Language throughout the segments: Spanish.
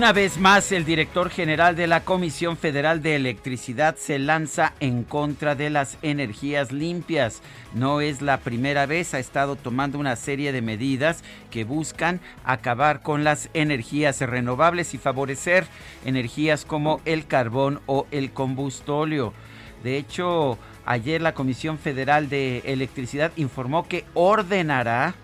Una vez más, el director general de la Comisión Federal de Electricidad se lanza en contra de las energías limpias. No es la primera vez, ha estado tomando una serie de medidas que buscan acabar con las energías renovables y favorecer energías como el carbón o el combustóleo. De hecho, ayer la Comisión Federal de Electricidad informó que ordenará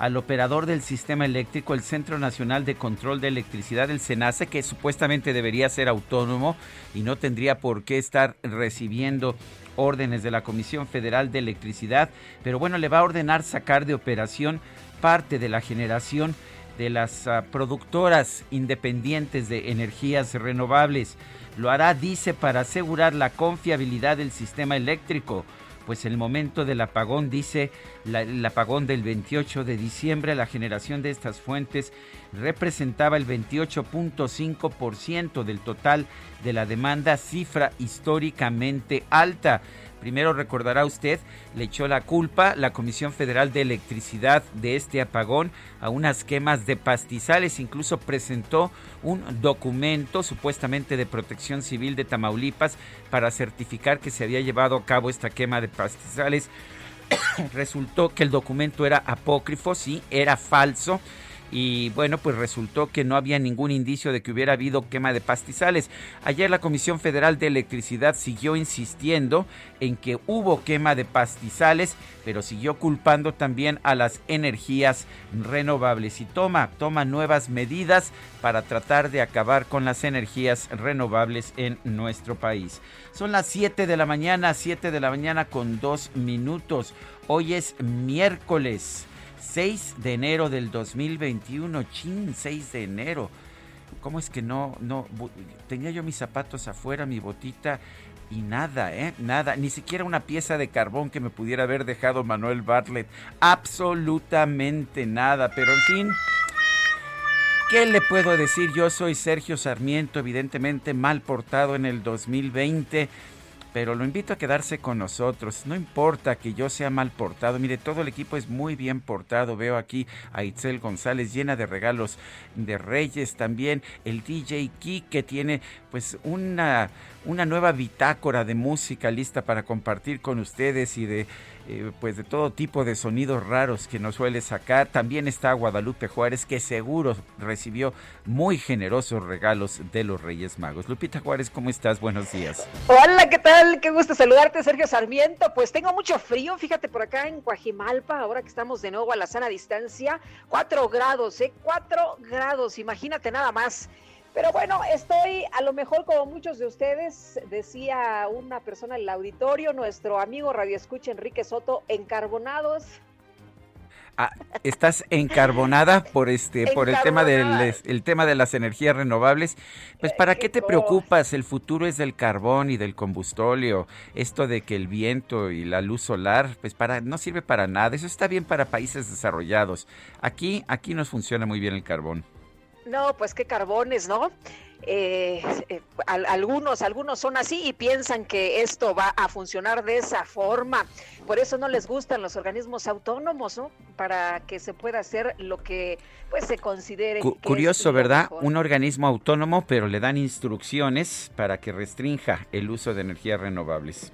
al operador del sistema eléctrico, el Centro Nacional de Control de Electricidad, el SENACE, que supuestamente debería ser autónomo y no tendría por qué estar recibiendo órdenes de la Comisión Federal de Electricidad, pero bueno, le va a ordenar sacar de operación parte de la generación de las uh, productoras independientes de energías renovables. Lo hará, dice, para asegurar la confiabilidad del sistema eléctrico pues el momento del apagón, dice el apagón del 28 de diciembre, la generación de estas fuentes representaba el 28.5% del total de la demanda, cifra históricamente alta. Primero recordará usted, le echó la culpa la Comisión Federal de Electricidad de este apagón a unas quemas de pastizales. Incluso presentó un documento supuestamente de protección civil de Tamaulipas para certificar que se había llevado a cabo esta quema de pastizales. Resultó que el documento era apócrifo, sí, era falso y bueno, pues resultó que no había ningún indicio de que hubiera habido quema de pastizales. Ayer la Comisión Federal de Electricidad siguió insistiendo en que hubo quema de pastizales, pero siguió culpando también a las energías renovables y toma, toma nuevas medidas para tratar de acabar con las energías renovables en nuestro país. Son las 7 de la mañana, 7 de la mañana con 2 minutos. Hoy es miércoles. 6 de enero del 2021, chin, 6 de enero. ¿Cómo es que no, no, tenía yo mis zapatos afuera, mi botita y nada, ¿eh? Nada, ni siquiera una pieza de carbón que me pudiera haber dejado Manuel Bartlett. Absolutamente nada, pero en fin. ¿Qué le puedo decir? Yo soy Sergio Sarmiento, evidentemente mal portado en el 2020 pero lo invito a quedarse con nosotros. No importa que yo sea mal portado. Mire, todo el equipo es muy bien portado. Veo aquí a Itzel González llena de regalos de Reyes. También el DJ Key que tiene pues una, una nueva bitácora de música lista para compartir con ustedes y de eh, pues de todo tipo de sonidos raros que nos suele sacar. También está Guadalupe Juárez, que seguro recibió muy generosos regalos de los Reyes Magos. Lupita Juárez, ¿cómo estás? Buenos días. Hola, ¿qué tal? Qué gusto saludarte, Sergio Sarmiento. Pues tengo mucho frío, fíjate por acá en Coajimalpa, ahora que estamos de nuevo a la sana distancia. Cuatro grados, ¿eh? Cuatro grados, imagínate nada más. Pero bueno, estoy a lo mejor como muchos de ustedes, decía una persona en el auditorio, nuestro amigo Radio Escucha Enrique Soto, encarbonados. Ah, estás encarbonada por este por el tema del el tema de las energías renovables. Pues para qué te preocupas? El futuro es del carbón y del combustóleo. Esto de que el viento y la luz solar, pues para no sirve para nada. Eso está bien para países desarrollados. Aquí aquí nos funciona muy bien el carbón. No, pues qué carbones, ¿no? Eh, eh, algunos, algunos son así y piensan que esto va a funcionar de esa forma. Por eso no les gustan los organismos autónomos, ¿no? Para que se pueda hacer lo que pues se considere. curioso, ¿verdad? Un organismo autónomo, pero le dan instrucciones para que restrinja el uso de energías renovables.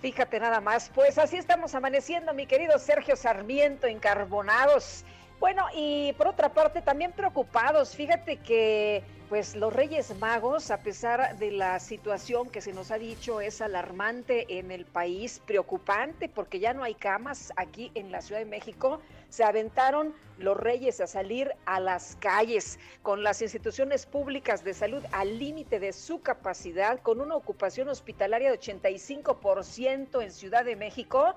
Fíjate nada más, pues así estamos amaneciendo, mi querido Sergio Sarmiento, encarbonados. Bueno, y por otra parte, también preocupados. Fíjate que pues los Reyes Magos, a pesar de la situación que se nos ha dicho es alarmante en el país, preocupante porque ya no hay camas aquí en la Ciudad de México, se aventaron los Reyes a salir a las calles con las instituciones públicas de salud al límite de su capacidad, con una ocupación hospitalaria de 85% en Ciudad de México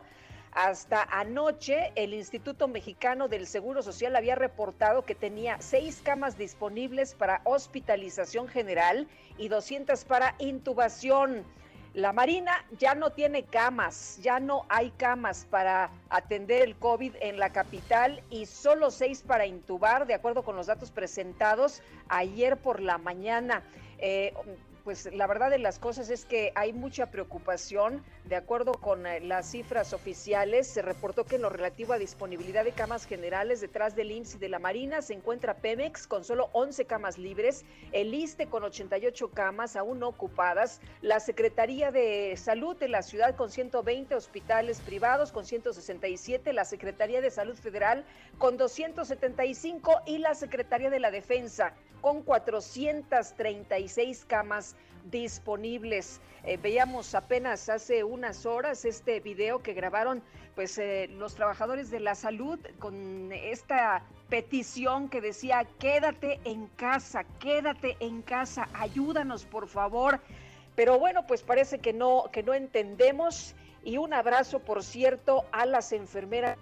hasta anoche, el Instituto Mexicano del Seguro Social había reportado que tenía seis camas disponibles para hospitalización general y 200 para intubación. La Marina ya no tiene camas, ya no hay camas para atender el COVID en la capital y solo seis para intubar, de acuerdo con los datos presentados ayer por la mañana. Eh, pues la verdad de las cosas es que hay mucha preocupación. De acuerdo con eh, las cifras oficiales, se reportó que en lo relativo a disponibilidad de camas generales detrás del IMSS y de la Marina se encuentra Pemex con solo 11 camas libres, el ISTE con 88 camas aún no ocupadas, la Secretaría de Salud de la ciudad con 120 hospitales privados con 167, la Secretaría de Salud Federal con 275 y la Secretaría de la Defensa con 436 camas disponibles. Eh, veíamos apenas hace unas horas este video que grabaron pues eh, los trabajadores de la salud con esta petición que decía quédate en casa, quédate en casa, ayúdanos por favor. Pero bueno, pues parece que no que no entendemos y un abrazo por cierto a las enfermeras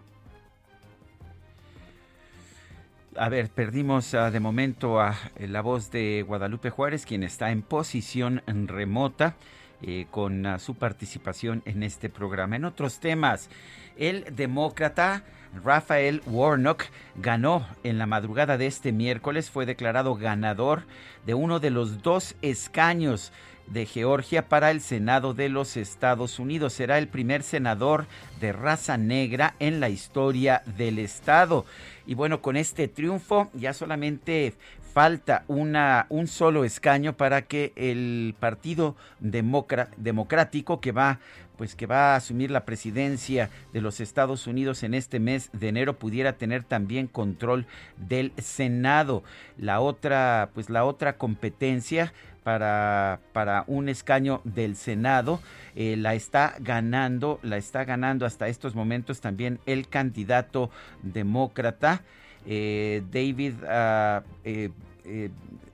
a ver, perdimos uh, de momento a eh, la voz de Guadalupe Juárez, quien está en posición remota eh, con uh, su participación en este programa. En otros temas, el demócrata Rafael Warnock ganó en la madrugada de este miércoles, fue declarado ganador de uno de los dos escaños de Georgia para el Senado de los Estados Unidos. Será el primer senador de raza negra en la historia del Estado. Y bueno, con este triunfo ya solamente falta una, un solo escaño para que el Partido Democrático que va pues que va a asumir la presidencia de los Estados Unidos en este mes de enero pudiera tener también control del Senado. La otra, pues la otra competencia para, para un escaño del Senado. Eh, la está ganando, la está ganando hasta estos momentos también el candidato demócrata eh, David, uh, eh,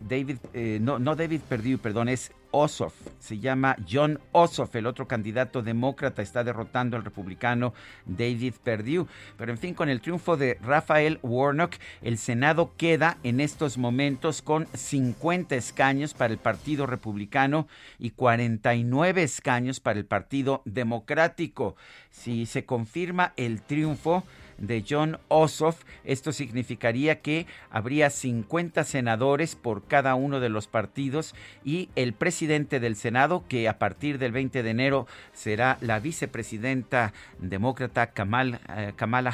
David, no, no David Perdue, perdón, es Ossoff, se llama John Ossoff, el otro candidato demócrata está derrotando al republicano David Perdue. Pero en fin, con el triunfo de Rafael Warnock, el Senado queda en estos momentos con 50 escaños para el Partido Republicano y 49 escaños para el Partido Democrático. Si se confirma el triunfo, de John Ossoff. Esto significaría que habría 50 senadores por cada uno de los partidos y el presidente del Senado, que a partir del 20 de enero será la vicepresidenta demócrata eh, Kamala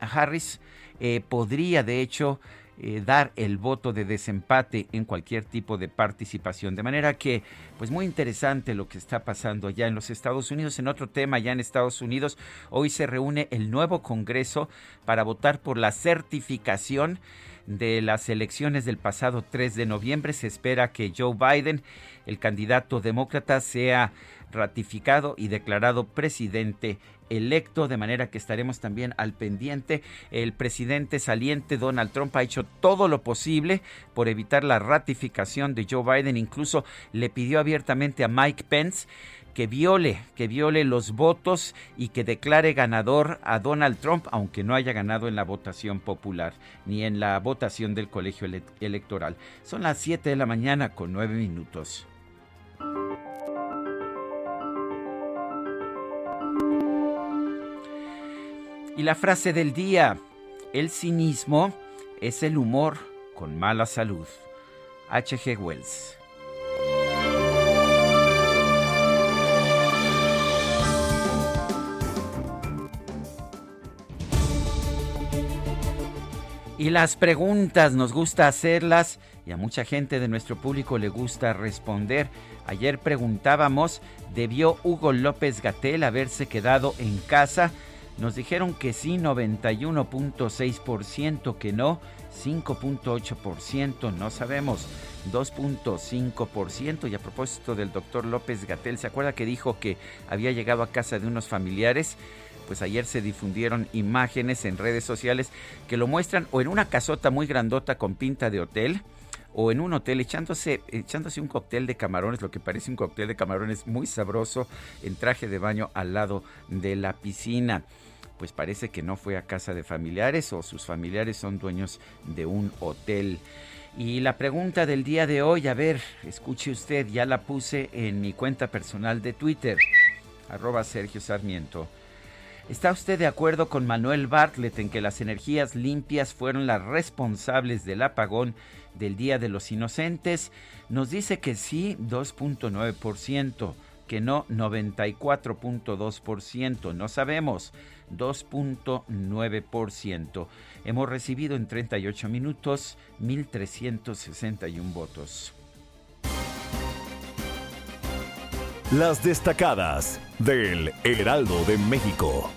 Harris, eh, podría de hecho eh, dar el voto de desempate en cualquier tipo de participación. De manera que, pues muy interesante lo que está pasando allá en los Estados Unidos. En otro tema, ya en Estados Unidos, hoy se reúne el nuevo Congreso para votar por la certificación de las elecciones del pasado 3 de noviembre. Se espera que Joe Biden, el candidato demócrata, sea ratificado y declarado presidente electo, de manera que estaremos también al pendiente. El presidente saliente Donald Trump ha hecho todo lo posible por evitar la ratificación de Joe Biden, incluso le pidió abiertamente a Mike Pence que viole, que viole los votos y que declare ganador a Donald Trump, aunque no haya ganado en la votación popular ni en la votación del colegio electoral. Son las 7 de la mañana con 9 minutos. Y la frase del día, el cinismo es el humor con mala salud. H.G. Wells. Y las preguntas nos gusta hacerlas y a mucha gente de nuestro público le gusta responder. Ayer preguntábamos, ¿debió Hugo López Gatel haberse quedado en casa? Nos dijeron que sí, 91.6%, que no, 5.8%, no sabemos, 2.5%. Y a propósito del doctor López Gatel, ¿se acuerda que dijo que había llegado a casa de unos familiares? Pues ayer se difundieron imágenes en redes sociales que lo muestran o en una casota muy grandota con pinta de hotel, o en un hotel echándose, echándose un cóctel de camarones, lo que parece un cóctel de camarones muy sabroso en traje de baño al lado de la piscina. Pues parece que no fue a casa de familiares o sus familiares son dueños de un hotel. Y la pregunta del día de hoy, a ver, escuche usted, ya la puse en mi cuenta personal de Twitter, arroba Sergio Sarmiento. ¿Está usted de acuerdo con Manuel Bartlett en que las energías limpias fueron las responsables del apagón del Día de los Inocentes, nos dice que sí 2.9%, que no 94.2%, no sabemos 2.9%. Hemos recibido en 38 minutos 1.361 votos. Las destacadas del Heraldo de México.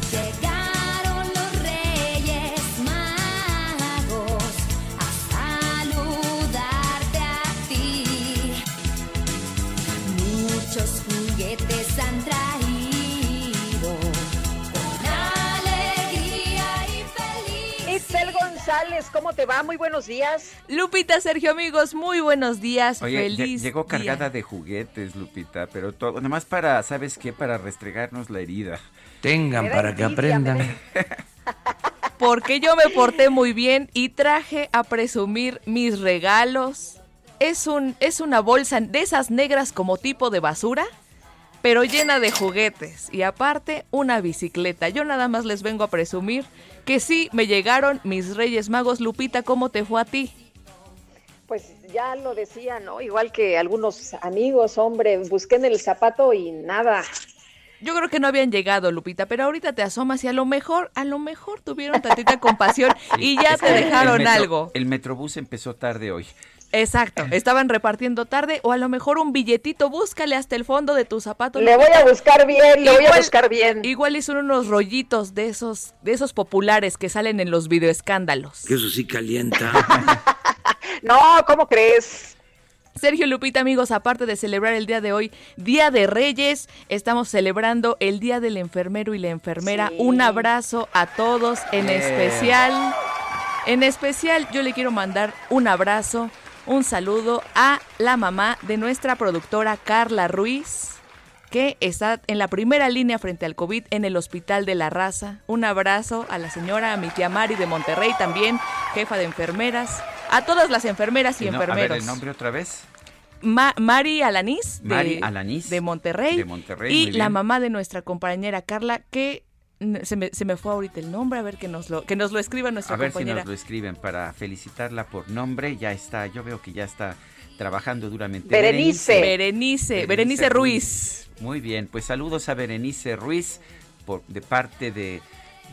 ¿Cómo te va? Muy buenos días. Lupita, Sergio, amigos, muy buenos días. Feliz Llegó cargada de juguetes, Lupita, pero todo, nada más para, ¿sabes qué? Para restregarnos la herida. Tengan para que aprendan. Porque yo me porté muy bien y traje a presumir mis regalos. Es, un, es una bolsa de esas negras como tipo de basura pero llena de juguetes y aparte una bicicleta. Yo nada más les vengo a presumir que sí me llegaron mis Reyes Magos. Lupita, ¿cómo te fue a ti? Pues ya lo decía, ¿no? Igual que algunos amigos, hombre, busqué en el zapato y nada. Yo creo que no habían llegado, Lupita, pero ahorita te asomas y a lo mejor, a lo mejor tuvieron tantita compasión y ya te dejaron algo. El Metrobús empezó tarde hoy. Exacto, estaban repartiendo tarde o a lo mejor un billetito, búscale hasta el fondo de tu zapato. Le voy a buscar bien, le voy a buscar bien. Igual son unos rollitos de esos, de esos populares que salen en los videoescándalos. Que eso sí calienta. no, ¿cómo crees? Sergio Lupita, amigos, aparte de celebrar el día de hoy, Día de Reyes, estamos celebrando el Día del Enfermero y la Enfermera. Un abrazo a todos, en especial, en especial yo le quiero mandar un abrazo un saludo a la mamá de nuestra productora Carla Ruiz que está en la primera línea frente al COVID en el Hospital de la Raza. Un abrazo a la señora, a mi tía Mari de Monterrey también, jefa de enfermeras, a todas las enfermeras y, enfermeros. A ver, el nombre otra vez. Mari Alanís de, de Monterrey, de Monterrey y la mamá de nuestra compañera Carla que se me, se me, fue ahorita el nombre, a ver que nos lo, que nos lo escriba nuestra compañera. A ver si nos lo escriben para felicitarla por nombre. Ya está, yo veo que ya está trabajando duramente. Berenice. Berenice, Berenice, Ruiz. Muy bien, pues saludos a Berenice Ruiz por, de parte de,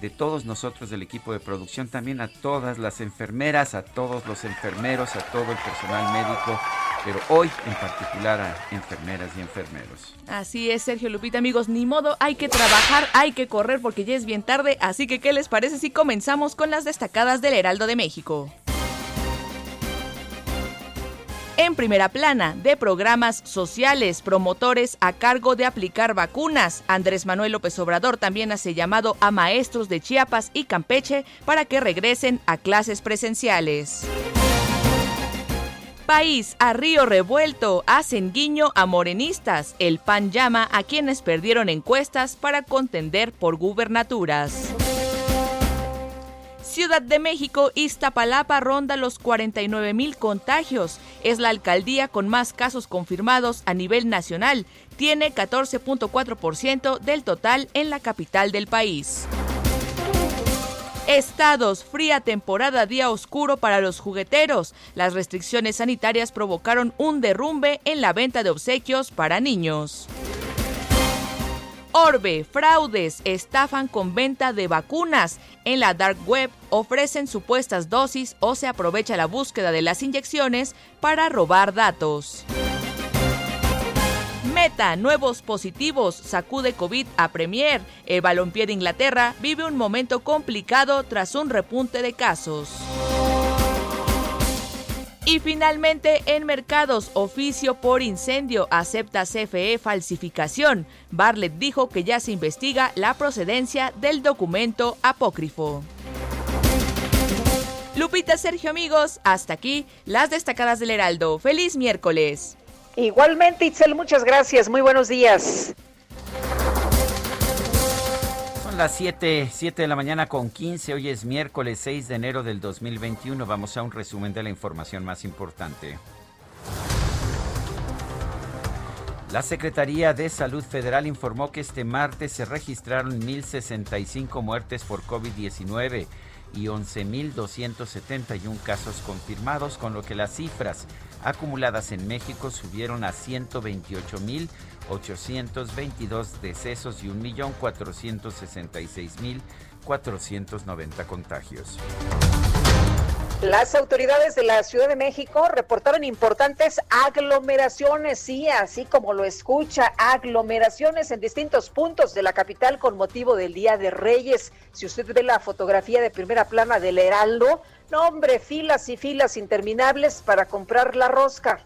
de todos nosotros del equipo de producción, también a todas las enfermeras, a todos los enfermeros, a todo el personal médico pero hoy en particular a enfermeras y enfermeros. Así es, Sergio Lupita, amigos, ni modo, hay que trabajar, hay que correr porque ya es bien tarde, así que ¿qué les parece si comenzamos con las destacadas del Heraldo de México? En primera plana, de programas sociales, promotores a cargo de aplicar vacunas. Andrés Manuel López Obrador también hace llamado a maestros de Chiapas y Campeche para que regresen a clases presenciales país, a Río Revuelto, hacen guiño a morenistas. El PAN llama a quienes perdieron encuestas para contender por gubernaturas. Ciudad de México, Iztapalapa ronda los 49 mil contagios. Es la alcaldía con más casos confirmados a nivel nacional. Tiene 14.4% del total en la capital del país. Estados, fría temporada, día oscuro para los jugueteros. Las restricciones sanitarias provocaron un derrumbe en la venta de obsequios para niños. Orbe, fraudes, estafan con venta de vacunas. En la dark web ofrecen supuestas dosis o se aprovecha la búsqueda de las inyecciones para robar datos. Meta, nuevos positivos, sacude COVID a Premier. El balompié de Inglaterra vive un momento complicado tras un repunte de casos. Y finalmente, en mercados, oficio por incendio acepta CFE falsificación. Barlett dijo que ya se investiga la procedencia del documento apócrifo. Lupita, Sergio, amigos, hasta aquí las destacadas del Heraldo. Feliz miércoles. Igualmente, Itzel, muchas gracias. Muy buenos días. Las 7, 7 de la mañana con 15. Hoy es miércoles 6 de enero del 2021. Vamos a un resumen de la información más importante. La Secretaría de Salud Federal informó que este martes se registraron 1.065 muertes por COVID-19 y 11.271 casos confirmados, con lo que las cifras acumuladas en México subieron a 128.822 decesos y 1.466.490 contagios. Las autoridades de la Ciudad de México reportaron importantes aglomeraciones, sí, así como lo escucha, aglomeraciones en distintos puntos de la capital con motivo del Día de Reyes. Si usted ve la fotografía de primera plana del Heraldo, no hombre, filas y filas interminables para comprar la rosca.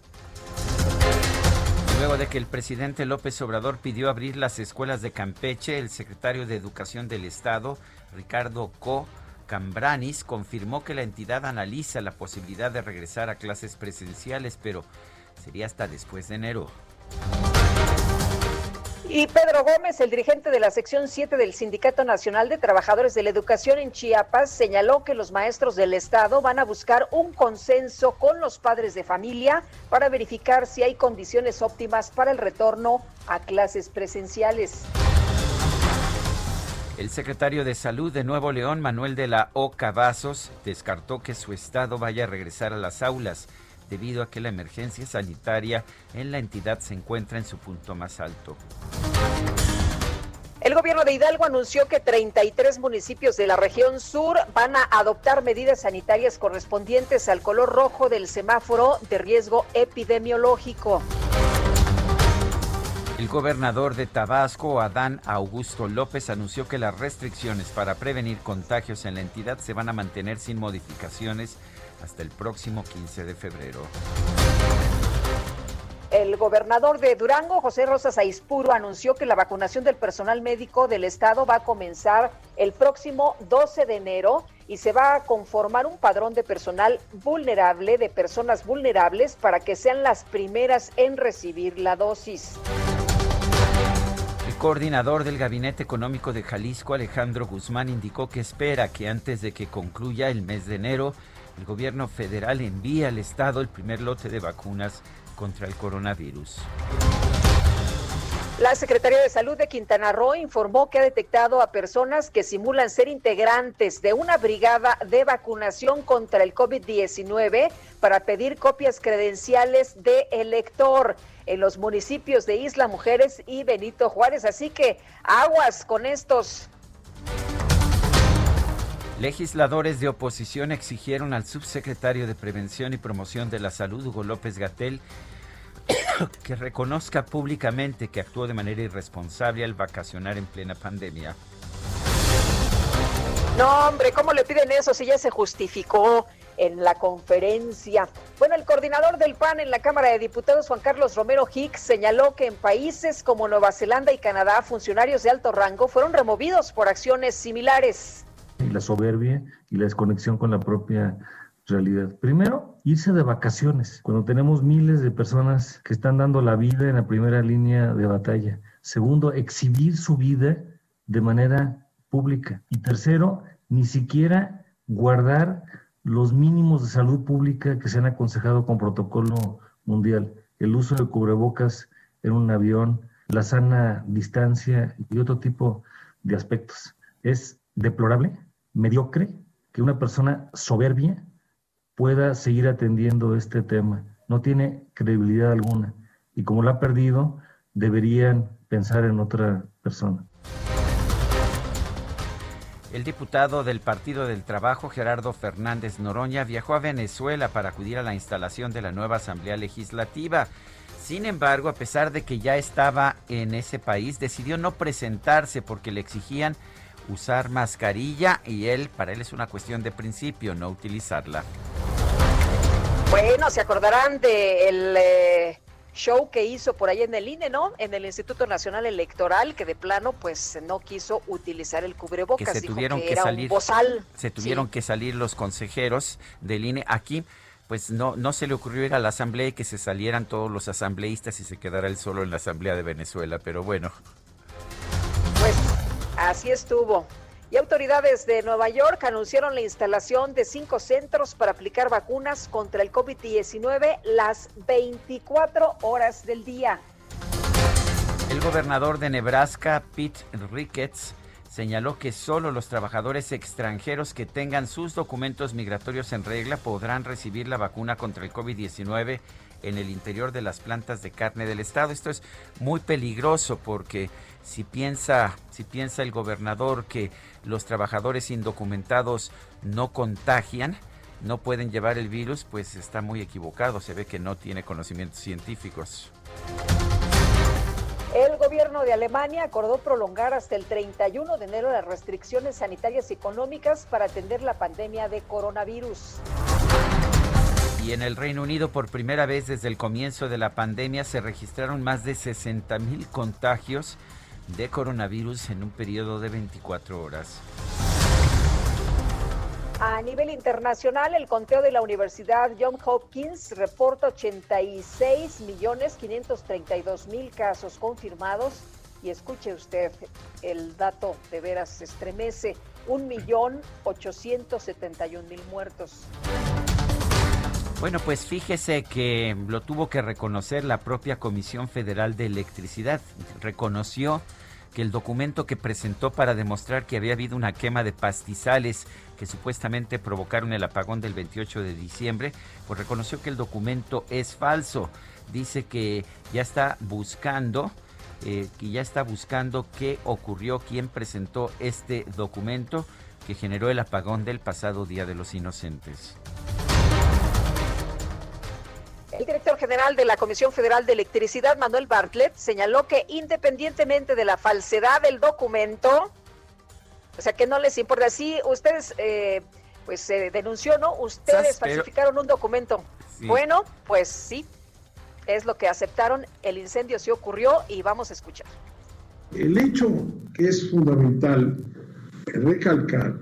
Luego de que el presidente López Obrador pidió abrir las escuelas de Campeche, el secretario de Educación del Estado, Ricardo Co., Cambranis confirmó que la entidad analiza la posibilidad de regresar a clases presenciales, pero sería hasta después de enero. Y Pedro Gómez, el dirigente de la sección 7 del Sindicato Nacional de Trabajadores de la Educación en Chiapas, señaló que los maestros del Estado van a buscar un consenso con los padres de familia para verificar si hay condiciones óptimas para el retorno a clases presenciales. El secretario de Salud de Nuevo León, Manuel de la O. Cavazos, descartó que su estado vaya a regresar a las aulas debido a que la emergencia sanitaria en la entidad se encuentra en su punto más alto. El gobierno de Hidalgo anunció que 33 municipios de la región sur van a adoptar medidas sanitarias correspondientes al color rojo del semáforo de riesgo epidemiológico. El gobernador de Tabasco, Adán Augusto López, anunció que las restricciones para prevenir contagios en la entidad se van a mantener sin modificaciones hasta el próximo 15 de febrero. El gobernador de Durango, José Rosas Aispuro, anunció que la vacunación del personal médico del estado va a comenzar el próximo 12 de enero y se va a conformar un padrón de personal vulnerable, de personas vulnerables, para que sean las primeras en recibir la dosis coordinador del Gabinete Económico de Jalisco, Alejandro Guzmán, indicó que espera que antes de que concluya el mes de enero, el gobierno federal envíe al Estado el primer lote de vacunas contra el coronavirus. La Secretaría de Salud de Quintana Roo informó que ha detectado a personas que simulan ser integrantes de una brigada de vacunación contra el COVID-19 para pedir copias credenciales de elector en los municipios de Isla Mujeres y Benito Juárez. Así que aguas con estos. Legisladores de oposición exigieron al subsecretario de Prevención y Promoción de la Salud, Hugo López Gatel, que reconozca públicamente que actuó de manera irresponsable al vacacionar en plena pandemia. No, hombre, ¿cómo le piden eso si ya se justificó? en la conferencia. Bueno, el coordinador del PAN en la Cámara de Diputados, Juan Carlos Romero Hicks, señaló que en países como Nueva Zelanda y Canadá, funcionarios de alto rango fueron removidos por acciones similares. La soberbia y la desconexión con la propia realidad. Primero, irse de vacaciones, cuando tenemos miles de personas que están dando la vida en la primera línea de batalla. Segundo, exhibir su vida de manera pública. Y tercero, ni siquiera guardar los mínimos de salud pública que se han aconsejado con protocolo mundial, el uso de cubrebocas en un avión, la sana distancia y otro tipo de aspectos. Es deplorable, mediocre, que una persona soberbia pueda seguir atendiendo este tema. No tiene credibilidad alguna. Y como la ha perdido, deberían pensar en otra persona. El diputado del Partido del Trabajo, Gerardo Fernández Noroña, viajó a Venezuela para acudir a la instalación de la nueva Asamblea Legislativa. Sin embargo, a pesar de que ya estaba en ese país, decidió no presentarse porque le exigían usar mascarilla y él, para él es una cuestión de principio no utilizarla. Bueno, se acordarán del eh, show que hizo por ahí en el INE, ¿no? En el Instituto Nacional Electoral, que de plano pues no quiso utilizar el cubrebocas. Que se tuvieron que, salir. Se tuvieron que salir los consejeros del INE aquí. Pues no, no se le ocurrió ir a la asamblea y que se salieran todos los asambleístas y se quedara él solo en la asamblea de Venezuela, pero bueno. Así estuvo. Y autoridades de Nueva York anunciaron la instalación de cinco centros para aplicar vacunas contra el COVID-19 las 24 horas del día. El gobernador de Nebraska, Pete Ricketts, señaló que solo los trabajadores extranjeros que tengan sus documentos migratorios en regla podrán recibir la vacuna contra el COVID-19 en el interior de las plantas de carne del estado. Esto es muy peligroso porque si piensa, si piensa el gobernador que los trabajadores indocumentados no contagian, no pueden llevar el virus, pues está muy equivocado. Se ve que no tiene conocimientos científicos. El gobierno de Alemania acordó prolongar hasta el 31 de enero las restricciones sanitarias y económicas para atender la pandemia de coronavirus. Y en el Reino Unido, por primera vez desde el comienzo de la pandemia, se registraron más de 60 mil contagios de coronavirus en un periodo de 24 horas. A nivel internacional, el conteo de la Universidad Johns Hopkins reporta 86 millones 532 mil casos confirmados. Y escuche usted, el dato de veras estremece, millón 871 mil muertos. Bueno, pues fíjese que lo tuvo que reconocer la propia Comisión Federal de Electricidad. Reconoció que el documento que presentó para demostrar que había habido una quema de pastizales que supuestamente provocaron el apagón del 28 de diciembre, pues reconoció que el documento es falso. Dice que ya está buscando, eh, que ya está buscando qué ocurrió, quién presentó este documento que generó el apagón del pasado Día de los Inocentes. El director general de la Comisión Federal de Electricidad, Manuel Bartlett, señaló que independientemente de la falsedad del documento, o sea que no les importa, si ustedes, eh, pues se denunció, ¿no? Ustedes falsificaron un documento. Bueno, pues sí, es lo que aceptaron, el incendio sí ocurrió y vamos a escuchar. El hecho que es fundamental recalcar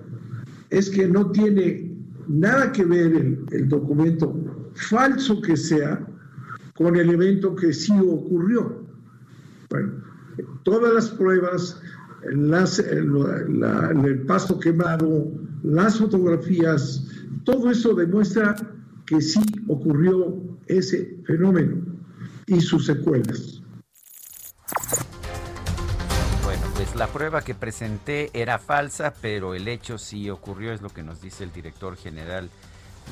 es que no tiene nada que ver el documento falso que sea, con el evento que sí ocurrió. Bueno, todas las pruebas, las, el pasto quemado, las fotografías, todo eso demuestra que sí ocurrió ese fenómeno y sus secuelas. Bueno, pues la prueba que presenté era falsa, pero el hecho sí ocurrió, es lo que nos dice el director general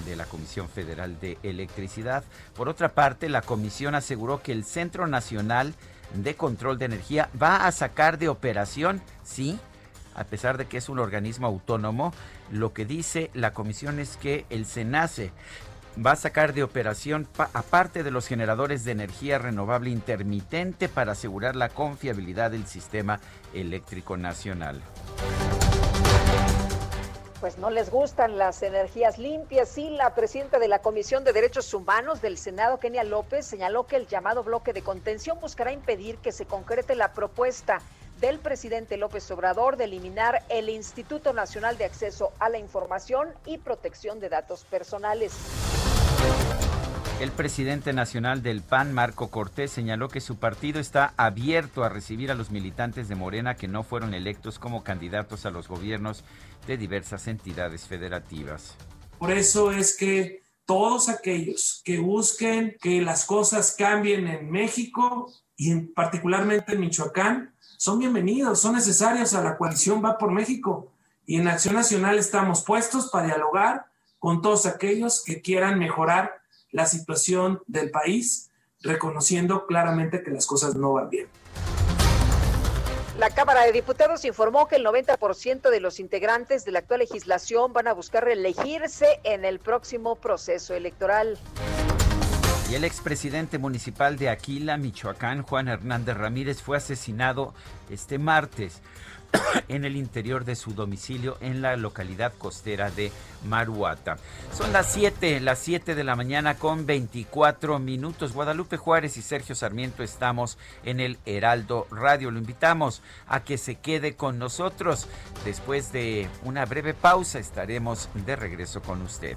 de la Comisión Federal de Electricidad. Por otra parte, la comisión aseguró que el Centro Nacional de Control de Energía va a sacar de operación, sí, a pesar de que es un organismo autónomo, lo que dice la comisión es que el SENACE va a sacar de operación aparte de los generadores de energía renovable intermitente para asegurar la confiabilidad del sistema eléctrico nacional pues no les gustan las energías limpias y la presidenta de la Comisión de Derechos Humanos del Senado, Kenia López, señaló que el llamado bloque de contención buscará impedir que se concrete la propuesta del presidente López Obrador de eliminar el Instituto Nacional de Acceso a la Información y Protección de Datos Personales. El presidente nacional del PAN, Marco Cortés, señaló que su partido está abierto a recibir a los militantes de Morena que no fueron electos como candidatos a los gobiernos de diversas entidades federativas. Por eso es que todos aquellos que busquen que las cosas cambien en México y en, particularmente en Michoacán, son bienvenidos, son necesarios a la coalición Va por México. Y en Acción Nacional estamos puestos para dialogar con todos aquellos que quieran mejorar la situación del país, reconociendo claramente que las cosas no van bien. La Cámara de Diputados informó que el 90% de los integrantes de la actual legislación van a buscar reelegirse en el próximo proceso electoral. Y el expresidente municipal de Aquila, Michoacán, Juan Hernández Ramírez, fue asesinado este martes en el interior de su domicilio en la localidad costera de Maruata. Son las 7, las 7 de la mañana con 24 minutos. Guadalupe Juárez y Sergio Sarmiento estamos en el Heraldo Radio. Lo invitamos a que se quede con nosotros. Después de una breve pausa estaremos de regreso con usted.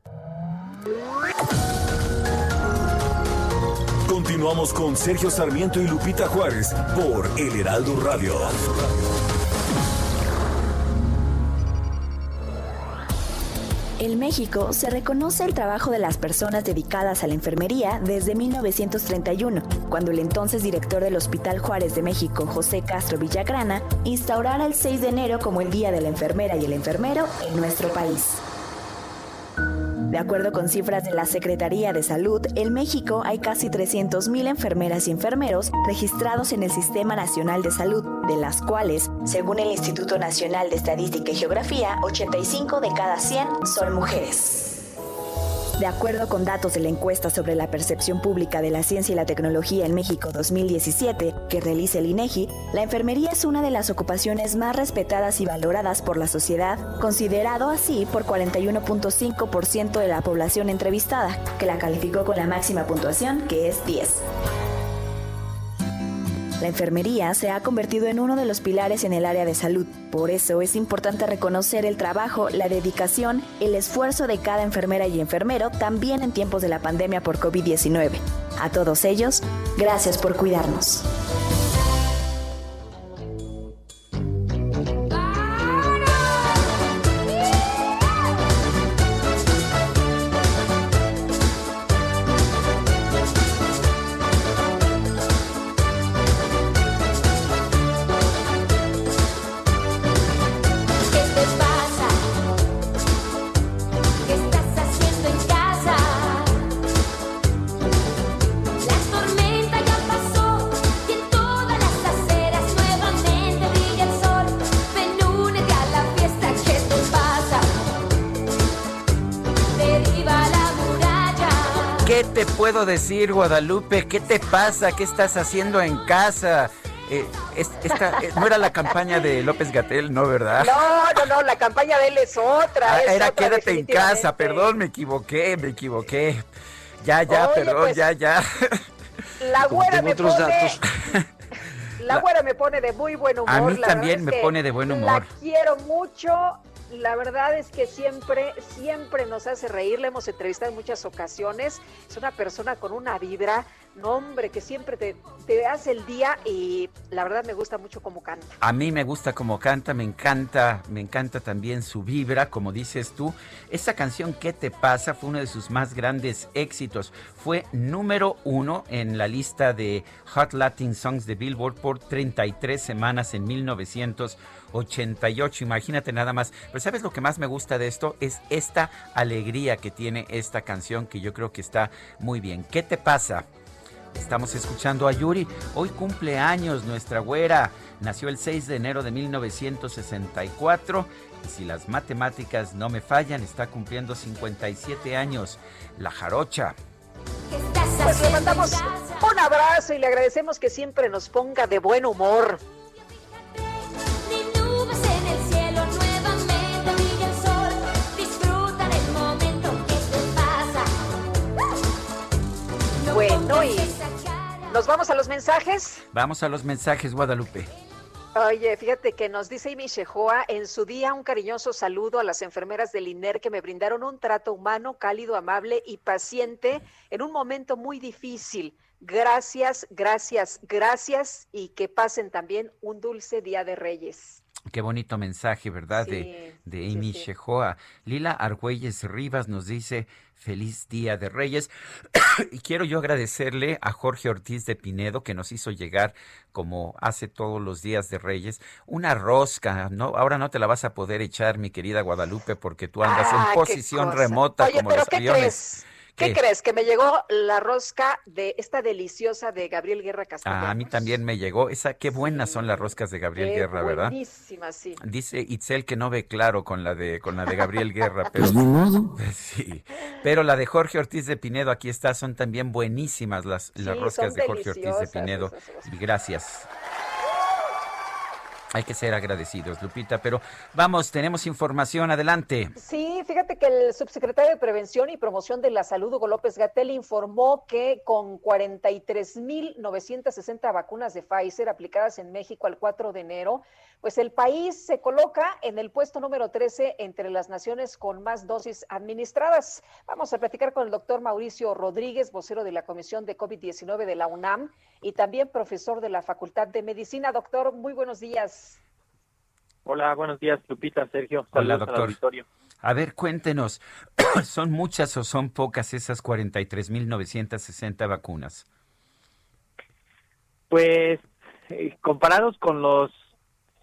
Continuamos con Sergio Sarmiento y Lupita Juárez por El Heraldo Radio. En México se reconoce el trabajo de las personas dedicadas a la enfermería desde 1931, cuando el entonces director del Hospital Juárez de México, José Castro Villagrana, instaurara el 6 de enero como el Día de la Enfermera y el Enfermero en nuestro país. De acuerdo con cifras de la Secretaría de Salud, en México hay casi 300.000 enfermeras y enfermeros registrados en el Sistema Nacional de Salud, de las cuales, según el Instituto Nacional de Estadística y Geografía, 85 de cada 100 son mujeres. De acuerdo con datos de la encuesta sobre la percepción pública de la ciencia y la tecnología en México 2017 que realiza el INEGI, la enfermería es una de las ocupaciones más respetadas y valoradas por la sociedad, considerado así por 41.5% de la población entrevistada, que la calificó con la máxima puntuación, que es 10. La enfermería se ha convertido en uno de los pilares en el área de salud. Por eso es importante reconocer el trabajo, la dedicación, el esfuerzo de cada enfermera y enfermero también en tiempos de la pandemia por COVID-19. A todos ellos, gracias por cuidarnos. Puedo decir, Guadalupe? ¿Qué te pasa? ¿Qué estás haciendo en casa? Eh, es- esta, eh, no era la campaña de López Gatel, ¿no, verdad? No, no, no, la campaña de él es otra. Ah, es era otra, quédate en casa, perdón, me equivoqué, me equivoqué. Ya, ya, Oye, perdón, pues, ya, ya. La güera me otros pone. datos. La güera me pone de muy buen humor. A mí la también me pone de buen humor. La quiero mucho. La verdad es que siempre, siempre nos hace reír. La hemos entrevistado en muchas ocasiones. Es una persona con una vibra, no hombre, que siempre te, te hace el día y la verdad me gusta mucho cómo canta. A mí me gusta como canta, me encanta, me encanta también su vibra, como dices tú. Esa canción ¿Qué te pasa? fue uno de sus más grandes éxitos. Fue número uno en la lista de Hot Latin Songs de Billboard por 33 semanas en 1988. Imagínate nada más. Pero ¿sabes lo que más me gusta de esto? Es esta alegría que tiene esta canción que yo creo que está muy bien. ¿Qué te pasa? Estamos escuchando a Yuri. Hoy cumple años nuestra güera. Nació el 6 de enero de 1964 y si las matemáticas no me fallan, está cumpliendo 57 años. La jarocha. Pues le mandamos un abrazo y le agradecemos que siempre nos ponga de buen humor. Bueno, y nos vamos a los mensajes. Vamos a los mensajes, Guadalupe. Oye, fíjate que nos dice Amy Shehoa en su día un cariñoso saludo a las enfermeras del INER que me brindaron un trato humano, cálido, amable y paciente en un momento muy difícil. Gracias, gracias, gracias y que pasen también un dulce día de Reyes. Qué bonito mensaje, ¿verdad? de, de Amy Shehoa. Lila Argüelles Rivas nos dice feliz día de Reyes. y quiero yo agradecerle a Jorge Ortiz de Pinedo que nos hizo llegar, como hace todos los días de Reyes, una rosca. No, ahora no te la vas a poder echar, mi querida Guadalupe, porque tú andas Ah, en qué posición remota Oye, como los ¿qué aviones. ¿Qué, crees? Que me llegó la rosca de esta deliciosa de Gabriel Guerra Castellanos. Ah, a mí también me llegó. Esa, qué buenas son las roscas de Gabriel Qué Guerra, ¿verdad? Buenísima, sí. Dice Itzel que no ve claro con la de con la de Gabriel Guerra, pero Pues sí. Pero la de Jorge Ortiz de Pinedo aquí está, son también buenísimas las, las Sí, roscas de Jorge Ortiz de Pinedo. esas roscas. Y gracias. Hay que ser agradecidos, Lupita, pero vamos, tenemos información, adelante. Sí, fíjate que el subsecretario de Prevención y Promoción de la Salud, Hugo López Gatel, informó que con 43.960 vacunas de Pfizer aplicadas en México al 4 de enero, pues el país se coloca en el puesto número 13 entre las naciones con más dosis administradas. Vamos a platicar con el doctor Mauricio Rodríguez, vocero de la Comisión de COVID-19 de la UNAM y también profesor de la Facultad de Medicina. Doctor, muy buenos días. Hola, buenos días, Lupita, Sergio. Hola, al doctor. auditorio. A ver, cuéntenos, ¿son muchas o son pocas esas 43.960 vacunas? Pues eh, comparados con los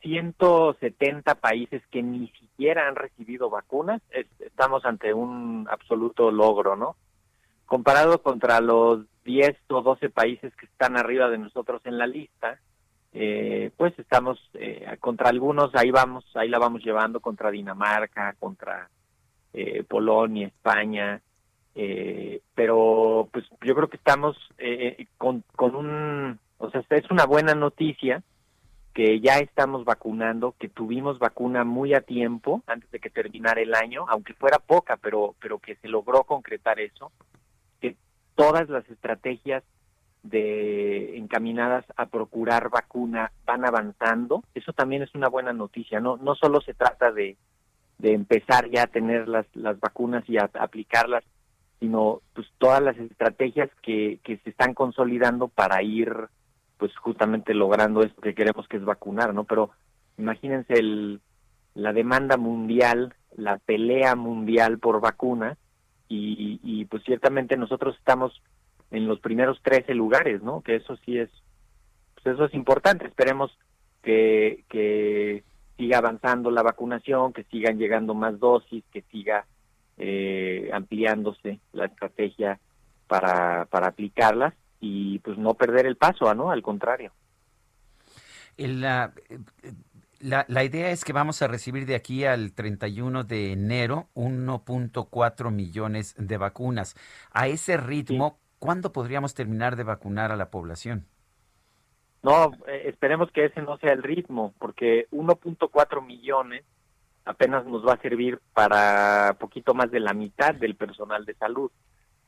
170 países que ni siquiera han recibido vacunas, es- estamos ante un absoluto logro, ¿no? Comparado contra los 10 o 12 países que están arriba de nosotros en la lista, eh, pues estamos eh, contra algunos, ahí vamos, ahí la vamos llevando contra Dinamarca, contra eh, Polonia, España, eh, pero pues yo creo que estamos eh, con, con un, o sea, es una buena noticia que ya estamos vacunando, que tuvimos vacuna muy a tiempo antes de que terminara el año, aunque fuera poca, pero pero que se logró concretar eso, que todas las estrategias de encaminadas a procurar vacuna van avanzando, eso también es una buena noticia, no no solo se trata de de empezar ya a tener las, las vacunas y a, aplicarlas, sino pues todas las estrategias que, que se están consolidando para ir pues justamente logrando esto que queremos que es vacunar, ¿no? Pero imagínense el, la demanda mundial, la pelea mundial por vacuna y, y pues ciertamente nosotros estamos en los primeros 13 lugares, ¿no? Que eso sí es, pues eso es importante. Esperemos que, que siga avanzando la vacunación, que sigan llegando más dosis, que siga eh, ampliándose la estrategia para, para aplicarlas y pues no perder el paso, ¿no? Al contrario. La, la, la idea es que vamos a recibir de aquí al 31 de enero 1.4 millones de vacunas. A ese ritmo, ¿cuándo podríamos terminar de vacunar a la población? No, eh, esperemos que ese no sea el ritmo, porque 1.4 millones apenas nos va a servir para poquito más de la mitad del personal de salud.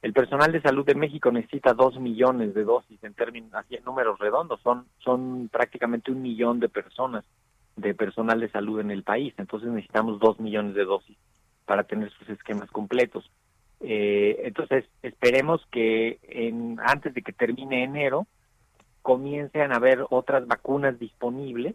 El personal de salud de México necesita 2 millones de dosis en términos, así en números redondos, son, son prácticamente un millón de personas de personal de salud en el país, entonces necesitamos 2 millones de dosis para tener sus esquemas completos. Eh, entonces, esperemos que en, antes de que termine enero, comiencen a haber otras vacunas disponibles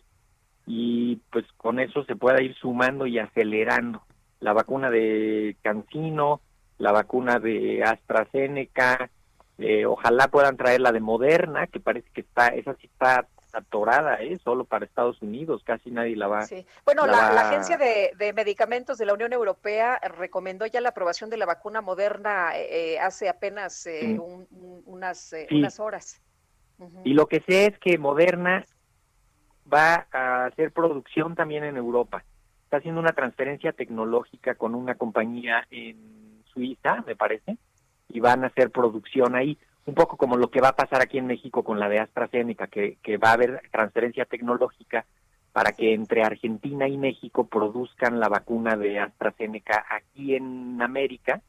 y pues con eso se pueda ir sumando y acelerando. La vacuna de Cancino, la vacuna de AstraZeneca, eh, ojalá puedan traer la de Moderna, que parece que está, esa sí está atorada, ¿eh? solo para Estados Unidos, casi nadie la va. Sí. Bueno, la la, va- la Agencia de, de Medicamentos de la Unión Europea recomendó ya la aprobación de la vacuna moderna eh, hace apenas eh, Sí. un- un- unas, eh, Sí. unas horas. Y lo que sé es que Moderna va a hacer producción también en Europa. Está haciendo una transferencia tecnológica con una compañía en Suiza, me parece, y van a hacer producción ahí. Un poco como lo que va a pasar aquí en México con la de AstraZeneca, que, que va a haber transferencia tecnológica para que entre Argentina y México produzcan la vacuna de AstraZeneca aquí en América,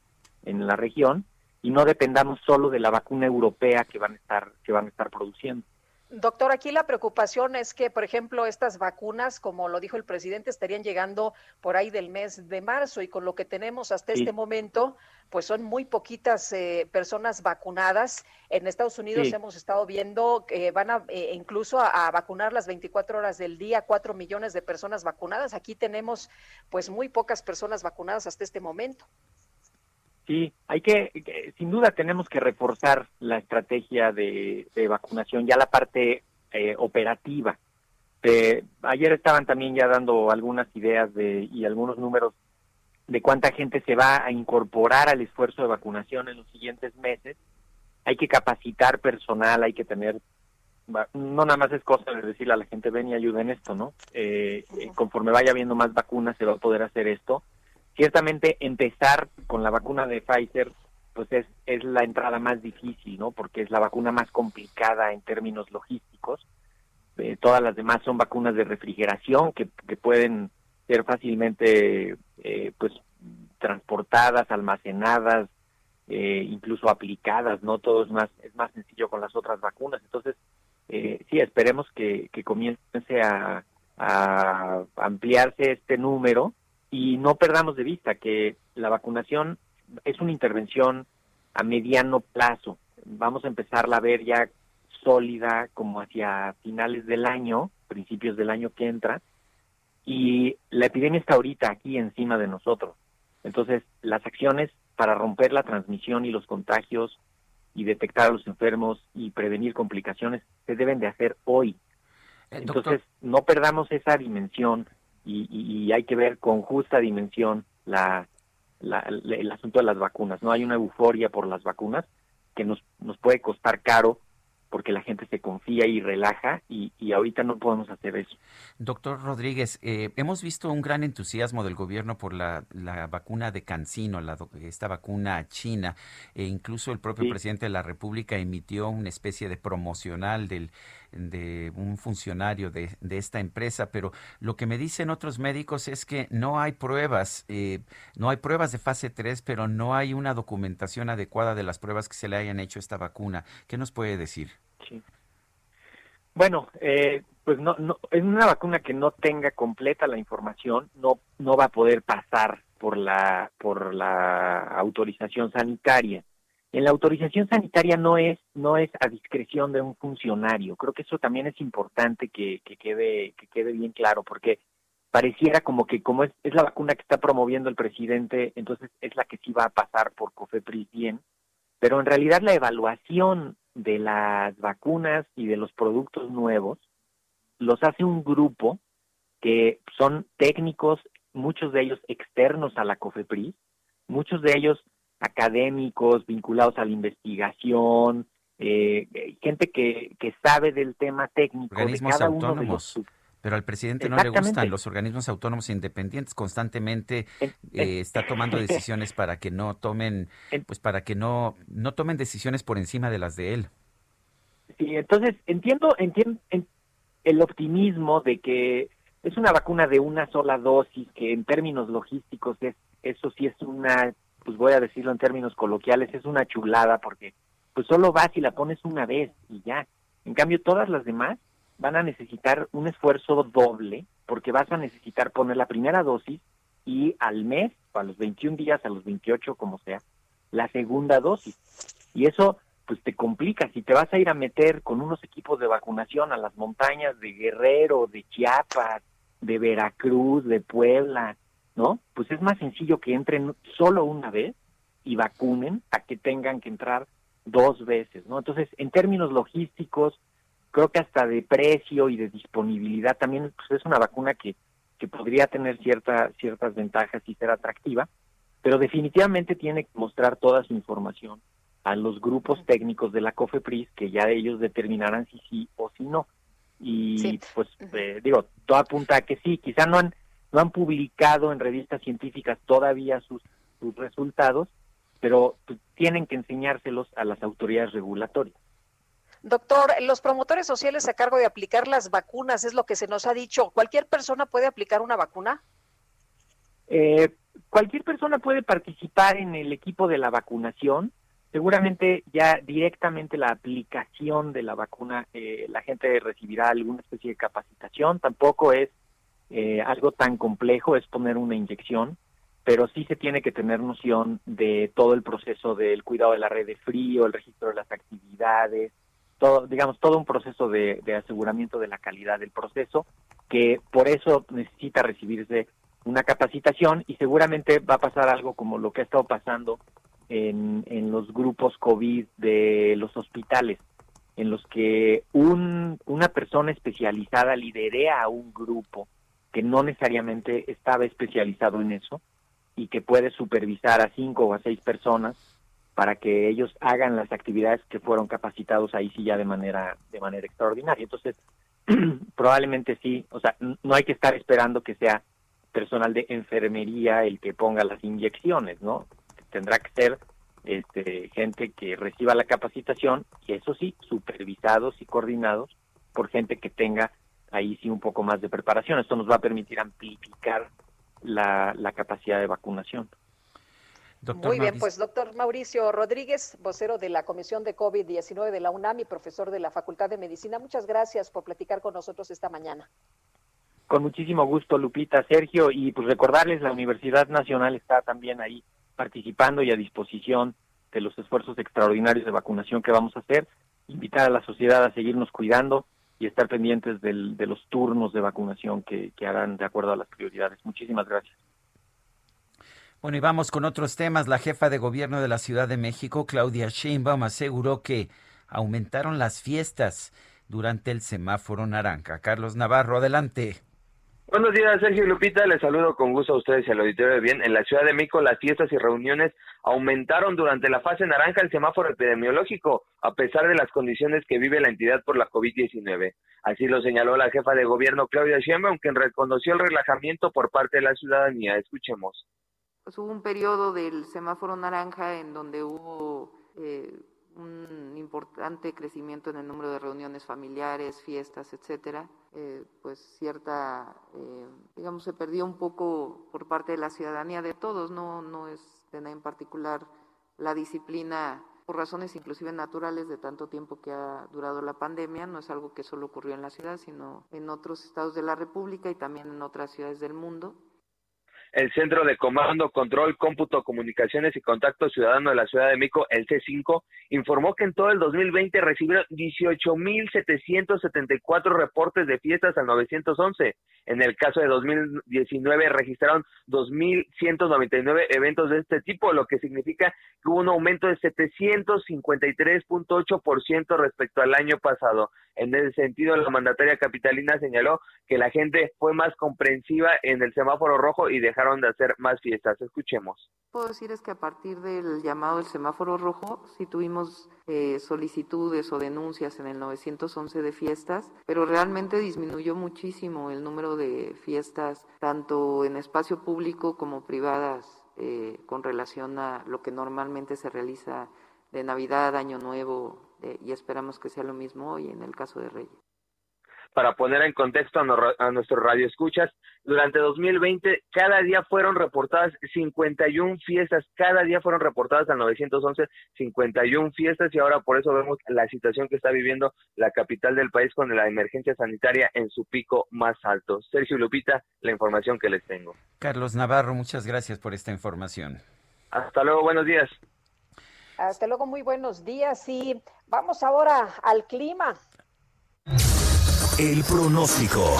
en la región, y no dependamos solo de la vacuna europea que van a estar que van a estar produciendo. Doctor, aquí la preocupación es que, por ejemplo, estas vacunas, como lo dijo el presidente, estarían llegando por ahí del mes de marzo y con lo que tenemos hasta Sí. este momento, pues son muy poquitas eh, personas vacunadas. En Estados Unidos Sí. hemos estado viendo que van a eh, incluso a, a vacunar las 24 horas del día, 4 millones de personas vacunadas. Aquí tenemos pues muy pocas personas vacunadas hasta este momento. Sí, hay que, sin duda tenemos que reforzar la estrategia de, de vacunación, ya la parte eh, operativa. Eh, ayer estaban también ya dando algunas ideas de, y algunos números de cuánta gente se va a incorporar al esfuerzo de vacunación en los siguientes meses. Hay que capacitar personal, hay que tener, no nada más es cosa de decirle a la gente ven y ayuden en esto, ¿no? Eh, conforme vaya habiendo más vacunas se va a poder hacer esto ciertamente empezar con la vacuna de Pfizer pues es, es la entrada más difícil, ¿no? Porque es la vacuna más complicada en términos logísticos. Eh, todas las demás son vacunas de refrigeración que, que pueden ser fácilmente eh, pues transportadas, almacenadas, eh, incluso aplicadas, ¿no? Todo es más, es más sencillo con las otras vacunas. Entonces, eh, sí, esperemos que, que comience a, a ampliarse este número y no perdamos de vista que la vacunación es una intervención a mediano plazo. Vamos a empezarla a ver ya sólida como hacia finales del año, principios del año que entra, y la epidemia está ahorita aquí encima de nosotros. Entonces, las acciones para romper la transmisión y los contagios y detectar a los enfermos y prevenir complicaciones se deben de hacer hoy. Eh, Entonces, no perdamos esa dimensión y, hay que ver con justa dimensión la, la- la- el asunto de las vacunas. No hay una euforia por las vacunas que nos, nos puede costar caro porque la gente se confía y relaja y, y ahorita no podemos hacer eso. Doctor Rodríguez, eh, hemos visto un gran entusiasmo del gobierno por la, la vacuna de Cancino, la, esta vacuna china. E incluso el propio Sí. presidente de la República emitió una especie de promocional del, de un funcionario de, de esta empresa. Pero lo que me dicen otros médicos es que no hay pruebas, eh, no hay pruebas de fase 3, pero no hay una documentación adecuada de las pruebas que se le hayan hecho a esta vacuna. ¿Qué nos puede decir? Bueno, eh, pues no, no, es una vacuna que no tenga completa la información, no, no va a poder pasar por la, por la autorización sanitaria. En la autorización sanitaria no es, no es a discreción de un funcionario. Creo que eso también es importante que, que quede, que quede bien claro, porque pareciera como que como es, es la vacuna que está promoviendo el presidente, entonces es la que sí va a pasar por COFEPRIS bien, pero en realidad la evaluación de las vacunas y de los productos nuevos los hace un grupo que son técnicos, muchos de ellos externos a la COFEPRIS, muchos de ellos académicos vinculados a la investigación, eh, gente que, que sabe del tema técnico de organismos cada uno de los autónomos. Pero al presidente no le gustan los organismos autónomos independientes. Constantemente eh, está tomando decisiones para que no tomen, pues para que no no tomen decisiones por encima de las de él. Sí, entonces entiendo, entiendo el optimismo de que es una vacuna de una sola dosis, que en términos logísticos es, eso sí es una, pues voy a decirlo en términos coloquiales, es una chulada porque pues solo vas y la pones una vez y ya. En cambio, todas las demás van a necesitar un esfuerzo doble porque vas a necesitar poner la primera dosis y al mes, o a los 21 días, a los 28, como sea, la segunda dosis. Y eso pues te complica. Si te vas a ir a meter con unos equipos de vacunación a las montañas de Guerrero, de Chiapas, de Veracruz, de Puebla, ¿no? Pues es más sencillo que entren solo una vez y vacunen a que tengan que entrar dos veces, ¿no? Entonces, en términos logísticos, creo que hasta de precio y de disponibilidad también pues, es una vacuna que, que podría tener cierta, ciertas ventajas y ser atractiva, pero definitivamente tiene que mostrar toda su información a los grupos técnicos de la COFEPRIS que ya ellos determinarán si sí o si no. Y pues eh, digo, todo apunta a que sí, quizá no han no han publicado en revistas científicas todavía sus, sus resultados, pero pues, tienen que enseñárselos a las autoridades regulatorias. Doctor, los promotores sociales a cargo de aplicar las vacunas es lo que se nos ha dicho. ¿Cualquier persona puede aplicar una vacuna? Eh, cualquier persona puede participar en el equipo de la vacunación, seguramente ya directamente la aplicación de la vacuna, eh, la gente recibirá alguna especie de capacitación, tampoco es eh, algo tan complejo, es poner una inyección, pero sí se tiene que tener noción de todo el proceso del cuidado de la red de frío, el registro de las actividades, todo, digamos, todo un proceso de, aseguramiento de la calidad del proceso, que por eso necesita recibirse una capacitación y seguramente va a pasar algo como lo que ha estado pasando en, en los grupos COVID de los hospitales, en los que un, una persona especializada liderea a un grupo que no necesariamente estaba especializado en eso y que puede supervisar a cinco o a seis personas para que ellos hagan las actividades que fueron capacitados ahí sí ya de manera de manera extraordinaria. Entonces, probablemente sí, o sea, no hay que estar esperando que sea personal de enfermería el que ponga las inyecciones, ¿no? Tendrá que ser este, gente que reciba la capacitación y eso sí, supervisados y coordinados por gente que tenga ahí sí un poco más de preparación. Esto nos va a permitir amplificar la, la capacidad de vacunación. Muy bien, pues doctor Mauricio Rodríguez, vocero de la Comisión de COVID-19 de la UNAM y profesor de la Facultad de Medicina, muchas gracias por platicar con nosotros esta mañana. Con muchísimo gusto, Lupita, Sergio, y pues recordarles, la Universidad Nacional está también ahí participando y a disposición de los esfuerzos extraordinarios de vacunación que vamos a hacer, invitar a la sociedad a seguirnos cuidando y estar pendientes del- de los turnos de vacunación que, que harán de acuerdo a las prioridades. Muchísimas gracias. Bueno, y vamos con otros temas. La jefa de gobierno de la Ciudad de México, Claudia Sheinbaum, aseguró que aumentaron las fiestas durante el semáforo naranja. Carlos Navarro, adelante. Buenos días, Sergio y Lupita. Les saludo con gusto a ustedes y al auditorio de bien. En la Ciudad de México, las fiestas y reuniones aumentaron durante la fase naranja el semáforo epidemiológico, a pesar de las condiciones que vive la entidad por la COVID-19. Así lo señaló la jefa de gobierno, Claudia Sheinbaum, quien reconoció el relajamiento por parte de la ciudadanía. Escuchemos. pues hubo un periodo del semáforo naranja en donde hubo eh, un importante crecimiento en el número de reuniones familiares, fiestas, etcétera. Eh, pues cierta, eh, digamos, se perdió un poco por parte de la ciudadanía de todos, no, no es de nadie en particular la disciplina por razones inclusive naturales de tanto tiempo que ha durado la pandemia, no es algo que solo ocurrió en la ciudad, sino en otros estados de la República y también en otras ciudades del mundo. El Centro de Comando, Control, Cómputo, Comunicaciones y Contacto Ciudadano de la Ciudad de México, el C5, informó que en todo el 2020 recibieron 18.774 reportes de fiestas al 911. En el caso de 2019 registraron 2.199 eventos de este tipo, lo que significa que hubo un aumento de 753.8% respecto al año pasado. En ese sentido, la mandataria capitalina señaló que la gente fue más comprensiva en el semáforo rojo y dejaron de hacer más fiestas. Escuchemos. puedo decir es que a partir del llamado del semáforo rojo sí tuvimos eh, solicitudes o denuncias en el 911 de fiestas, pero realmente disminuyó muchísimo el número de fiestas tanto en espacio público como privadas eh, con relación a lo que normalmente se realiza de Navidad, Año Nuevo eh, y esperamos que sea lo mismo hoy en el caso de Reyes. Para poner en contexto a, no- a nuestros radioescuchas, durante 2020 cada día fueron reportadas 51 fiestas, cada día fueron reportadas al 911 51 fiestas y ahora por eso vemos la situación que está viviendo la capital del país con la emergencia sanitaria en su pico más alto. Sergio Lupita, la información que les tengo. Carlos Navarro, muchas gracias por esta información. Hasta luego, buenos días. Hasta luego, muy buenos días y vamos ahora al clima. El pronóstico.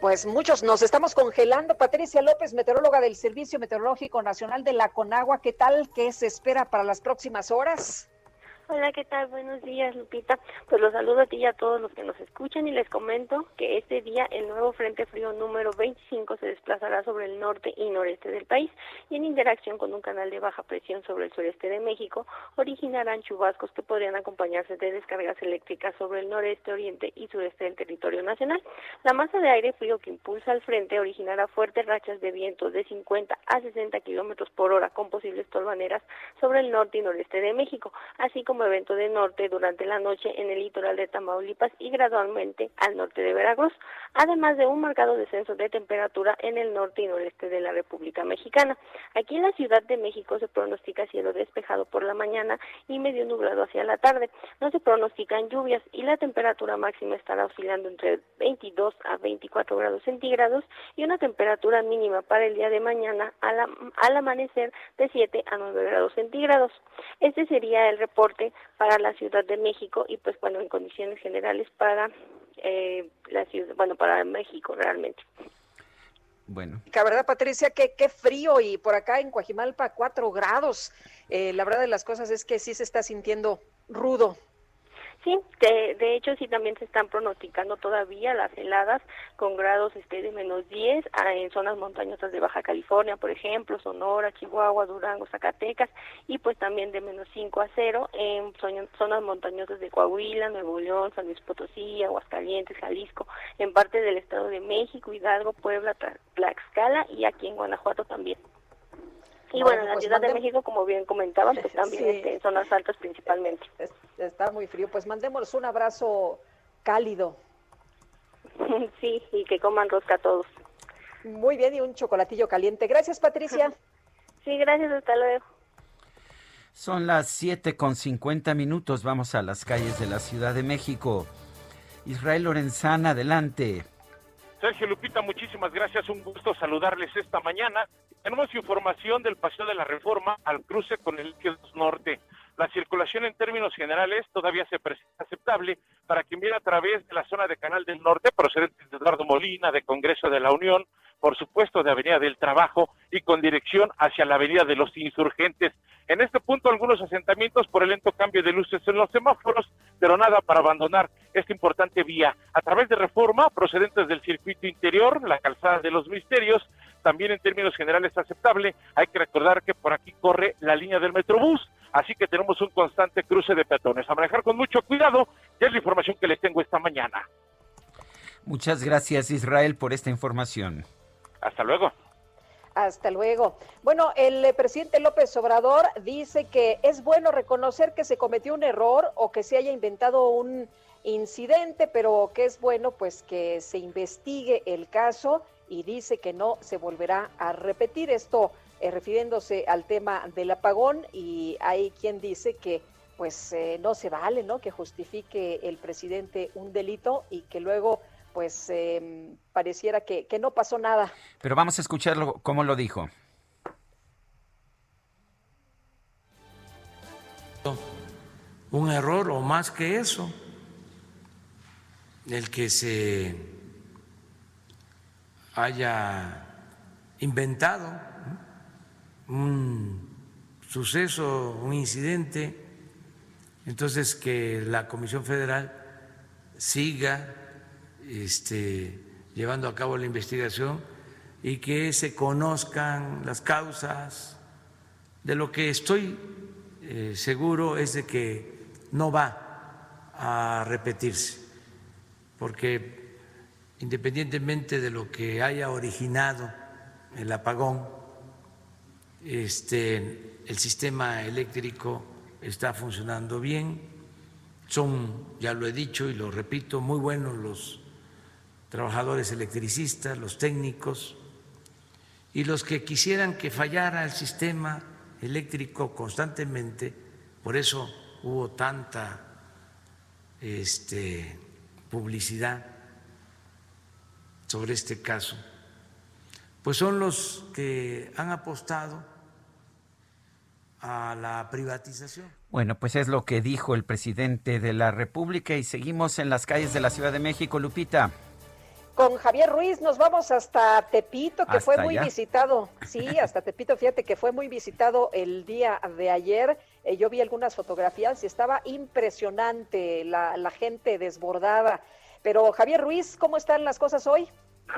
Pues muchos nos estamos congelando. Patricia López, meteoróloga del Servicio Meteorológico Nacional de la Conagua, ¿qué tal? ¿Qué se espera para las próximas horas? Hola, ¿qué tal? Buenos días, Lupita. Pues los saludo a ti y a todos los que nos escuchan y les comento que este día el nuevo Frente Frío número 25 se desplazará sobre el norte y noreste del país y en interacción con un canal de baja presión sobre el sureste de México originarán chubascos que podrían acompañarse de descargas eléctricas sobre el noreste, oriente y sureste del territorio nacional. La masa de aire frío que impulsa al frente originará fuertes rachas de vientos de 50 a 60 kilómetros por hora con posibles tolvaneras sobre el norte y noreste de México, así como como evento de norte durante la noche en el litoral de Tamaulipas y gradualmente al norte de Veracruz, además de un marcado descenso de temperatura en el norte y noreste de la República Mexicana. Aquí en la Ciudad de México se pronostica cielo despejado por la mañana y medio nublado hacia la tarde. No se pronostican lluvias y la temperatura máxima estará oscilando entre 22 a 24 grados centígrados y una temperatura mínima para el día de mañana al, am- al amanecer de 7 a 9 grados centígrados. Este sería el reporte para la Ciudad de México y pues bueno, en condiciones generales para eh, la ciudad, bueno, para México realmente. Bueno, La verdad, Patricia, qué, qué frío y por acá en Coajimalpa, cuatro grados. Eh, la verdad de las cosas es que sí se está sintiendo rudo. Sí, de, de hecho sí también se están pronosticando todavía las heladas con grados este de menos 10 a- en zonas montañosas de Baja California, por ejemplo, Sonora, Chihuahua, Durango, Zacatecas y pues también de menos 5 a 0 en zonas- montañosas de Coahuila, Nuevo León, San Luis Potosí, Aguascalientes, Jalisco, en parte del Estado de México, Hidalgo, Puebla, Tla- Tlaxcala y aquí en Guanajuato también. Y Bueno, bueno, en la pues Ciudad de México, como bien comentaban, pues también Sí. este, en zonas altas principalmente. Está muy frío. Pues mandémosles un abrazo cálido. Sí, y que coman rosca todos. Muy bien, y un chocolatillo caliente. Gracias, Patricia. Sí, gracias, hasta luego. son las 7 con 50 minutos. Vamos a las calles de la Ciudad de México. Israel Lorenzana, adelante. Sergio Lupita, muchísimas gracias. Un gusto saludarles esta mañana. Tenemos información del Paseo de la Reforma al cruce con el Eje 2 Norte. La circulación en términos generales todavía se presenta aceptable para quien viene a través de la zona de Canal del Norte, procedente de Eduardo Molina, de Congreso de la Unión, por supuesto de Avenida del Trabajo y con dirección hacia la Avenida de los Insurgentes. En este punto algunos asentamientos por el lento cambio de luces en los semáforos, pero nada para abandonar esta importante vía. A través de reforma, procedentes del circuito interior, la calzada de los misterios, también en términos generales aceptable. Hay que recordar que por aquí corre la línea del Metrobús, así que tenemos un constante cruce de peatones. A manejar con mucho cuidado, ya es la información que les tengo esta mañana. Muchas gracias, Israel, por esta información. Hasta luego. Hasta luego. Bueno, el eh, presidente López Obrador dice que es bueno reconocer que se cometió un error o que se haya inventado un incidente, pero que es bueno pues que se investigue el caso y dice que no se volverá a repetir esto eh, refiriéndose al tema del apagón y hay quien dice que pues eh, no se vale, ¿no? Que justifique el presidente un delito y que luego pues eh, pareciera que, que no pasó nada. Pero vamos a escucharlo cómo lo dijo. un error o más que eso, el que se haya inventado un suceso, un incidente, entonces que la Comisión Federal siga este, llevando a cabo la investigación y que se conozcan las causas. De lo que estoy eh, seguro es de que no va a repetirse, porque independientemente de lo que haya originado el apagón, este, el sistema eléctrico está funcionando bien, son, ya lo he dicho y lo repito, muy buenos los trabajadores electricistas, los técnicos, y los que quisieran que fallara el sistema eléctrico constantemente, por eso hubo tanta este, publicidad sobre este caso, pues son los que han apostado a la privatización. Bueno, pues es lo que dijo el presidente de la República y seguimos en las calles de la Ciudad de México, Lupita. Con Javier Ruiz nos vamos hasta Tepito, que fue ¿Hasta muy allá? visitado. Sí, hasta Tepito, fíjate que fue muy visitado el día de ayer. Eh, yo vi algunas fotografías y estaba impresionante la, la gente desbordada. Pero Javier Ruiz, ¿cómo están las cosas hoy?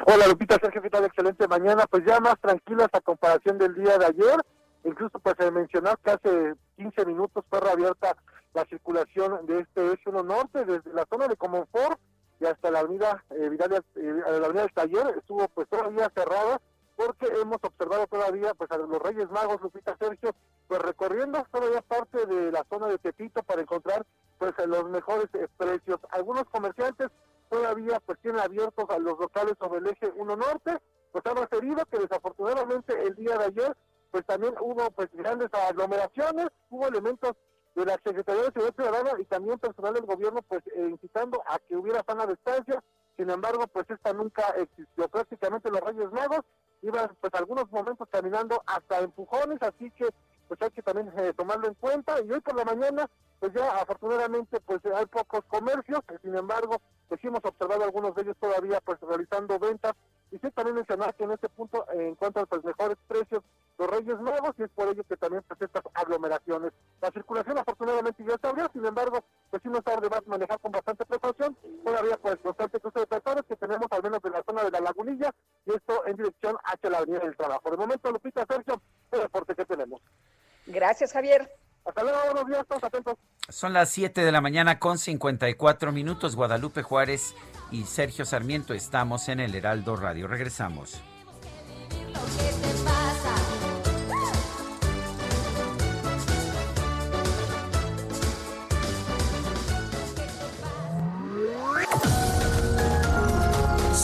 Hola Lupita, Sergio, ¿qué tal? Excelente mañana. Pues ya más tranquilas a comparación del día de ayer. Incluso pues eh, mencionar que hace 15 minutos fue reabierta la circulación de este eje 1 norte desde la zona de Comonfort y hasta la avenida eh, eh, la avenida Taller estuvo pues todavía cerrada porque hemos observado todavía pues a los Reyes Magos, Lupita Sergio, pues recorriendo todavía parte de la zona de Tepito para encontrar pues los mejores eh, precios. Algunos comerciantes todavía pues tienen abiertos a los locales sobre el eje 1 norte, pues han referido que desafortunadamente el día de ayer pues también hubo pues grandes aglomeraciones, hubo elementos de la Secretaría de Seguridad Ciudadana y también personal del gobierno pues eh, incitando a que hubiera sana distancia, sin embargo pues esta nunca existió, prácticamente los Reyes Magos iban pues algunos momentos caminando hasta empujones, así que pues hay que también eh, tomarlo en cuenta y hoy por la mañana pues ya afortunadamente pues hay pocos comercios, sin embargo pues hemos observado algunos de ellos todavía pues realizando ventas y sí también mencionar que en este punto eh, encuentran pues mejores precios los Reyes Nuevos y es por ello que también pues estas aglomeraciones. La circulación afortunadamente ya se abrió, sin embargo pues sí nos de más manejar con bastante precaución, todavía pues bastante cruce de que tenemos al menos de la zona de la lagunilla y esto en dirección hacia la avenida del trabajo. De momento Lupita Sergio, el reporte que tenemos. Gracias, Javier. Hasta luego, buenos días, todos atentos. Son las 7 de la mañana con 54 minutos. Guadalupe Juárez y Sergio Sarmiento estamos en el Heraldo Radio. Regresamos.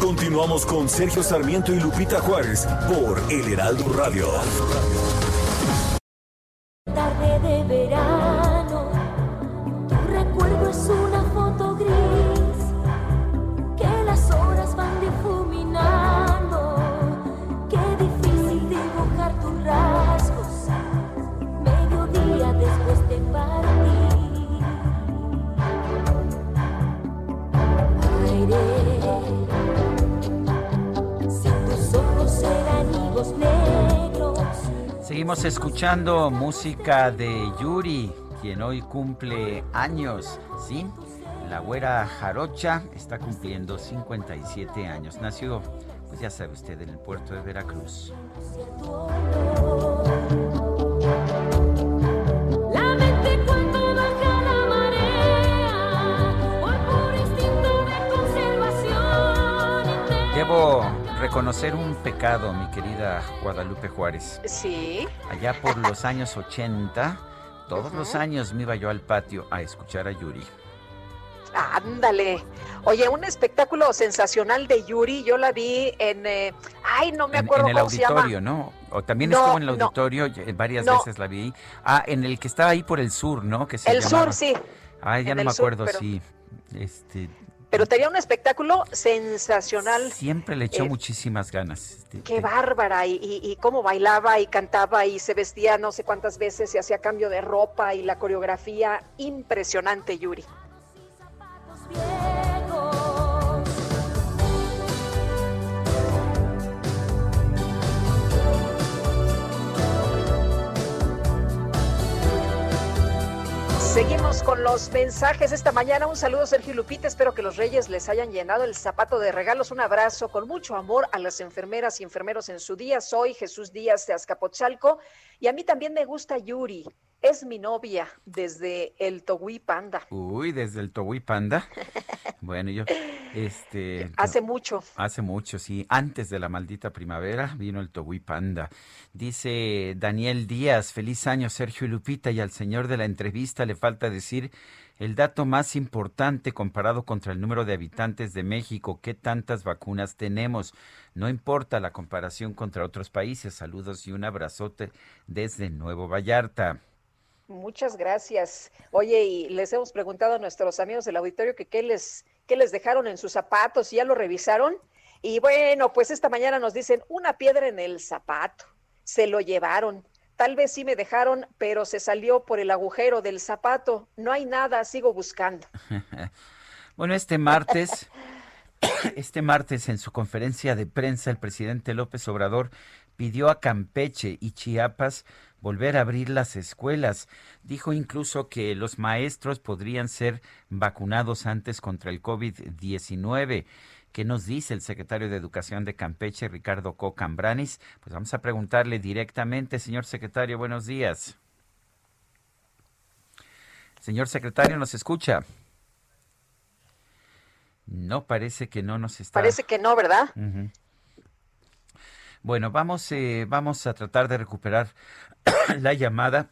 Continuamos con Sergio Sarmiento y Lupita Juárez por El Heraldo Radio. Tarde de verano, tu recuerdo es una foto gris Seguimos escuchando música de Yuri, quien hoy cumple años, ¿sí? La güera jarocha está cumpliendo 57 años. Nació, pues ya sabe usted, en el puerto de Veracruz. La reconocer un pecado, mi querida Guadalupe Juárez. Sí. Allá por los años 80, todos los años me iba yo al patio a escuchar a Yuri. Ándale. Oye, un espectáculo sensacional de Yuri, yo la vi en... eh, ay, no me En, acuerdo en el cómo se llama. auditorio, ¿no? O también No, estuvo en el auditorio, ya- varias No. veces la vi. Ah, en el que estaba ahí por el sur, ¿no? Que se El llamaba- sur, sí. Ay, ya en no el me sur, acuerdo, pero- sí. Este, Pero tenía un espectáculo sensacional. siempre le echó Eh, muchísimas ganas. Qué bárbara, y, y- y cómo bailaba y cantaba y se vestía no sé cuántas veces y hacía cambio de ropa y la coreografía impresionante, Yuri. Seguimos con los mensajes esta mañana. Un saludo, Sergio Lupita. Espero que los Reyes les hayan llenado el zapato de regalos. Un abrazo con mucho amor a las enfermeras y enfermeros en su día. Soy Jesús Díaz de Azcapotzalco y a mí también me gusta Yuri. Es mi novia desde el Togui Panda. Uy, desde el Togui Panda. Bueno, yo, este... Hace mucho. Hace mucho, sí. Antes de la maldita primavera vino el Togui Panda. Dice Daniel Díaz, feliz año Sergio y Lupita y al señor de la entrevista le falta decir el dato más importante comparado contra el número de habitantes de México, qué tantas vacunas tenemos. No importa la comparación contra otros países. Saludos y un abrazote desde Nuevo Vallarta. Muchas gracias. Oye, y les hemos preguntado a nuestros amigos del auditorio que qué les, qué les dejaron en sus zapatos, ¿y ya lo revisaron? Y bueno, pues esta mañana nos dicen una piedra en el zapato, se lo llevaron. Tal vez sí me dejaron, pero se salió por el agujero del zapato. No hay nada, sigo buscando. Bueno, este martes Este martes en su conferencia de prensa el presidente López Obrador pidió a Campeche y Chiapas volver a abrir las escuelas. Dijo incluso que los maestros podrían ser vacunados antes contra el COVID-19. ¿Qué nos dice el secretario de Educación de Campeche, Ricardo Cocambranis? Pues vamos a preguntarle directamente, señor secretario, buenos días. Señor secretario, ¿nos escucha? No, parece que no nos está. Parece que no, ¿verdad? Bueno, vamos, eh, vamos a tratar de recuperar la llamada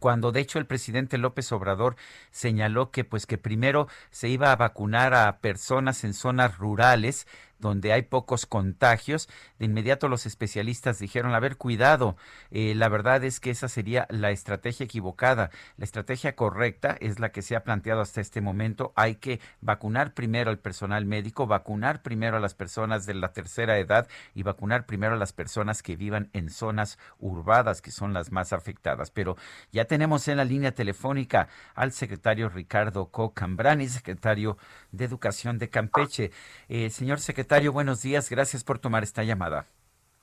cuando de hecho el presidente López Obrador señaló que pues que primero se iba a vacunar a personas en zonas rurales donde hay pocos contagios, de inmediato los especialistas dijeron, a ver, cuidado, eh, la verdad es que esa sería la estrategia equivocada. La estrategia correcta es la que se ha planteado hasta este momento. Hay que vacunar primero al personal médico, vacunar primero a las personas de la tercera edad y vacunar primero a las personas que vivan en zonas urbadas, que son las más afectadas. Pero ya tenemos en la línea telefónica al secretario Ricardo Cocambrani, secretario de Educación de Campeche. Eh, señor secretario, buenos días. Gracias por tomar esta llamada.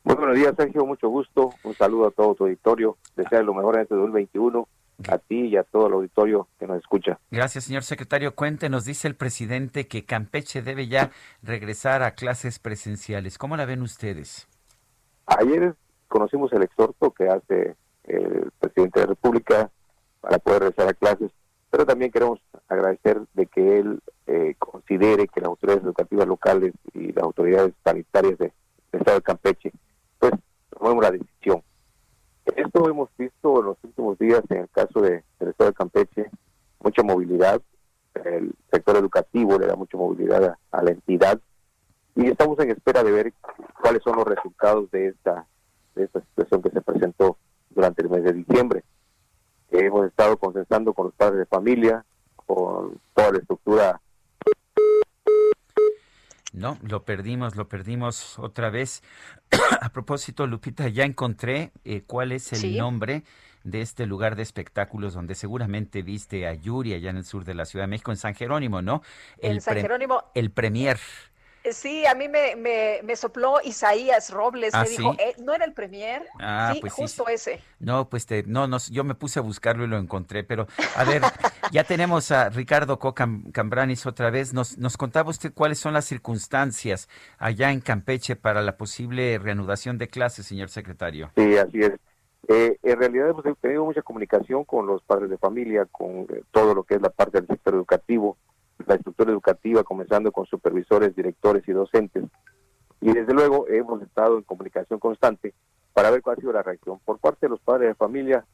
Muy buenos días, Sergio. Mucho gusto. Un saludo a todo tu auditorio. Desear lo mejor en este 2021 a ti y a todo el auditorio que nos escucha. Gracias, señor secretario. Cuéntenos, dice el presidente que Campeche debe ya regresar a clases presenciales. ¿Cómo la ven ustedes? Ayer conocimos el exhorto que hace el presidente de la República para poder regresar a clases, pero también queremos agradecer de que él eh, considere que las autoridades educativas locales y las autoridades sanitarias de- del Estado de Campeche, pues tomemos la decisión. Esto hemos visto en los últimos días en el caso de- del Estado de Campeche, mucha movilidad, el sector educativo le da mucha movilidad a, a la entidad y estamos en espera de ver cuáles son los resultados de esta, de esta situación que se presentó durante el mes de diciembre. Hemos estado consensando con los padres de familia, con toda la estructura No, lo perdimos, lo perdimos otra vez. a propósito, Lupita, ya encontré eh, cuál es el Sí. nombre de este lugar de espectáculos donde seguramente viste a Yuri allá en el sur de la Ciudad de México, en San Jerónimo, ¿no? En San Jerónimo. El Premier. Sí, a mí me, me, me sopló Isaías Robles, Ah, me dijo, ¿sí? eh, ¿no era el premier? Ah, sí, pues sí, justo ese. No, pues te, no, no, yo me puse a buscarlo y lo encontré, pero a ver, ya tenemos a Ricardo Cocam Cambranis otra vez. Nos, nos contaba usted cuáles son las circunstancias allá en Campeche para la posible reanudación de clases, señor secretario. Sí, así es. Eh, en realidad hemos tenido mucha comunicación con los padres de familia, con eh, todo lo que es la parte del sector educativo, la estructura educativa, comenzando con supervisores, directores y docentes. Y desde luego hemos estado en comunicación constante para ver cuál ha sido la reacción. Por parte de los padres de familia,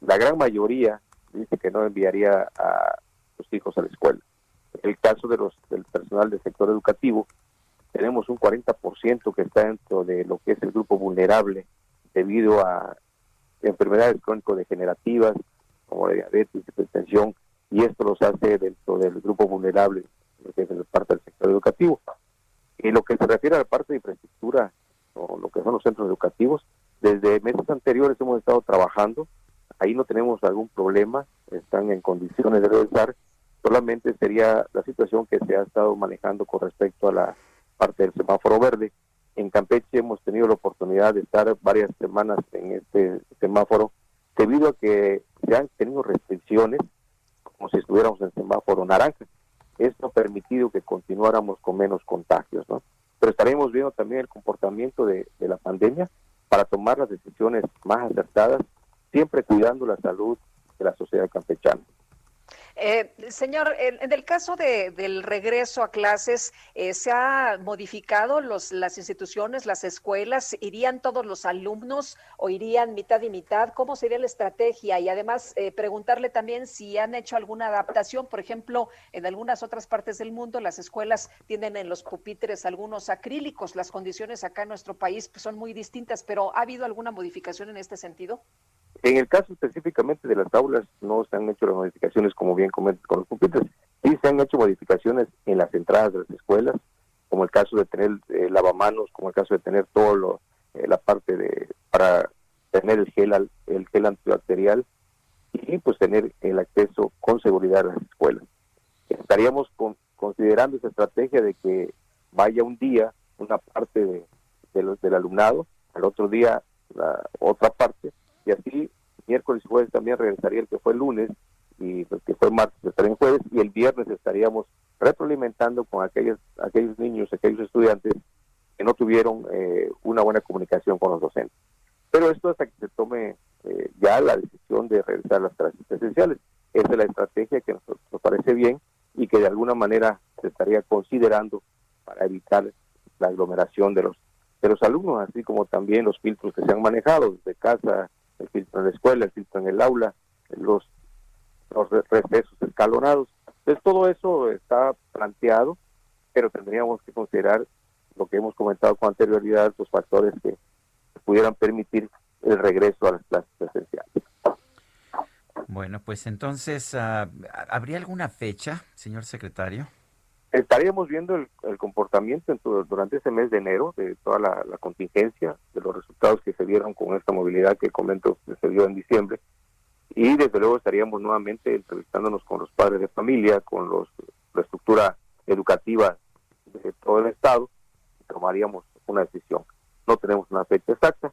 la gran mayoría dice que no enviaría a sus hijos a la escuela. El caso de los del personal del sector educativo, tenemos un 40% que está dentro de lo que es el grupo vulnerable debido a enfermedades crónico-degenerativas como la diabetes, hipertensión, y esto los hace dentro del grupo vulnerable, que es parte del sector educativo. Y lo que se refiere a la parte de infraestructura, o lo que son los centros educativos, desde meses anteriores hemos estado trabajando, ahí no tenemos algún problema, están en condiciones de regresar, solamente sería la situación que se ha estado manejando con respecto a la parte del semáforo verde. En Campeche hemos tenido la oportunidad de estar varias semanas en este semáforo debido a que se han tenido restricciones como si estuviéramos en semáforo naranja. Esto ha permitido que continuáramos con menos contagios, ¿no? Pero estaremos viendo también el comportamiento de, de la pandemia para tomar las decisiones más acertadas, siempre cuidando la salud de la sociedad campechana. Eh, señor, en, el caso de- del regreso a clases, eh, ¿se ha modificado los, las instituciones, las escuelas? ¿Irían todos los alumnos o irían mitad y mitad? ¿Cómo sería la estrategia? Y además, eh, preguntarle también si han hecho alguna adaptación. Por ejemplo, en algunas otras partes del mundo, las escuelas tienen en los pupitres algunos acrílicos. Las condiciones acá en nuestro país pues, son muy distintas, pero ¿ha habido alguna modificación en este sentido? En el caso específicamente de las aulas, no se han hecho las modificaciones como bien comentas con los pupitres, sí se han hecho modificaciones en las entradas de las escuelas, como el caso de tener eh, lavamanos, como el caso de tener todo lo, eh, la parte de para tener el gel el gel antibacterial y pues tener el acceso con seguridad a las escuelas. Estaríamos con- considerando esa estrategia de que vaya un día una parte de, de los, del alumnado, al otro día la otra parte, y así miércoles y jueves también regresaría el que fue el lunes y el que fue martes estaría en jueves y el viernes estaríamos retroalimentando con aquellos aquellos niños, aquellos estudiantes que no tuvieron eh, una buena comunicación con los docentes. Pero esto hasta que se tome eh, ya la decisión de regresar a las clases presenciales. Esa es la estrategia que nos, nos parece bien y que de alguna manera se estaría considerando para evitar la aglomeración de los de los alumnos, así como también los filtros que se han manejado desde casa, el filtro en la escuela, el filtro en el aula, los, los re- recesos escalonados. Entonces todo eso está planteado, pero tendríamos que considerar lo que hemos comentado con anterioridad, los factores que pudieran permitir el regreso a las clases presenciales. Bueno, pues entonces, ah, ¿habría alguna fecha, señor secretario? Estaríamos viendo el, comportamiento en durante ese mes de enero de toda la, contingencia, de los resultados que se dieron con esta movilidad que comento que se dio en diciembre. Y desde luego estaríamos nuevamente entrevistándonos con los padres de familia, con los, la estructura educativa de todo el Estado y tomaríamos una decisión. No tenemos una fecha exacta.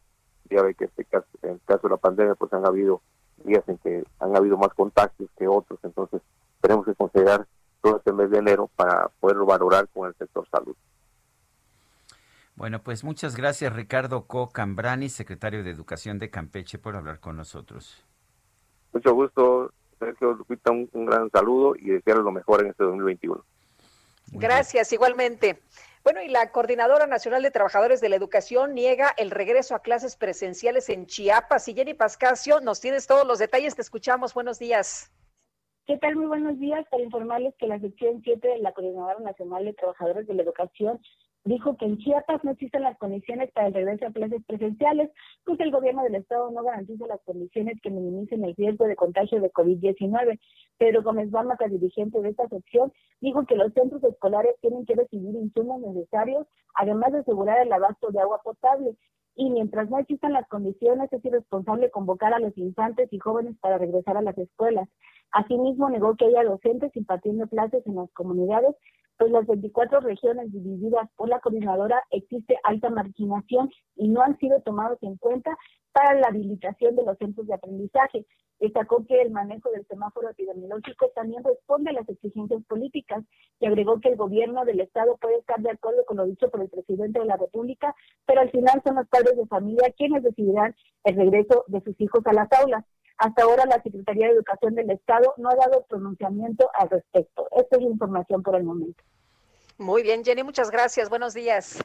Ya ve que este caso, en el caso de la pandemia pues han habido días en que han habido más contagios que otros, entonces tenemos que considerar todo este mes de enero para poderlo valorar con el sector salud. Bueno, pues muchas gracias Ricardo Co. Cambrani, secretario de Educación de Campeche, por hablar con nosotros. Mucho gusto, Sergio Lupita, un, un gran saludo y desearles lo mejor en este 2021. Gracias, igualmente. Bueno, y la Coordinadora Nacional de Trabajadores de la Educación niega el regreso a clases presenciales en Chiapas. Y Jenny Pascasio, nos tienes todos los detalles, te escuchamos. Buenos días. ¿Qué tal? Muy buenos días. Para informarles que la sección 7 de la Coordinadora Nacional de Trabajadores de la Educación dijo que en Chiapas no existen las condiciones para el regreso a clases presenciales, pues el gobierno del estado no garantiza las condiciones que minimicen el riesgo de contagio de COVID-19. Pedro Gómez Bármaca, dirigente de esta sección, dijo que los centros escolares tienen que recibir insumos necesarios, además de asegurar el abasto de agua potable. Y mientras no existan las condiciones, es irresponsable convocar a los infantes y jóvenes para regresar a las escuelas. Asimismo, negó que haya docentes impartiendo clases en las comunidades, pues las 24 regiones divididas por la coordinadora existe alta marginación y no han sido tomados en cuenta para la habilitación de los centros de aprendizaje. Destacó que el manejo del semáforo epidemiológico también responde a las exigencias políticas y agregó que el gobierno del Estado puede estar de acuerdo con lo dicho por el presidente de la República, pero al final son los padres de familia quienes decidirán el regreso de sus hijos a las aulas. Hasta ahora la Secretaría de Educación del Estado no ha dado pronunciamiento al respecto. Esta es la información por el momento. Muy bien, Jenny, muchas gracias. Buenos días.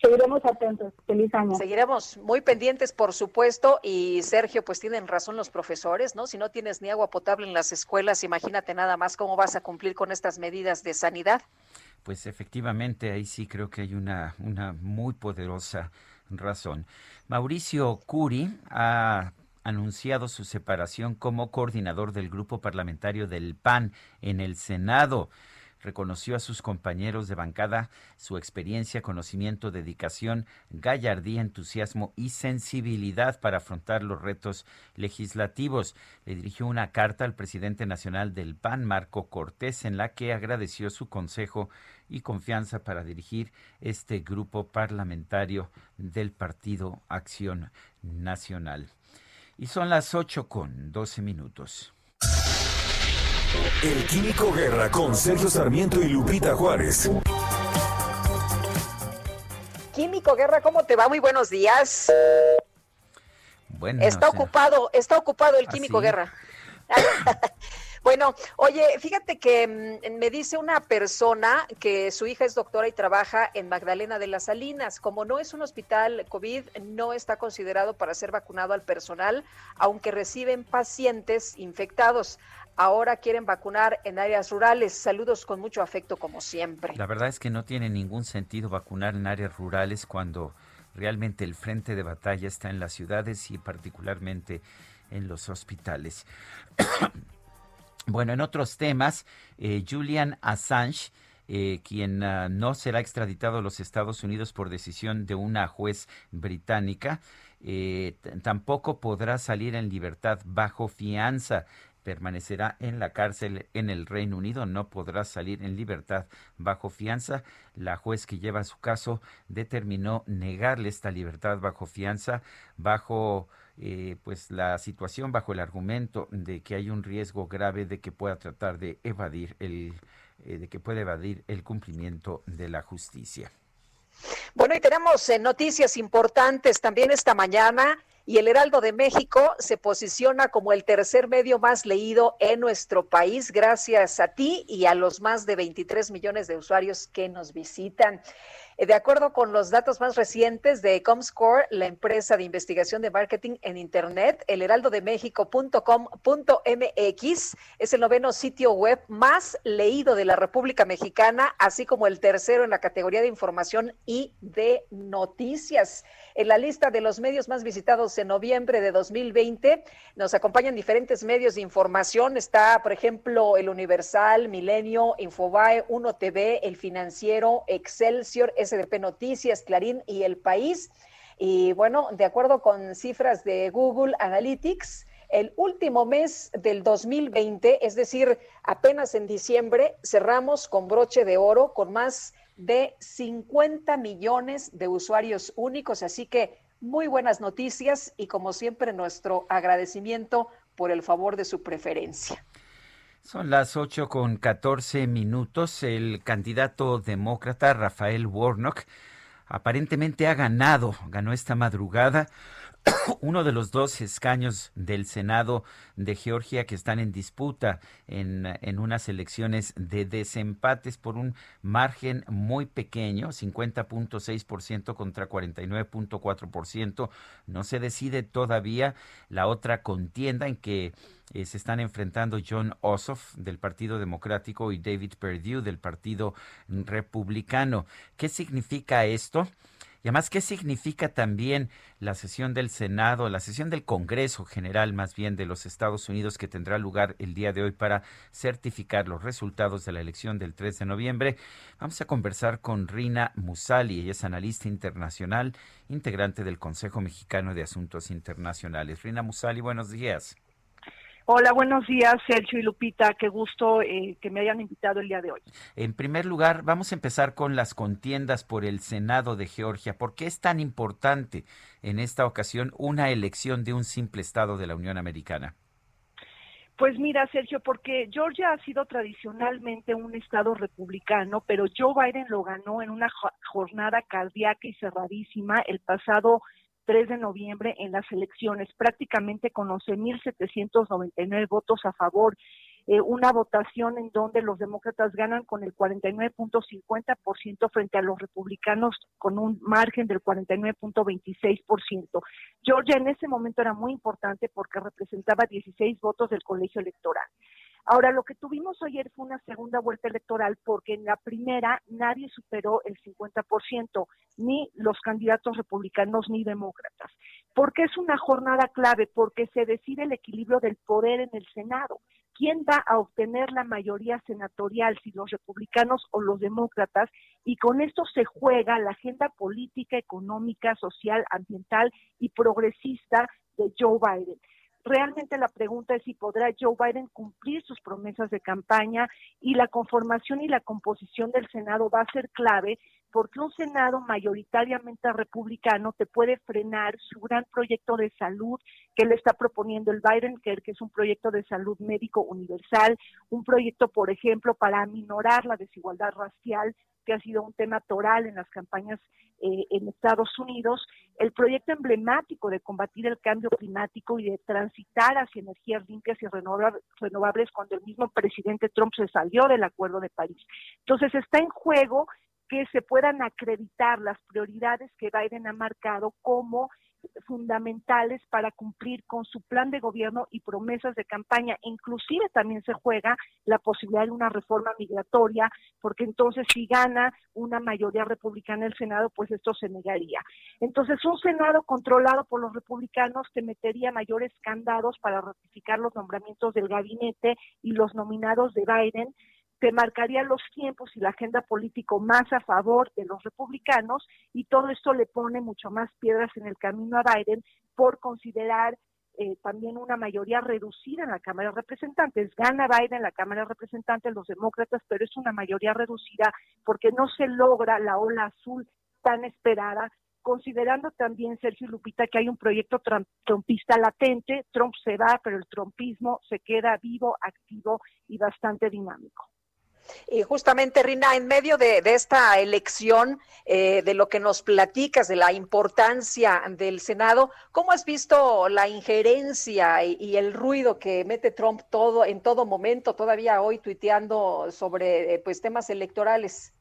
Seguiremos atentos. Feliz año. Seguiremos muy pendientes, por supuesto. Y Sergio, pues tienen razón los profesores, ¿no? Si no tienes ni agua potable en las escuelas, imagínate nada más cómo vas a cumplir con estas medidas de sanidad. Pues efectivamente, ahí sí creo que hay una, una muy poderosa razón. Mauricio Curi ha anunciado su separación como coordinador del grupo parlamentario del PAN en el Senado. Reconoció a sus compañeros de bancada su experiencia, conocimiento, dedicación, gallardía, entusiasmo y sensibilidad para afrontar los retos legislativos. Le dirigió una carta al presidente nacional del PAN, Marco Cortés, en la que agradeció su consejo y confianza para dirigir este grupo parlamentario del Partido Acción Nacional. Y son las 8 con 12 minutos. El Químico Guerra con Sergio Sarmiento y Lupita Juárez. Químico Guerra, ¿cómo te va? Muy buenos días. Bueno, Está o sea, ocupado, está ocupado el ¿Ah, Químico sí? Guerra. Bueno, oye, fíjate que mm, me dice una persona que su hija es doctora y trabaja en Magdalena de las Salinas. Como no es un hospital COVID, no está considerado para ser vacunado al personal, aunque reciben pacientes infectados. Ahora quieren vacunar en áreas rurales. Saludos con mucho afecto, como siempre. La verdad es que no tiene ningún sentido vacunar en áreas rurales cuando realmente el frente de batalla está en las ciudades y particularmente en los hospitales. Bueno, en otros temas, eh, Julian Assange, eh, quien ah, no será extraditado a los Estados Unidos por decisión de una juez británica, eh, tampoco podrá salir en libertad bajo fianza. permanecerá en la cárcel en el Reino Unido, no podrá salir en libertad bajo fianza. La juez que lleva su caso determinó negarle esta libertad bajo fianza, bajo eh, pues la situación, bajo el argumento de que hay un riesgo grave de que pueda tratar de evadir el, eh, de que pueda evadir el cumplimiento de la justicia. Bueno, y tenemos eh, noticias importantes también esta mañana y el Heraldo de México se posiciona como el tercer medio más leído en nuestro país gracias a ti y a los más de 23 millones de usuarios que nos visitan. Eh, De acuerdo con los datos más recientes de Comscore, la empresa de investigación de marketing en Internet, el heraldodemexico.com.mx es el noveno sitio web más leído de la República Mexicana, así como el tercero en la categoría de información y de noticias. En la lista de los medios más visitados en noviembre de 2020 nos acompañan diferentes medios de información. Está, por ejemplo, El Universal, Milenio, Infobae, Uno TV, El Financiero, Excelsior, SDP Noticias, Clarín y El País. Y bueno, de acuerdo con cifras de Google Analytics, el último mes del 2020, es decir, apenas en diciembre, cerramos con broche de oro con más de 50 millones de usuarios únicos. Así que muy buenas noticias y como siempre nuestro agradecimiento por el favor de su preferencia. Son las 8 con 14 minutos. El candidato demócrata Rafael Warnock aparentemente ha ganado, ganó esta madrugada uno de los dos escaños del Senado de Georgia que están en disputa en, en, unas elecciones de desempates por un margen muy pequeño, 50.6% contra 49.4%. No se decide todavía la otra contienda en que eh, se están enfrentando John Ossoff del Partido Democrático y David Perdue del Partido Republicano. ¿Qué significa esto? Y además, ¿qué significa también la sesión del Senado, la sesión del Congreso General más bien de los Estados Unidos que tendrá lugar el día de hoy para certificar los resultados de la elección del 3 de noviembre? Vamos a conversar con Rina Musali, ella es analista internacional, integrante del Consejo Mexicano de Asuntos Internacionales. Rina Musali, buenos días. Hola, buenos días, Sergio y Lupita. Qué gusto eh, que me hayan invitado el día de hoy. En primer lugar, vamos a empezar con las contiendas por el Senado de Georgia. ¿Por qué es tan importante en esta ocasión una elección de un simple Estado de la Unión Americana? Pues mira, Sergio, porque Georgia ha sido tradicionalmente un estado republicano, pero Joe Biden lo ganó en una jornada cardíaca y cerradísima el pasado 3 de noviembre en las elecciones, prácticamente con 11.799 votos a favor. Eh, una votación en donde los demócratas ganan con el 49.50% frente a los republicanos con un margen del 49.26%. Georgia en ese momento era muy importante porque representaba 16 votos del colegio electoral. Ahora, lo que tuvimos ayer fue una segunda vuelta electoral porque en la primera nadie superó el 50%, ni los candidatos republicanos ni demócratas. ¿Por qué es una jornada clave? Porque se decide el equilibrio del poder en el Senado. ¿Quién va a obtener la mayoría senatorial, si los republicanos o los demócratas? Y con esto se juega la agenda política, económica, social, ambiental y progresista de Joe Biden realmente la pregunta es si podrá Joe Biden cumplir sus promesas de campaña y la conformación y la composición del Senado va a ser clave porque un Senado mayoritariamente republicano te puede frenar su gran proyecto de salud que le está proponiendo el Biden que es un proyecto de salud médico universal, un proyecto, por ejemplo, para aminorar la desigualdad racial, que ha sido un tema toral en las campañas eh, en Estados Unidos, el proyecto emblemático de combatir el cambio climático y de transitar hacia energías limpias y renovables cuando el mismo presidente Trump se salió del Acuerdo de París. Entonces está en juego que se puedan acreditar las prioridades que Biden ha marcado como fundamentales para cumplir con su plan de gobierno y promesas de campaña. Inclusive también se juega la posibilidad de una reforma migratoria, porque entonces si gana una mayoría republicana el Senado, pues esto se negaría. Entonces un Senado controlado por los republicanos te metería mayores candados para ratificar los nombramientos del gabinete y los nominados de Biden que marcaría los tiempos y la agenda político más a favor de los republicanos y todo esto le pone mucho más piedras en el camino a Biden por considerar eh, también una mayoría reducida en la Cámara de Representantes. Gana Biden en la Cámara de Representantes, los demócratas, pero es una mayoría reducida porque no se logra la ola azul tan esperada considerando también, Sergio Lupita, que hay un proyecto trumpista latente, Trump se va, pero el trumpismo se queda vivo, activo y bastante dinámico. Y justamente, Rina, en medio de, esta elección, eh, de lo que nos platicas, de la importancia del Senado, ¿cómo has visto la injerencia y, y el ruido que mete Trump todo en todo momento, todavía hoy tuiteando sobre eh, pues temas electorales?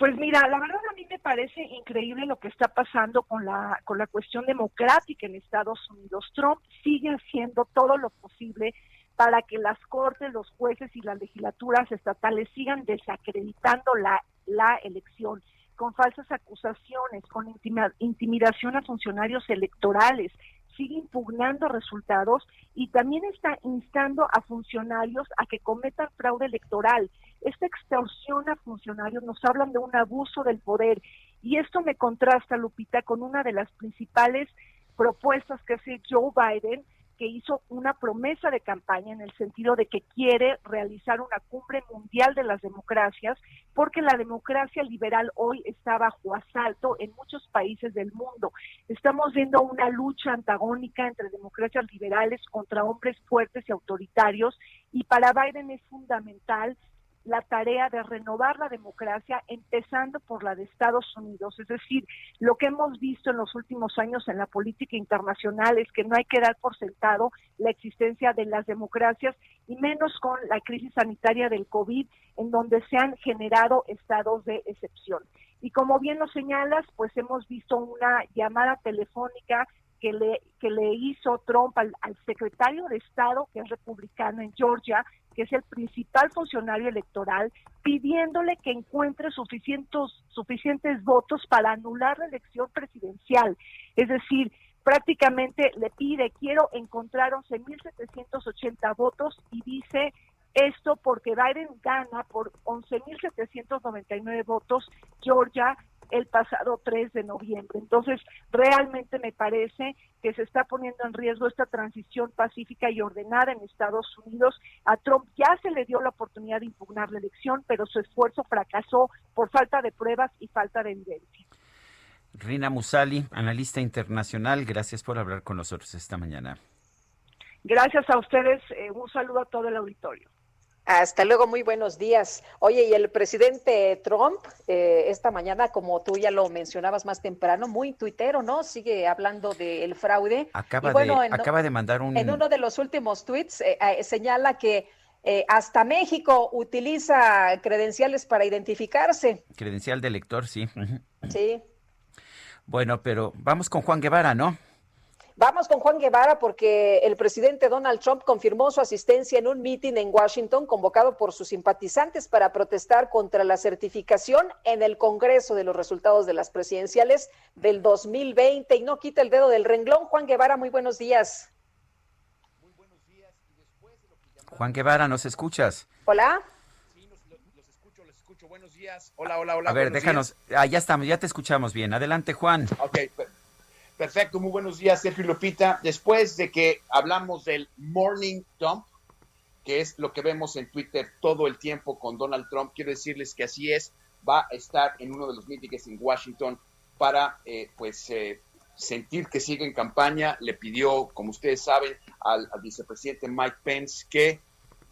Pues mira, la verdad a mí me parece increíble lo que está pasando con la con la cuestión democrática en Estados Unidos. Trump sigue haciendo todo lo posible para que las cortes, los jueces y las legislaturas estatales sigan desacreditando la, la elección con falsas acusaciones, con intimidación a funcionarios electorales, sigue impugnando resultados y también está instando a funcionarios a que cometan fraude electoral. Esta extorsión a funcionarios nos hablan de un abuso del poder y esto me contrasta, Lupita, con una de las principales propuestas que hace Joe Biden, que hizo una promesa de campaña en el sentido de que quiere realizar una cumbre mundial de las democracias, porque la democracia liberal hoy está bajo asalto en muchos países del mundo. Estamos viendo una lucha antagónica entre democracias liberales contra hombres fuertes y autoritarios, y para Biden es fundamental la tarea de renovar la democracia, empezando por la de Estados Unidos. Es decir, lo que hemos visto en los últimos años en la política internacional es que no hay que dar por sentado la existencia de las democracias y menos con la crisis sanitaria del COVID, en donde se han generado estados de excepción. Y como bien lo señalas, pues hemos visto una llamada telefónica que le, que le hizo Trump al, al secretario de Estado, que es republicano en Georgia, que es el principal funcionario electoral, pidiéndole que encuentre suficientes, suficientes votos para anular la elección presidencial. Es decir, prácticamente le pide, quiero encontrar 11.780 votos y dice esto porque Biden gana por 11.799 votos Georgia el pasado 3 de noviembre. Entonces, realmente me parece que se está poniendo en riesgo esta transición pacífica y ordenada en Estados Unidos. A Trump ya se le dio la oportunidad de impugnar la elección, pero su esfuerzo fracasó por falta de pruebas y falta de evidencia. Rina Musali, analista internacional, gracias por hablar con nosotros esta mañana. Gracias a ustedes, eh, un saludo a todo el auditorio. Hasta luego, muy buenos días. Oye, y el presidente Trump, eh, esta mañana, como tú ya lo mencionabas más temprano, muy tuitero, ¿no? Sigue hablando del fraude. Acaba, Y bueno, de, en- acaba de mandar un... En uno de los últimos tweets eh, eh, señala que eh, hasta México utiliza credenciales para identificarse. credencial de lector, sí. Sí. Bueno, pero vamos con Juan Guevara, ¿no? Vamos con Juan Guevara porque el presidente Donald Trump confirmó su asistencia en un mitin en Washington convocado por sus simpatizantes para protestar contra la certificación en el Congreso de los resultados de las presidenciales del 2020 y no quita el dedo del renglón. Juan Guevara, muy buenos días. Juan Guevara, ¿nos escuchas? Hola. Buenos días. Hola, hola, hola. A ver, buenos déjanos. Ah, ya estamos, ya te escuchamos bien. Adelante, Juan. Ok, perfecto. Muy buenos días, Sergio y Lupita. Después de que hablamos del Morning Dump, que es lo que vemos en Twitter todo el tiempo con Donald Trump, quiero decirles que así es. Va a estar en uno de los mítines en Washington para, eh, pues, eh, sentir que sigue en campaña. Le pidió, como ustedes saben, al, vicepresidente Mike Pence que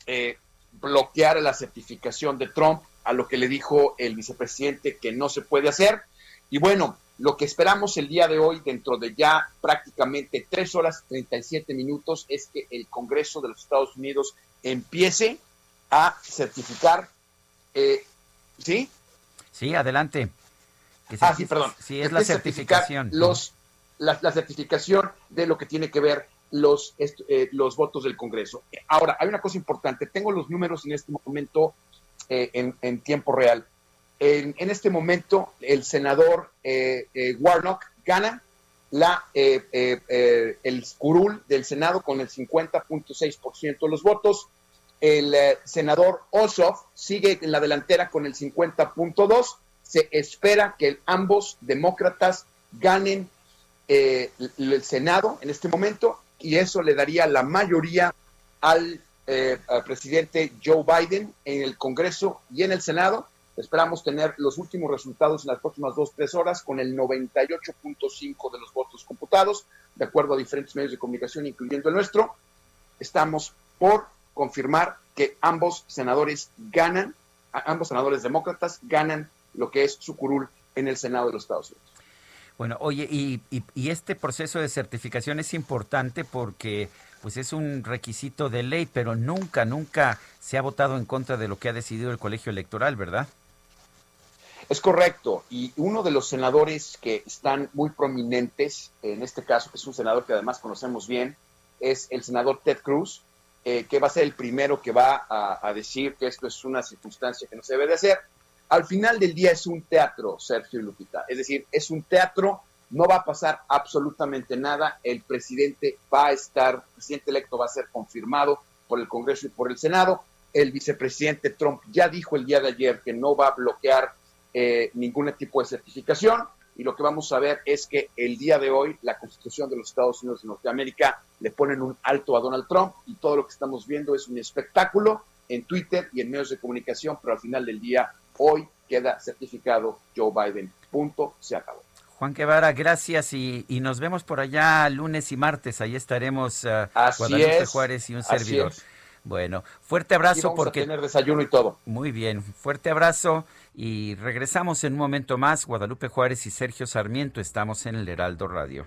eh, bloqueara la certificación de Trump, a lo que le dijo el vicepresidente que no se puede hacer. Y bueno, lo que esperamos el día de hoy, dentro de ya prácticamente tres horas 37 minutos, es que el Congreso de los Estados Unidos empiece a certificar, eh, ¿sí? Sí, adelante. Ah, sí, perdón. Sí, es la certificación. Los, la, la certificación de lo que tiene que ver los, eh, los votos del Congreso. Ahora, hay una cosa importante. Tengo los números en este momento eh, en, en tiempo real. En, en este momento, el senador eh, eh, Warnock gana la, eh, eh, el curul del Senado con el 50.6% de los votos. El senador Ossoff sigue en la delantera con el 50.2%. Se espera que ambos demócratas ganen el, el Senado en este momento y eso le daría la mayoría al, eh, al presidente Joe Biden en el Congreso y en el Senado. Esperamos tener los últimos resultados en las próximas dos, tres horas con el 98.5 de los votos computados, de acuerdo a diferentes medios de comunicación, incluyendo el nuestro. Estamos por confirmar que ambos senadores ganan, ambos senadores demócratas ganan lo que es su curul en el Senado de los Estados Unidos. Bueno, oye, y este proceso de certificación es importante porque pues es un requisito de ley, pero nunca, nunca se ha votado en contra de lo que ha decidido el colegio electoral, ¿verdad? Es correcto. Y uno de los senadores que están muy prominentes, en este caso, que es un senador que además conocemos bien, es el senador Ted Cruz, eh, que va a ser el primero que va a, a decir que esto es una circunstancia que no se debe de hacer. Al final del día es un teatro, Sergio Lupita. Es decir, es un teatro, no va a pasar absolutamente nada. El presidente va a estar, el presidente electo va a ser confirmado por el Congreso y por el Senado. El vicepresidente Trump ya dijo el día de ayer que no va a bloquear eh, ningún tipo de certificación y lo que vamos a ver es que el día de hoy la Constitución de los Estados Unidos de Norteamérica le ponen un alto a Donald Trump y todo lo que estamos viendo es un espectáculo en Twitter y en medios de comunicación, pero al final del día hoy queda certificado Joe Biden. Punto, se acabó. Juan Guevara, gracias y, y nos vemos por allá lunes y martes. Ahí estaremos uh, Así Guadalupe es, Juárez y un servidor. es. Bueno, fuerte abrazo vamos a porque tener desayuno y todo. Muy bien, fuerte abrazo y regresamos en un momento más. Guadalupe Juárez y Sergio Sarmiento estamos en el Heraldo Radio.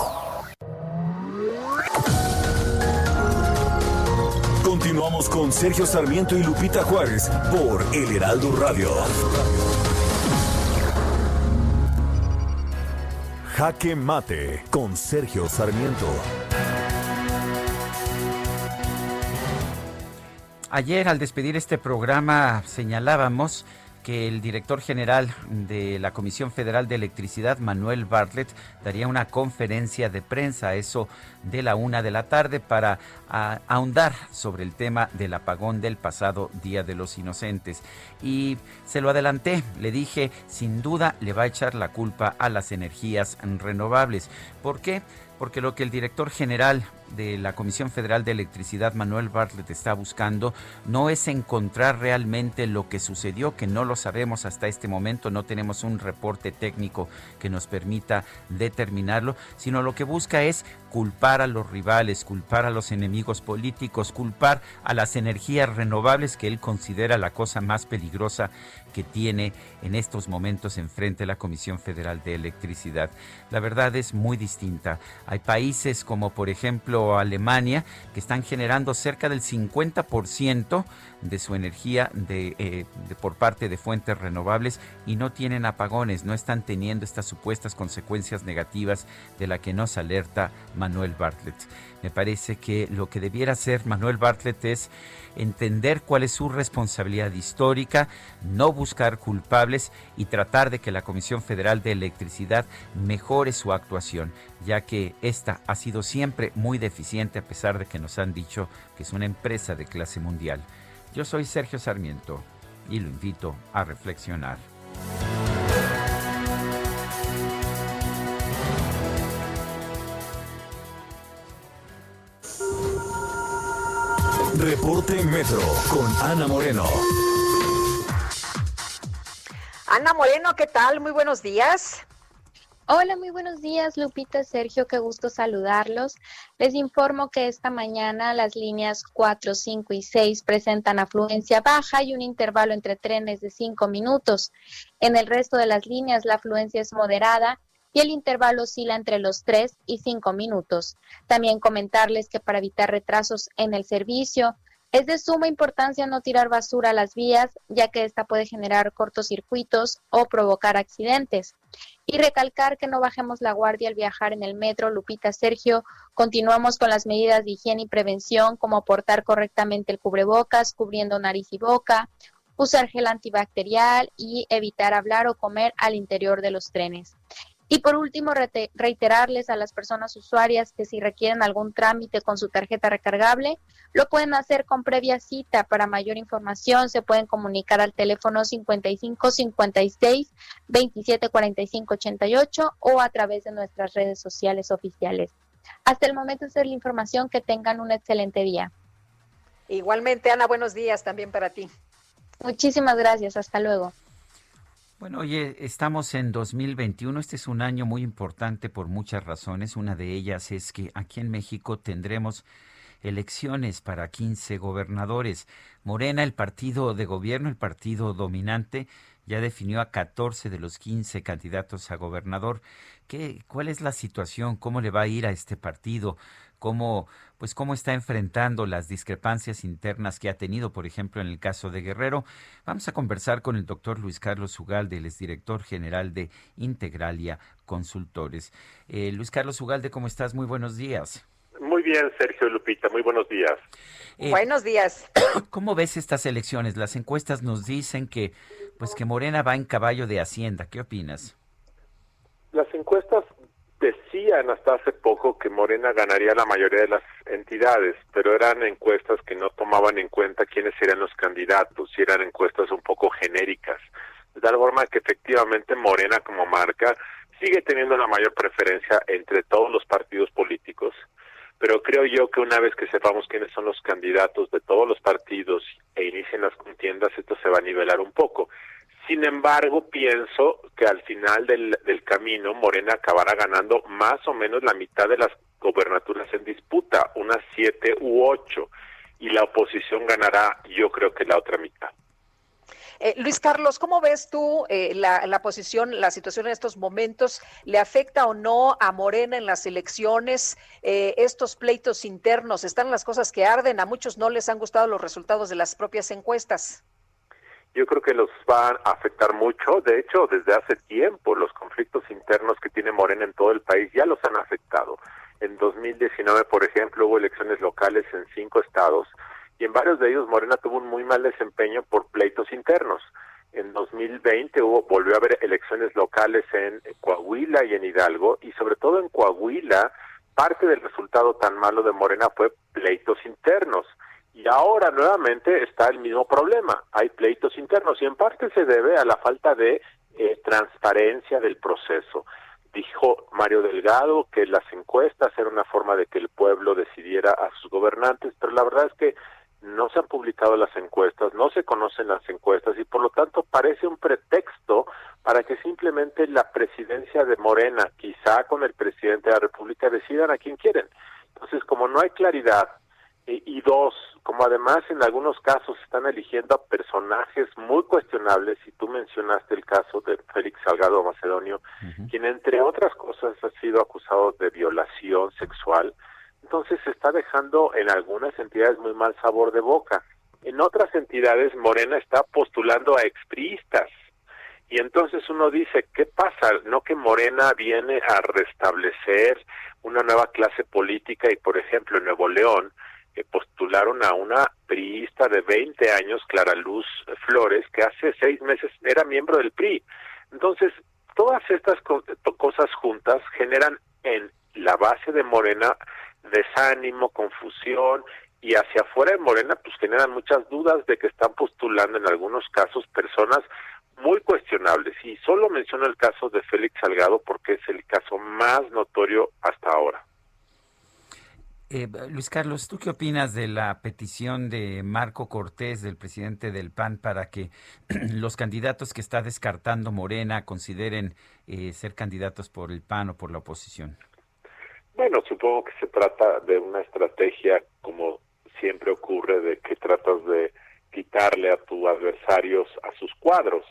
Continuamos con Sergio Sarmiento y Lupita Juárez por El Heraldo Radio. Jaque Mate con Sergio Sarmiento. Ayer al despedir este programa señalábamos que el director general de la Comisión Federal de Electricidad, Manuel Bartlett, daría una conferencia de prensa eso de la una de la tarde para ahondar sobre el tema del apagón del pasado Día de los Inocentes. Y se lo adelanté, le dije, sin duda le va a echar la culpa a las energías renovables. ¿Por qué? Porque lo que el director general de la Comisión Federal de Electricidad, Manuel Bartlett, está buscando no es encontrar realmente lo que sucedió, que no lo sabemos hasta este momento, no tenemos un reporte técnico que nos permita determinarlo, sino lo que busca es culpar a los rivales, culpar a los enemigos políticos, culpar a las energías renovables que él considera la cosa más peligrosa que tiene en estos momentos enfrente la Comisión Federal de Electricidad. La verdad es muy distinta. Hay países como por ejemplo Alemania que están generando cerca del 50% de su energía eh, de- por parte de fuentes renovables y no tienen apagones, no están teniendo estas supuestas consecuencias negativas de la que nos alerta Manuel Bartlett. Me parece que lo que debiera hacer Manuel Bartlett es entender cuál es su responsabilidad histórica, no buscar culpables y tratar de que la Comisión Federal de Electricidad mejore su actuación, ya que esta ha sido siempre muy deficiente a pesar de que nos han dicho que es una empresa de clase mundial. Yo soy Sergio Sarmiento y lo invito a reflexionar. Reporte Metro con Ana Moreno. Ana Moreno, ¿qué tal? Muy buenos días. Hola, muy buenos días, Lupita, Sergio, qué gusto saludarlos. Les informo que esta mañana las líneas 4, 5 y 6 presentan afluencia baja y un intervalo entre trenes de 5 minutos. En el resto de las líneas la afluencia es moderada y el intervalo oscila entre los 3 y 5 minutos. También comentarles que para evitar retrasos en el servicio, Es de suma importancia no tirar basura a las vías, ya que esta puede generar cortocircuitos o provocar accidentes. Y recalcar que no bajemos la guardia al viajar en el metro. Lupita Sergio, continuamos con las medidas de higiene y prevención, como portar correctamente el cubrebocas, cubriendo nariz y boca, usar gel antibacterial y evitar hablar o comer al interior de los trenes. Y por último, reiterarles a las personas usuarias que si requieren algún trámite con su tarjeta recargable, lo pueden hacer con previa cita. Para mayor información, se pueden comunicar al teléfono 55 56 27 45 88 o a través de nuestras redes sociales oficiales. Hasta el momento, esa es la información. Que tengan un excelente día. Igualmente, Ana, buenos días también para ti. Muchísimas gracias. Hasta luego. Bueno, oye, estamos en 2021. Este es un año muy importante por muchas razones. Una de ellas es que aquí en México tendremos elecciones para 15 gobernadores. Morena, el partido de gobierno, el partido dominante, ya definió a 14 de los 15 candidatos a gobernador. ¿Qué, ¿Cuál es la situación? ¿Cómo le va a ir a este partido? ¿Cómo, pues, cómo está enfrentando las discrepancias internas que ha tenido, por ejemplo, en el caso de Guerrero? Vamos a conversar con el doctor Luis Carlos Ugalde, el director general de Integralia Consultores. Eh, Luis Carlos Ugalde, ¿cómo estás? Muy buenos días. Muy bien, Sergio y Lupita, muy buenos días. Eh, Buenos días. ¿Cómo ves estas elecciones? Las encuestas nos dicen que, pues, que Morena va en caballo de Hacienda. ¿Qué opinas? Las encuestas decían hasta hace poco que Morena ganaría la mayoría de las entidades, pero eran encuestas que no tomaban en cuenta quiénes serían los candidatos, y eran encuestas un poco genéricas. De tal forma que efectivamente Morena como marca sigue teniendo la mayor preferencia entre todos los partidos políticos, pero creo yo que una vez que sepamos quiénes son los candidatos de todos los partidos e inicien las contiendas, esto se va a nivelar un poco. Sin embargo, pienso que al final del, del camino Morena acabará ganando más o menos la mitad de las gobernaturas en disputa, unas siete u ocho, y la oposición ganará yo creo que la otra mitad. Eh, Luis Carlos, ¿cómo ves tú eh, la, la posición, la situación en estos momentos? ¿Le afecta o no a Morena en las elecciones eh, estos pleitos internos? ¿Están las cosas que arden? A muchos no les han gustado los resultados de las propias encuestas. Yo creo que los van a afectar mucho. De hecho, desde hace tiempo los conflictos internos que tiene Morena en todo el país ya los han afectado. En 2019, por ejemplo, hubo elecciones locales en cinco estados y en varios de ellos Morena tuvo un muy mal desempeño por pleitos internos. En 2020 hubo, volvió a haber elecciones locales en Coahuila y en Hidalgo y sobre todo en Coahuila parte del resultado tan malo de Morena fue pleitos internos. Y ahora nuevamente está el mismo problema. Hay pleitos internos y en parte se debe a la falta de eh, transparencia del proceso. Dijo Mario Delgado que las encuestas eran una forma de que el pueblo decidiera a sus gobernantes, pero la verdad es que no se han publicado las encuestas, no se conocen las encuestas y por lo tanto parece un pretexto para que simplemente la presidencia de Morena, quizá con el presidente de la República, decidan a quién quieren. Entonces, como no hay claridad, y, y dos, como además en algunos casos están eligiendo a personajes muy cuestionables, y tú mencionaste el caso de Félix Salgado Macedonio, quien entre otras cosas ha sido acusado de violación sexual, entonces se está dejando en algunas entidades muy mal sabor de boca. En otras entidades Morena está postulando a expriistas. Y entonces uno dice, ¿qué pasa? No que Morena viene a restablecer una nueva clase política y, por ejemplo, en Nuevo León eh, postularon a una priista de 20 años, Clara Luz Flores, que hace seis meses era miembro del PRI. Entonces, todas estas co- cosas juntas generan en la base de Morena desánimo, confusión y hacia afuera de Morena pues generan muchas dudas de que están postulando en algunos casos personas muy cuestionables y solo menciono el caso de Félix Salgado porque es el caso más notorio hasta ahora. Eh, Luis Carlos, ¿tú qué opinas de la petición de Marco Cortés, del presidente del PAN, para que los candidatos que está descartando Morena consideren eh, ser candidatos por el PAN o por la oposición? Bueno, supongo que se trata de una estrategia, como siempre ocurre, de que tratas de quitarle a tus adversarios a sus cuadros.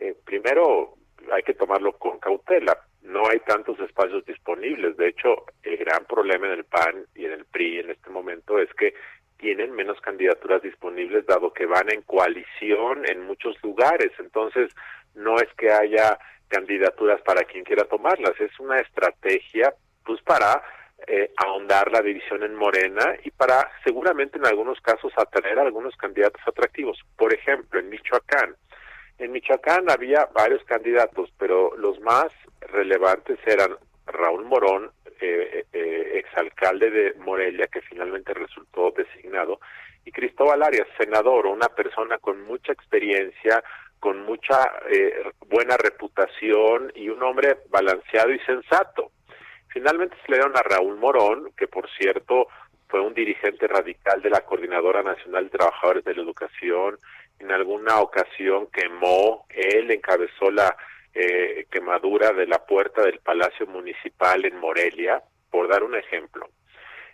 Eh, primero, hay que tomarlo con cautela. No hay tantos espacios disponibles. De hecho, el gran problema en el PAN y en el PRI en este momento es que tienen menos candidaturas disponibles dado que van en coalición en muchos lugares. Entonces, no es que haya candidaturas para quien quiera tomarlas, es una estrategia pues para eh, ahondar la división en Morena y para seguramente en algunos casos atraer a algunos candidatos atractivos. Por ejemplo, en Michoacán. En Michoacán había varios candidatos, pero los más relevantes eran Raúl Morón, eh, eh, exalcalde de Morelia, que finalmente resultó designado, y Cristóbal Arias, senador, una persona con mucha experiencia, con mucha eh, buena reputación y un hombre balanceado y sensato. Finalmente se le dieron a Raúl Morón, que por cierto fue un dirigente radical de la Coordinadora Nacional de Trabajadores de la Educación, en alguna ocasión quemó, él encabezó la eh, quemadura de la puerta del Palacio Municipal en Morelia, por dar un ejemplo.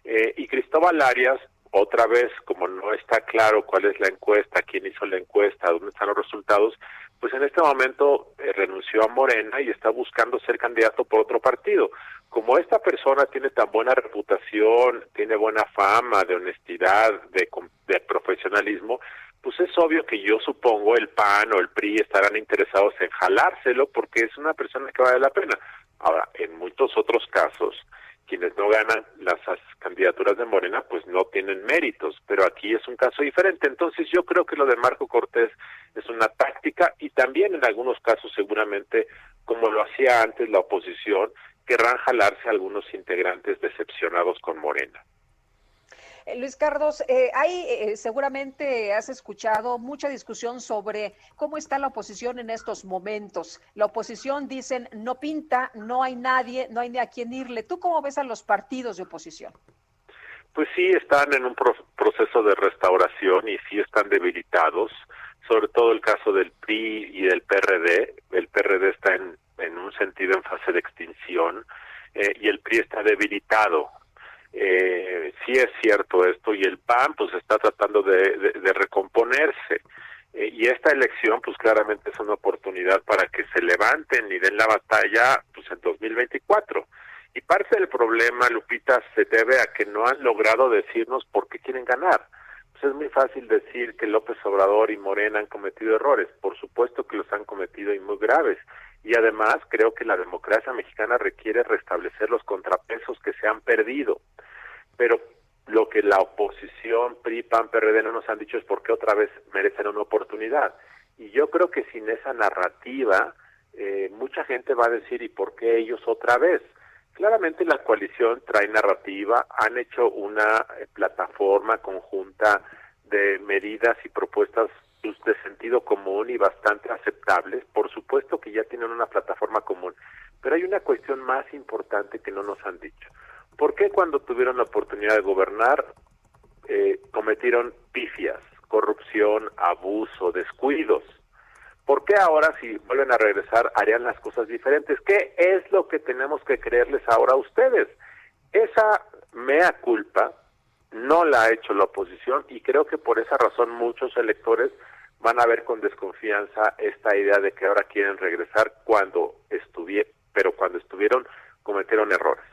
Eh, y Cristóbal Arias, otra vez, como no está claro cuál es la encuesta, quién hizo la encuesta, dónde están los resultados, pues en este momento eh, renunció a Morena y está buscando ser candidato por otro partido. Como esta persona tiene tan buena reputación, tiene buena fama de honestidad, de, de profesionalismo, pues es obvio que yo supongo el PAN o el PRI estarán interesados en jalárselo porque es una persona que vale la pena. Ahora, en muchos otros casos, quienes no ganan las as- candidaturas de Morena, pues no tienen méritos, pero aquí es un caso diferente. Entonces yo creo que lo de Marco Cortés es una táctica y también en algunos casos seguramente, como lo hacía antes la oposición, querrán jalarse algunos integrantes decepcionados con Morena. Eh, Luis Carlos, eh, hay eh, seguramente has escuchado mucha discusión sobre cómo está la oposición en estos momentos. La oposición dicen no pinta, no hay nadie, no hay ni a quién irle. ¿Tú cómo ves a los partidos de oposición? Pues sí, están en un pro- proceso de restauración y sí están debilitados, sobre todo el caso del PRI y del PRD. El PRD está en, en un sentido en fase de extinción eh, y el PRI está debilitado. Eh, sí es cierto esto y el PAN pues está tratando de, recomponerse. Eh, y esta elección pues claramente es una oportunidad para que se levanten y den la batalla pues en 2024. Y parte del problema, Lupita, se debe a que no han logrado decirnos por qué quieren ganar. Pues es muy fácil decir que López Obrador y Morena han cometido errores. Por supuesto que los han cometido y muy graves. Y además creo que la democracia mexicana requiere restablecer los contrapesos que se han perdido. Pero lo que la oposición, PRI, PAN, PRD no nos han dicho es por qué otra vez merecen una oportunidad. Y yo creo que sin esa narrativa, eh, mucha gente va a decir, ¿y por qué ellos otra vez? Claramente la coalición trae narrativa, han hecho una eh, plataforma conjunta de medidas y propuestas pues, de sentido común y bastante aceptables. Por supuesto que ya tienen una plataforma común, pero hay una cuestión más importante que no nos han dicho. ¿Por qué cuando tuvieron la oportunidad de gobernar eh, cometieron pifias, corrupción, abuso, descuidos? ¿Por qué ahora si vuelven a regresar harían las cosas diferentes? ¿Qué es lo que tenemos que creerles ahora a ustedes? Esa mea culpa no la ha hecho la oposición y creo que por esa razón muchos electores van a ver con desconfianza esta idea de que ahora quieren regresar cuando estuvieron, pero cuando estuvieron cometieron errores.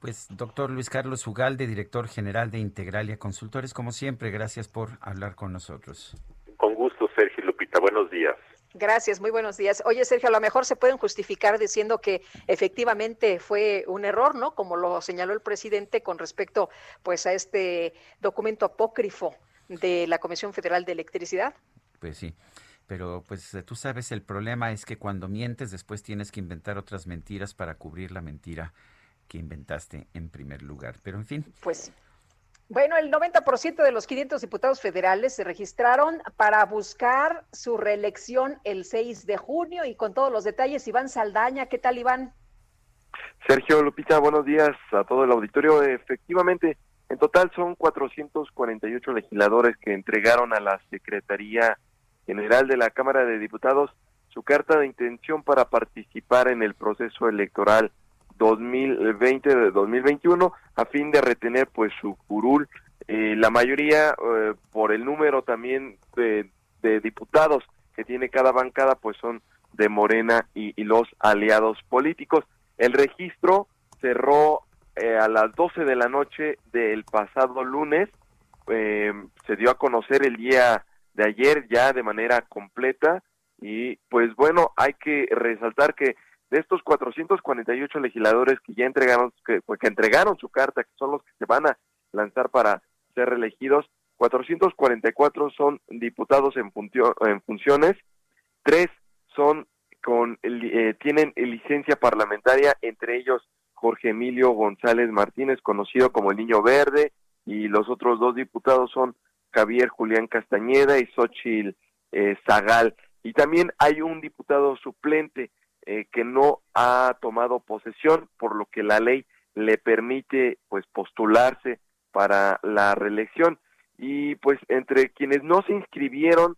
Pues doctor Luis Carlos Ugalde, director general de Integralia Consultores, como siempre, gracias por hablar con nosotros. Con gusto, Sergio y Lupita. Buenos días. Gracias, muy buenos días. Oye, Sergio, a lo mejor se pueden justificar diciendo que efectivamente fue un error, ¿no? Como lo señaló el presidente con respecto, pues, a este documento apócrifo de la Comisión Federal de Electricidad. Pues sí, pero pues eh, tú sabes, el problema es que cuando mientes después tienes que inventar otras mentiras para cubrir la mentira que inventaste en primer lugar. Pero en fin, Pues bueno, el 90% de los 500 diputados federales se registraron para buscar su reelección el 6 de junio y con todos los detalles, Iván Saldaña, ¿qué tal Iván? Sergio Lupita, buenos días a todo el auditorio. Efectivamente, en total son 448 legisladores que entregaron a la Secretaría General de la Cámara de Diputados su carta de intención para participar en el proceso electoral 2020 de 2021 a fin de retener pues su curul. Eh, la mayoría eh, por el número también de, diputados que tiene cada bancada pues son de Morena y los aliados políticos. El registro cerró eh, a las 12 de la noche del pasado lunes eh, se dio a conocer el día de ayer ya de manera completa. Y pues bueno, hay que resaltar que de estos 448 legisladores que ya entregaron que, pues, que entregaron su carta, que son los que se van a lanzar para ser reelegidos, 444 son diputados en, funcio- en funciones, tres son con eh, tienen licencia parlamentaria, entre ellos Jorge Emilio González Martínez, conocido como el Niño Verde, y los otros dos diputados son Javier Julián Castañeda y Xochitl eh, Zagal. Y también hay un diputado suplente eh, que no ha tomado posesión, por lo que la ley le permite pues postularse para la reelección. Y pues entre quienes no se inscribieron,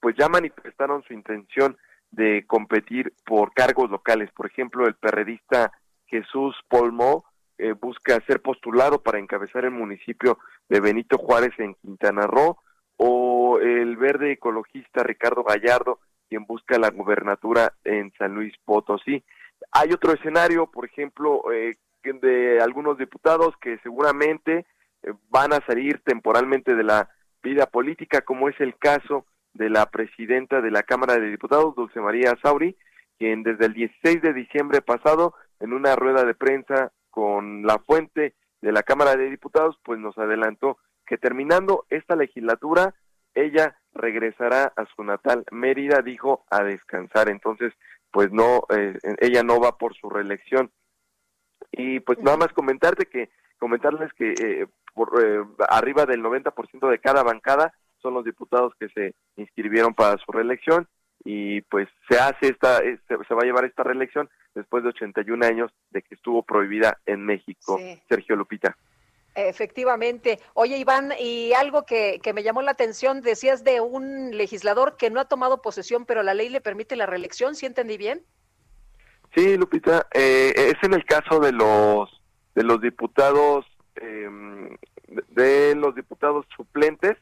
pues ya manifestaron su intención de competir por cargos locales. Por ejemplo, el perredista Jesús Polmo eh, busca ser postulado para encabezar el municipio de Benito Juárez en Quintana Roo, o el verde ecologista Ricardo Gallardo, quien busca la gubernatura en San Luis Potosí. Hay otro escenario, por ejemplo, eh, de algunos diputados que seguramente eh, van a salir temporalmente de la vida política, como es el caso de la presidenta de la Cámara de Diputados, Dulce María Sauri, quien desde el 16 de diciembre pasado, en una rueda de prensa con la fuente de la Cámara de Diputados, pues nos adelantó que terminando esta legislatura, ella regresará a su natal Mérida, dijo, a descansar. Entonces, pues no, eh, ella no va por su reelección. Y pues nada más comentarte que, comentarles que eh, por, eh, arriba del 90% de cada bancada son los diputados que se inscribieron para su reelección y pues se hace esta, se, se va a llevar esta reelección después de 81 años de que estuvo prohibida en México. Sí. Sergio Lupita. Efectivamente. Oye, Iván, y algo que, que me llamó la atención, decías de un legislador que no ha tomado posesión, pero la ley le permite la reelección, ¿sí entendí bien? Sí, Lupita, eh, es en el caso de los de los diputados eh, de los diputados suplentes.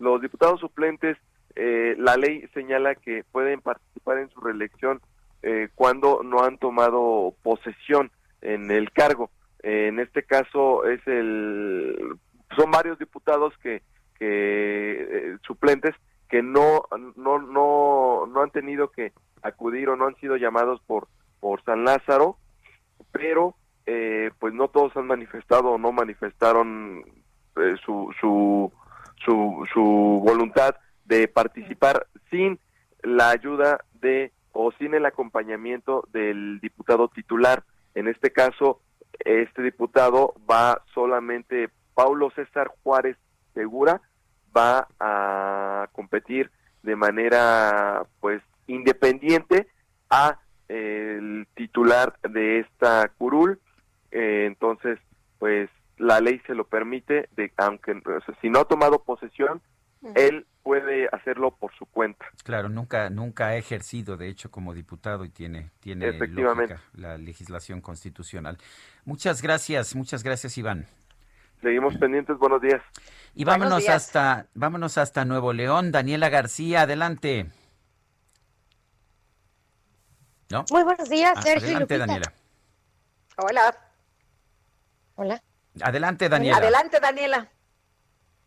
Los diputados suplentes, eh, la ley señala que pueden participar en su reelección eh, cuando no han tomado posesión en el cargo. Eh, en este caso es el son varios diputados que que eh, suplentes que no no no no han tenido que acudir o no han sido llamados por por San Lázaro, pero eh, pues no todos han manifestado o no manifestaron su, su, su, su voluntad de participar sin la ayuda de o sin el acompañamiento del diputado titular. En este caso, este diputado va solamente, Paulo César Juárez Segura, va a competir de manera pues independiente a el titular de esta curul eh, entonces pues la ley se lo permite de aunque o sea, si no ha tomado posesión él puede hacerlo por su cuenta Claro, nunca, nunca ha ejercido, de hecho, como diputado y tiene, tiene Efectivamente. lógica la legislación constitucional. Muchas gracias, muchas gracias, Iván. seguimos pendientes buenos días Y vámonos días. hasta, vámonos hasta Nuevo León. Daniela García, adelante. ¿No? Muy buenos días, Ah, Sergio. y Adelante, Lupita. Daniela. Hola. Hola. Adelante, Daniela. Adelante, Daniela.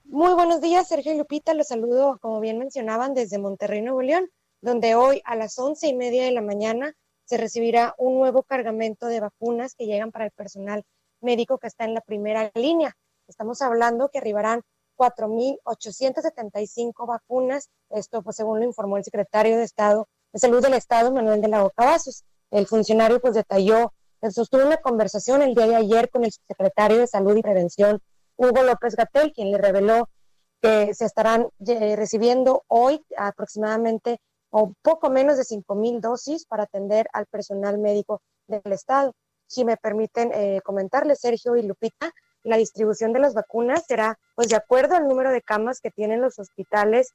Muy buenos días, Sergio Lupita. Los saludo, como bien mencionaban, desde Monterrey, Nuevo León, donde hoy a las once y media de la mañana se recibirá un nuevo cargamento de vacunas que llegan para el personal médico que está en la primera línea. Estamos hablando que arribarán 4.875 vacunas, esto pues según lo informó el secretario de Estado de Salud del Estado, Manuel de la Boca Vasos. El funcionario pues detalló, sostuvo una conversación el día de ayer con el secretario de Salud y Prevención, Hugo López Gatel, quien le reveló que se estarán eh, recibiendo hoy aproximadamente o poco menos de 5 mil dosis para atender al personal médico del Estado. Si me permiten eh, comentarles, Sergio y Lupita, la distribución de las vacunas será pues de acuerdo al número de camas que tienen los hospitales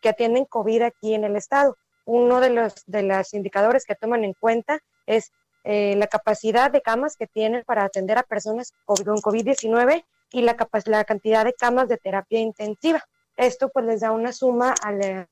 que atienden COVID aquí en el Estado. Uno de los, de los indicadores que toman en cuenta es eh, la capacidad de camas que tienen para atender a personas con COVID-19 y la, la cantidad de camas de terapia intensiva. Esto pues les da una suma al,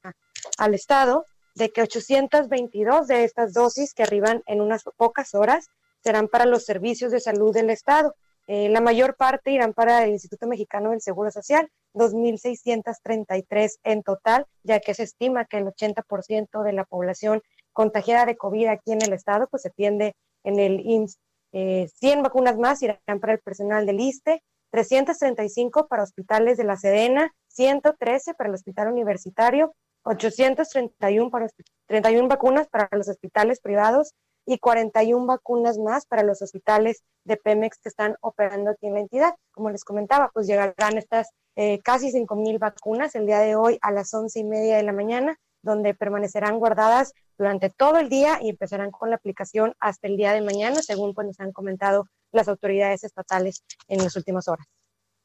al Estado de que 822 de estas dosis que arriban en unas pocas horas serán para los servicios de salud del Estado Eh, la mayor parte irán para el Instituto Mexicano del Seguro Social, 2.633 en total, ya que se estima que el 80% de la población contagiada de COVID aquí en el estado, pues se atiende en el IMSS. Eh, 100 vacunas más irán para el personal del ISTE, 335 para hospitales de la Sedena, 113 para el hospital universitario, 831 para, 31 vacunas para los hospitales privados y 41 vacunas más para los hospitales de Pemex que están operando aquí en la entidad. Como les comentaba, pues llegarán estas eh, casi 5 mil vacunas el día de hoy a las 11 y media de la mañana, donde permanecerán guardadas durante todo el día y empezarán con la aplicación hasta el día de mañana, según pues, nos han comentado las autoridades estatales en las últimas horas.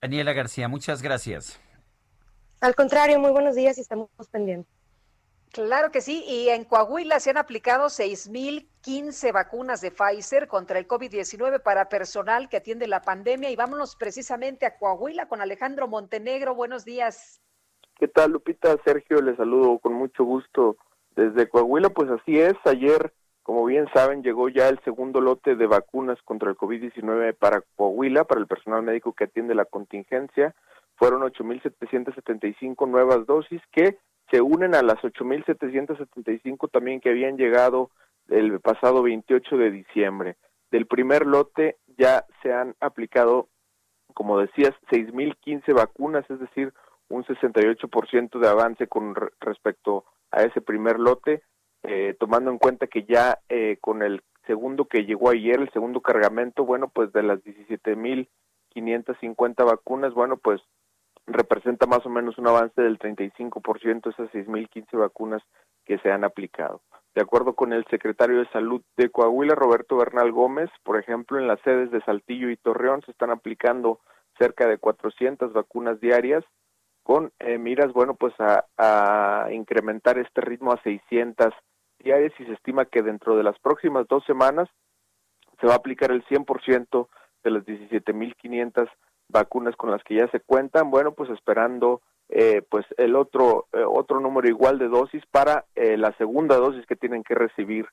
Daniela García, muchas gracias. Al contrario, muy buenos días y estamos pendientes. Claro que sí, y en Coahuila se han aplicado 6.015 vacunas de Pfizer contra el COVID-19 para personal que atiende la pandemia. Y vámonos precisamente a Coahuila con Alejandro Montenegro. Buenos días. ¿Qué tal, Lupita? Sergio, les saludo con mucho gusto desde Coahuila. Pues así es, ayer, como bien saben, llegó ya el segundo lote de vacunas contra el COVID-19 para Coahuila, para el personal médico que atiende la contingencia. Fueron 8.775 nuevas dosis que se unen a las 8.775 también que habían llegado el pasado 28 de diciembre. Del primer lote ya se han aplicado, como decías, 6.015 vacunas, es decir, un 68% de avance con re- respecto a ese primer lote, eh, tomando en cuenta que ya eh, con el segundo que llegó ayer, el segundo cargamento, bueno, pues de las 17.550 vacunas, bueno, pues representa más o menos un avance del 35% esas 6.015 vacunas que se han aplicado. De acuerdo con el secretario de Salud de Coahuila, Roberto Bernal Gómez, por ejemplo, en las sedes de Saltillo y Torreón se están aplicando cerca de 400 vacunas diarias con eh, miras, bueno, pues a, incrementar este ritmo a 600 diarias y se estima que dentro de las próximas dos semanas se va a aplicar el 100% de las 17.500 vacunas con las que ya se cuentan, bueno, pues esperando eh, pues el otro eh, otro número igual de dosis para eh, la segunda dosis que tienen que recibir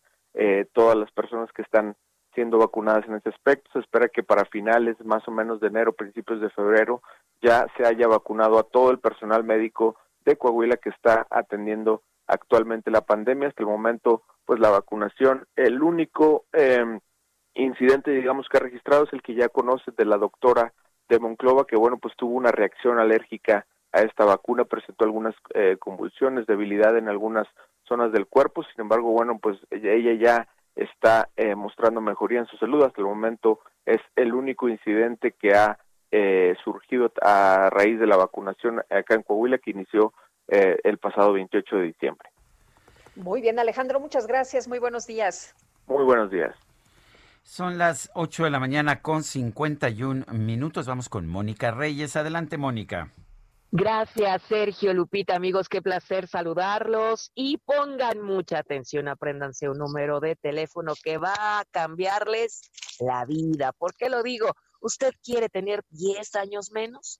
todas las personas que están siendo vacunadas en ese aspecto. Se espera que para finales más o menos de enero, principios de febrero, ya se haya vacunado a todo el personal médico de Coahuila que está atendiendo actualmente la pandemia. Hasta el momento, pues la vacunación, el único eh, incidente, digamos, que ha registrado es el que ya conoce de la doctora de Monclova, que bueno, pues tuvo una reacción alérgica a esta vacuna, presentó algunas eh, convulsiones, debilidad en algunas zonas del cuerpo, sin embargo, bueno, pues ella ya está eh, mostrando mejoría en su salud, hasta el momento es el único incidente que ha eh, surgido a raíz de la vacunación acá en Coahuila que inició eh, el pasado 28 de diciembre. Muy bien, Alejandro, muchas gracias. Muy buenos días. Muy buenos días. Son las 8 de la mañana con 51 minutos. Vamos con Mónica Reyes. Adelante, Mónica. Gracias, Sergio, Lupita, amigos, qué placer saludarlos y pongan mucha atención, apréndanse un número de teléfono que va a cambiarles la vida. ¿Por qué lo digo? ¿Usted quiere tener 10 años menos?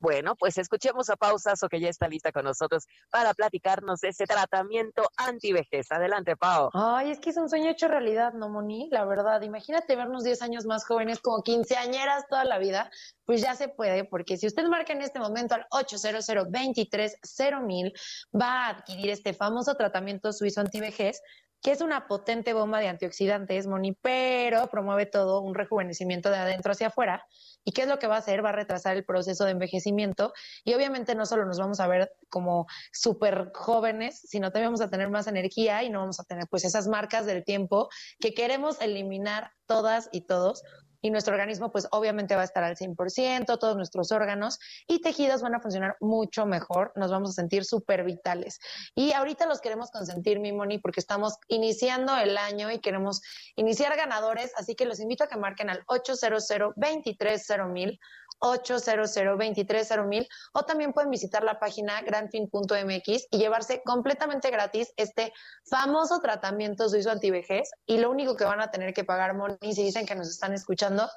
Bueno, pues escuchemos a Pausazo que ya está lista con nosotros para platicarnos de ese tratamiento antivejez. Adelante, Pau. Ay, es que es un sueño hecho realidad, ¿no, Moni? La verdad, imagínate vernos 10 años más jóvenes, como quinceañeras toda la vida, pues ya se puede, porque si usted marca en este momento al 800 230 va a adquirir este famoso tratamiento suizo antivejez, que es una potente bomba de antioxidantes, Moni, pero promueve todo un rejuvenecimiento de adentro hacia afuera. ¿Y qué es lo que va a hacer? Va a retrasar el proceso de envejecimiento y obviamente no solo nos vamos a ver como súper jóvenes, sino también vamos a tener más energía y no vamos a tener pues esas marcas del tiempo que queremos eliminar todas y todos y nuestro organismo pues obviamente va a estar al 100%, todos nuestros órganos y tejidos van a funcionar mucho mejor, nos vamos a sentir súper vitales. Y ahorita los queremos consentir, mi Moni, porque estamos iniciando el año y queremos iniciar ganadores, así que los invito a que marquen al 800 230 800 230 o también pueden visitar la página grandfin.mx y llevarse completamente gratis este famoso tratamiento suizo antivejez y lo único que van a tener que pagar, Moni, si dicen que nos están escuchando,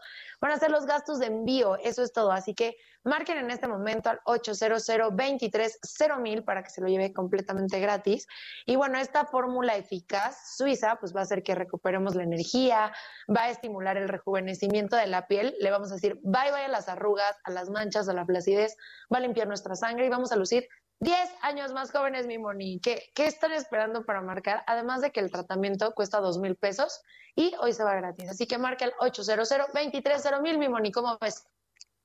van a ser los gastos de envío, eso es todo, así que Marquen en este momento al 800 23 mil para que se lo lleve completamente gratis. Y bueno, esta fórmula eficaz suiza pues va a hacer que recuperemos la energía, va a estimular el rejuvenecimiento de la piel, le vamos a decir bye bye a las arrugas, a las manchas, a la flacidez, va a limpiar nuestra sangre y vamos a lucir 10 años más jóvenes, mi Moni. ¿Qué, ¿Qué están esperando para marcar? Además de que el tratamiento cuesta dos mil pesos y hoy se va gratis. Así que marca el 800 23 mil, mi Moni. ¿Cómo ves?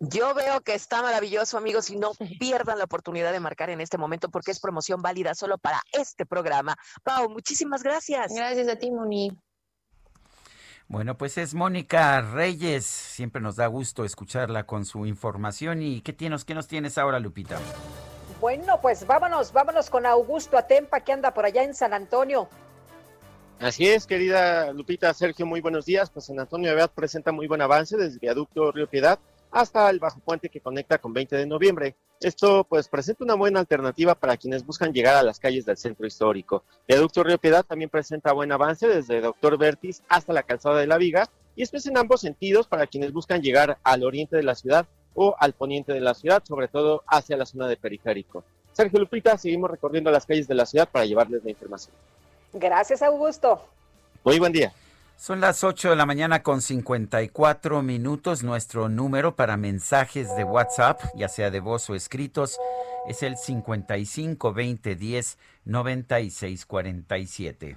Yo veo que está maravilloso, amigos, y no pierdan la oportunidad de marcar en este momento porque es promoción válida solo para este programa. Pau, muchísimas gracias. Gracias a ti, Moni. Bueno, pues es Mónica Reyes. Siempre nos da gusto escucharla con su información. ¿Y qué tienes, qué nos tienes ahora, Lupita? Bueno, pues vámonos, vámonos con Augusto Atempa que anda por allá en San Antonio. Así es, querida Lupita, Sergio, muy buenos días. Pues San Antonio de presenta muy buen avance desde Viaducto Río Piedad hasta el bajo puente que conecta con 20 de noviembre. Esto pues presenta una buena alternativa para quienes buscan llegar a las calles del centro histórico. Viaducto Río Piedad también presenta buen avance desde Doctor Vertis hasta la calzada de la Viga y esto es en ambos sentidos para quienes buscan llegar al oriente de la ciudad o al poniente de la ciudad, sobre todo hacia la zona de periférico. Sergio Lupita, seguimos recorriendo las calles de la ciudad para llevarles la información. Gracias, Augusto. Muy buen día. Son las 8 de la mañana con 54 minutos. Nuestro número para mensajes de WhatsApp, ya sea de voz o escritos, es el 55 20 10 96 47.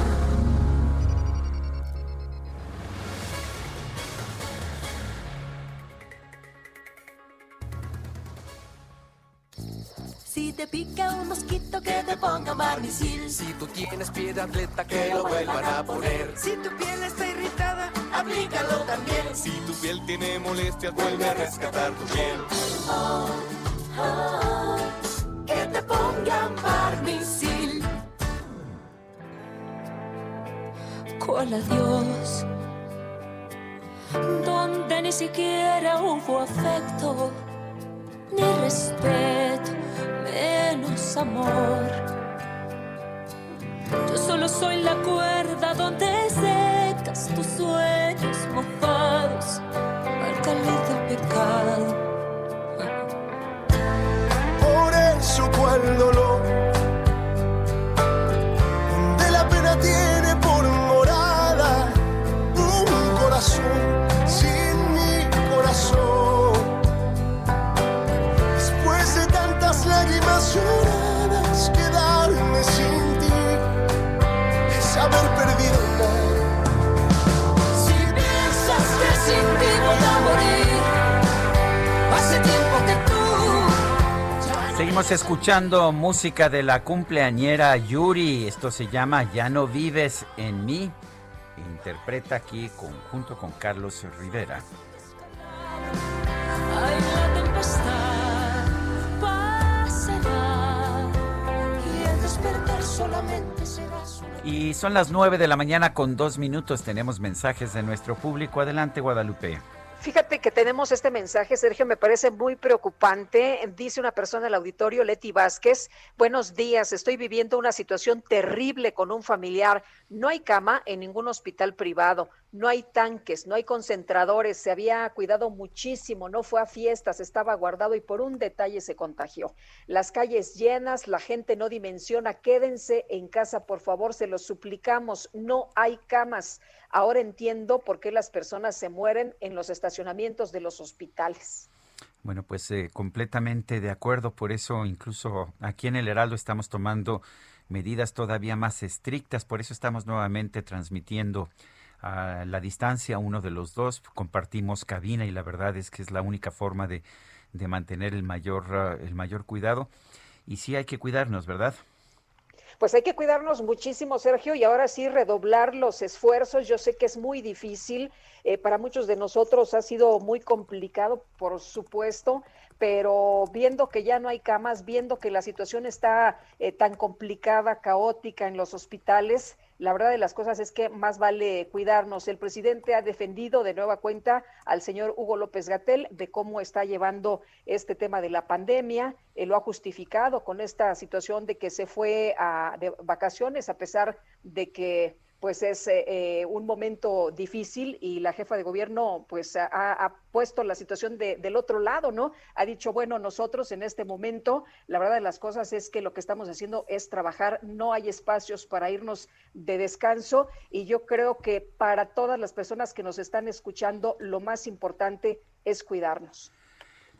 Si te pica un mosquito que te ponga barnicil. Si tú tienes pie de atleta, que lo vuelvan a poner. Si tu piel está irritada, aplícalo también. Si tu piel tiene molestias, vuelve a rescatar tu piel. Oh, oh, que te pongan barnicil. ¿Cuál adiós? Donde ni siquiera hubo afecto, ni respeto, menos amor. Yo solo soy la cuerda donde secas tus sueños mojados al del pecado. Por eso cual dolor Seguimos escuchando música de la cumpleañera Yuri. Esto se llama Ya no vives en mí. Interpreta aquí con- junto con Carlos Rivera. Ay, la tempestad pasará y el despertar solamente será su Y son las 9 de la mañana con dos minutos. Tenemos mensajes de nuestro público. Adelante, Guadalupe. Fíjate que tenemos este mensaje, Sergio, me parece muy preocupante. Dice una persona del auditorio, Leti Vázquez, buenos días, estoy viviendo una situación terrible con un familiar. No hay cama en ningún hospital privado. No hay tanques, no hay concentradores, se había cuidado muchísimo, no fue a fiestas, estaba guardado y por un detalle se contagió. Las calles llenas, la gente no dimensiona, quédense en casa, por favor, se los suplicamos, no hay camas. Ahora entiendo por qué las personas se mueren en los estacionamientos de los hospitales. Bueno, pues eh, completamente de acuerdo, por eso incluso aquí en el Heraldo estamos tomando medidas todavía más estrictas, por eso estamos nuevamente transmitiendo a la distancia uno de los dos, compartimos cabina y la verdad es que es la única forma de, de mantener el mayor, ah, el mayor cuidado. Y sí hay que cuidarnos, ¿verdad? Pues hay que cuidarnos muchísimo, Sergio, y ahora sí redoblar los esfuerzos. Yo sé que es muy difícil, eh, para muchos de nosotros ha sido muy complicado, por supuesto, pero viendo que ya no hay camas, viendo que la situación está eh, tan complicada, caótica en los hospitales, la verdad de las cosas es que más vale cuidarnos. El presidente ha defendido de nueva cuenta al señor Hugo López Gatel de cómo está llevando este tema de la pandemia. Él lo ha justificado con esta situación de que se fue a de vacaciones a pesar de que pues es eh, eh, un momento difícil y la jefa de gobierno pues ha, puesto la situación de- del otro lado, ¿no? Ha dicho, bueno, nosotros en este momento, la verdad de las cosas es que lo que estamos haciendo es trabajar, no hay espacios para irnos de descanso y yo creo que para todas las personas que nos están escuchando, lo más importante es cuidarnos.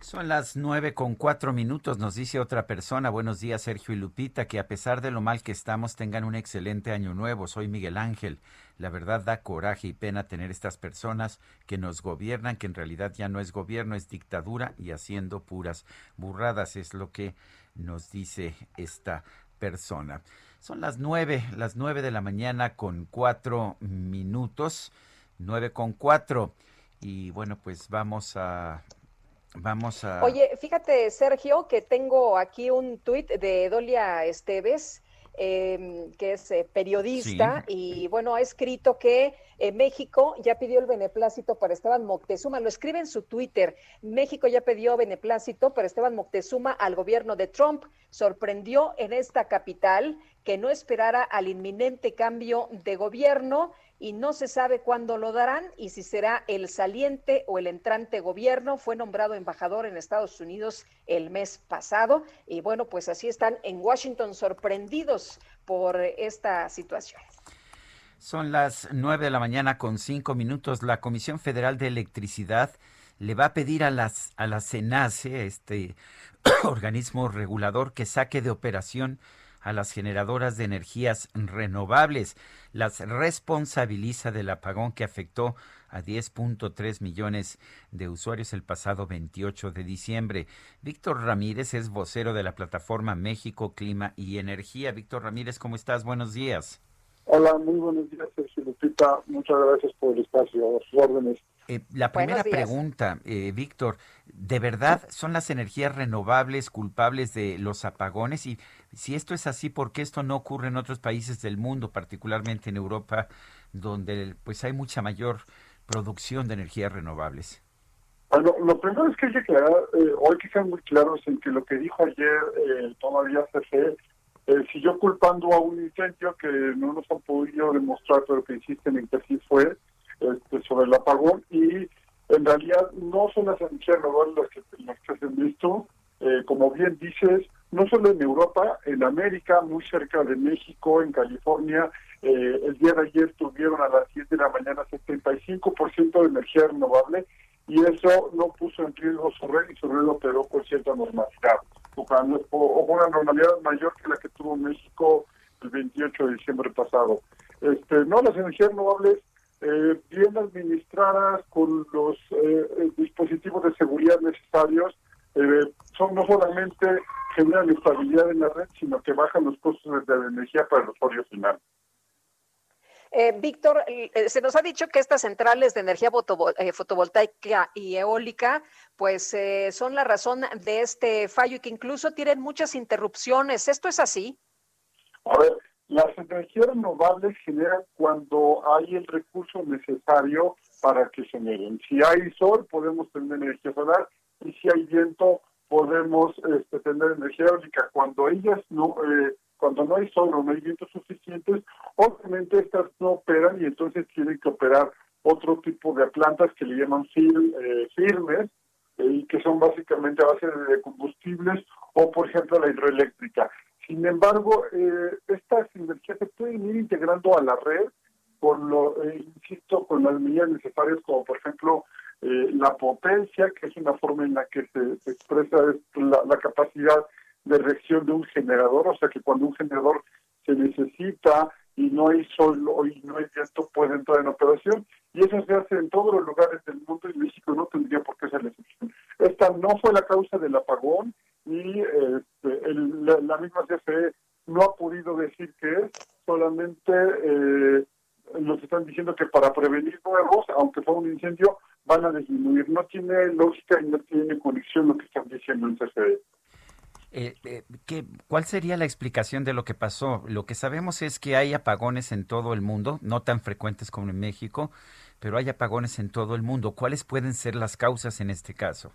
Son las nueve con cuatro minutos, nos dice otra persona. Buenos días, Sergio y Lupita, que a pesar de lo mal que estamos, tengan un excelente año nuevo. Soy Miguel Ángel. La verdad da coraje y pena tener estas personas que nos gobiernan, que en realidad ya no es gobierno, es dictadura y haciendo puras burradas, es lo que nos dice esta persona. Son las nueve, las nueve de la mañana con cuatro minutos, nueve con cuatro. Y bueno, pues vamos a Vamos a... Oye, fíjate, Sergio, que tengo aquí un tuit de Dolia Esteves, eh, que es eh, periodista, y bueno, ha escrito que eh, México ya pidió el beneplácito para Esteban Moctezuma, lo escribe en su Twitter, México ya pidió beneplácito para Esteban Moctezuma al gobierno de Trump, sorprendió en esta capital que no esperara al inminente cambio de gobierno y no se sabe cuándo lo darán y si será el saliente o el entrante gobierno. Fue nombrado embajador en Estados Unidos el mes pasado y bueno, pues así están en Washington sorprendidos por esta situación. Son las nueve de la mañana con cinco minutos. La Comisión Federal de Electricidad le va a pedir a las a la CENACE, este organismo regulador, que saque de operación a las generadoras de energías renovables. Las responsabiliza del apagón que afectó a 10.3 millones de usuarios el pasado 28 de diciembre. Víctor Ramírez es vocero de la plataforma México Clima y Energía. Víctor Ramírez, ¿cómo estás? Buenos días. Hola, muy buenos días, Sergio. Muchas gracias por el espacio, a sus órdenes. Eh, la primera pregunta, eh, Víctor, ¿de verdad son las energías renovables culpables de los apagones? Y si esto es así, ¿por qué esto no ocurre en otros países del mundo, particularmente en Europa, donde pues hay mucha mayor producción de energías renovables? Bueno, lo primero es que hay que aclarar, eh, o hay que ser muy claros en que lo que dijo ayer eh, todavía CFE eh, siguió culpando a un incendio que no nos han podido demostrar, pero que insisten en que sí fue, este, sobre el apagón, y en realidad no son las energías renovables las que, las que se han visto, eh, como bien dices, no solo en Europa, en América, muy cerca de México, en California, eh, el día de ayer tuvieron a las 10 de la mañana 75% de energía renovable y eso no puso en riesgo su red y su red operó con cierta normalidad, o o- una normalidad mayor que la que tuvo México el 28 de diciembre pasado. Este, no, las energías renovables eh, bien administradas con los eh, eh, dispositivos de seguridad necesarios, eh, son no solamente generan estabilidad en la red, sino que bajan los costos de la energía para el usuario final. Eh, Víctor, eh, se nos ha dicho que estas centrales de energía fotovo- eh, fotovoltaica y eólica, pues eh, son la razón de este fallo y que incluso tienen muchas interrupciones. ¿Esto es así? A ver, las energías renovables generan cuando hay el recurso necesario para que generen. Si hay sol, podemos tener energía solar y si hay viento, podemos este, tener energía eólica. Cuando ellas no, eh, cuando no hay sol o no hay vientos suficientes, obviamente estas no operan y entonces tienen que operar otro tipo de plantas que le llaman eh, firmes, eh, que son básicamente a base de combustibles, o por ejemplo la hidroeléctrica. Sin embargo, eh, energías se pueden ir integrando a la red con lo, eh, insisto, con las medidas necesarias, como por ejemplo eh, la potencia, que es una forma en la que se, expresa es la, capacidad de reacción de un generador, o sea que cuando un generador se necesita y no hay sol o y no hay viento, puede entrar en operación. Y eso se hace en todos los lugares del mundo y México no tendría por qué ser la excepción. Esta no fue la causa del apagón y este, el- la, la misma CFE no ha podido decir que es, solamente eh, nos están diciendo que para prevenir nuevos, aunque fue un incendio, van a disminuir. No tiene lógica y no tiene conexión lo que están diciendo en CFE. Eh, eh, ¿qué- ¿Cuál sería la explicación de lo que pasó? Lo que sabemos es que hay apagones en todo el mundo, no tan frecuentes como en México, pero hay apagones en todo el mundo. ¿Cuáles pueden ser las causas en este caso?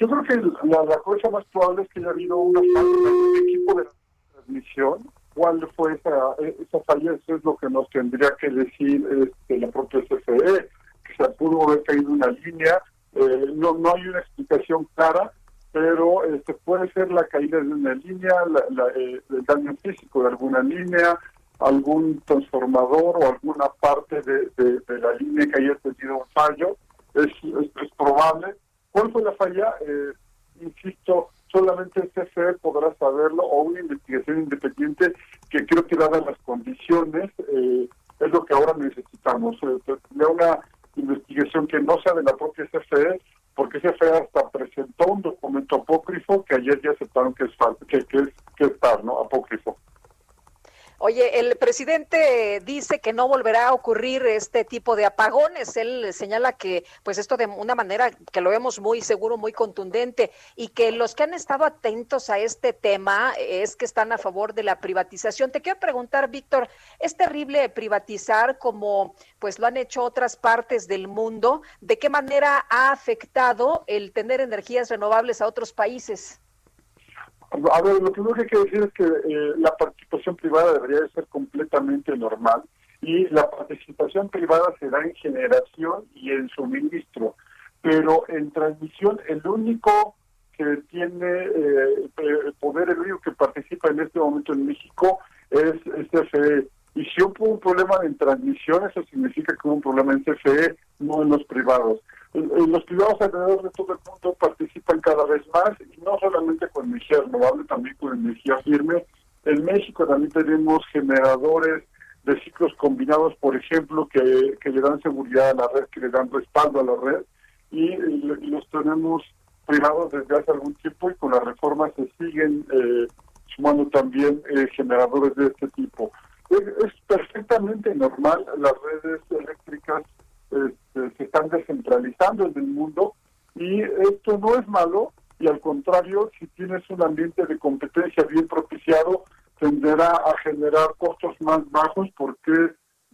Yo creo que la, cosa más probable es que haya habido una falla en el equipo de transmisión. ¿Cuál fue esa, esa falla? Eso es lo que nos tendría que decir este, la propia CFE, que se pudo haber caído una línea. Eh, no, no hay una explicación clara, pero este, puede ser la caída de una línea, la- la, eh, el daño físico de alguna línea, algún transformador o alguna parte de, de- la línea que haya tenido un fallo. Es, es probable. ¿Cuál fue la falla? Eh, insisto, solamente el CFE podrá saberlo o una investigación independiente que creo que dadas las condiciones eh, es lo que ahora necesitamos. Eh, de una investigación que no sea de la propia CFE, porque CFE hasta presentó un documento apócrifo que ayer ya aceptaron que es, que, que es, que es tal, ¿no? Apócrifo. Oye, el presidente dice que no volverá a ocurrir este tipo de apagones. Él señala que, pues esto de una manera que lo vemos muy seguro, muy contundente, y que los que han estado atentos a este tema es que están a favor de la privatización. Te quiero preguntar, Víctor, ¿es terrible privatizar como pues lo han hecho otras partes del mundo? ¿De qué manera ha afectado el tener energías renovables a otros países? A ver, lo primero que hay que decir es que eh, la participación privada debería de ser completamente normal y la participación privada se da en generación y en suministro, pero en transmisión el único que tiene eh, eh, poder, el único que participa en este momento en México es, es CFE. Y si hubo un problema en transmisión, eso significa que hubo un problema en CFE, no en los privados. Los privados alrededor de todo el mundo participan cada vez más, y no solamente con energía renovable, también con energía firme. En México también tenemos generadores de ciclos combinados, por ejemplo, que, que le dan seguridad a la red, que le dan respaldo a la red, y, los tenemos privados desde hace algún tiempo y con la reforma se siguen eh, sumando también eh, generadores de este tipo. Es perfectamente normal, las redes eléctricas este, se están descentralizando en el mundo y esto no es malo y al contrario, si tienes un ambiente de competencia bien propiciado, tenderá a generar costos más bajos porque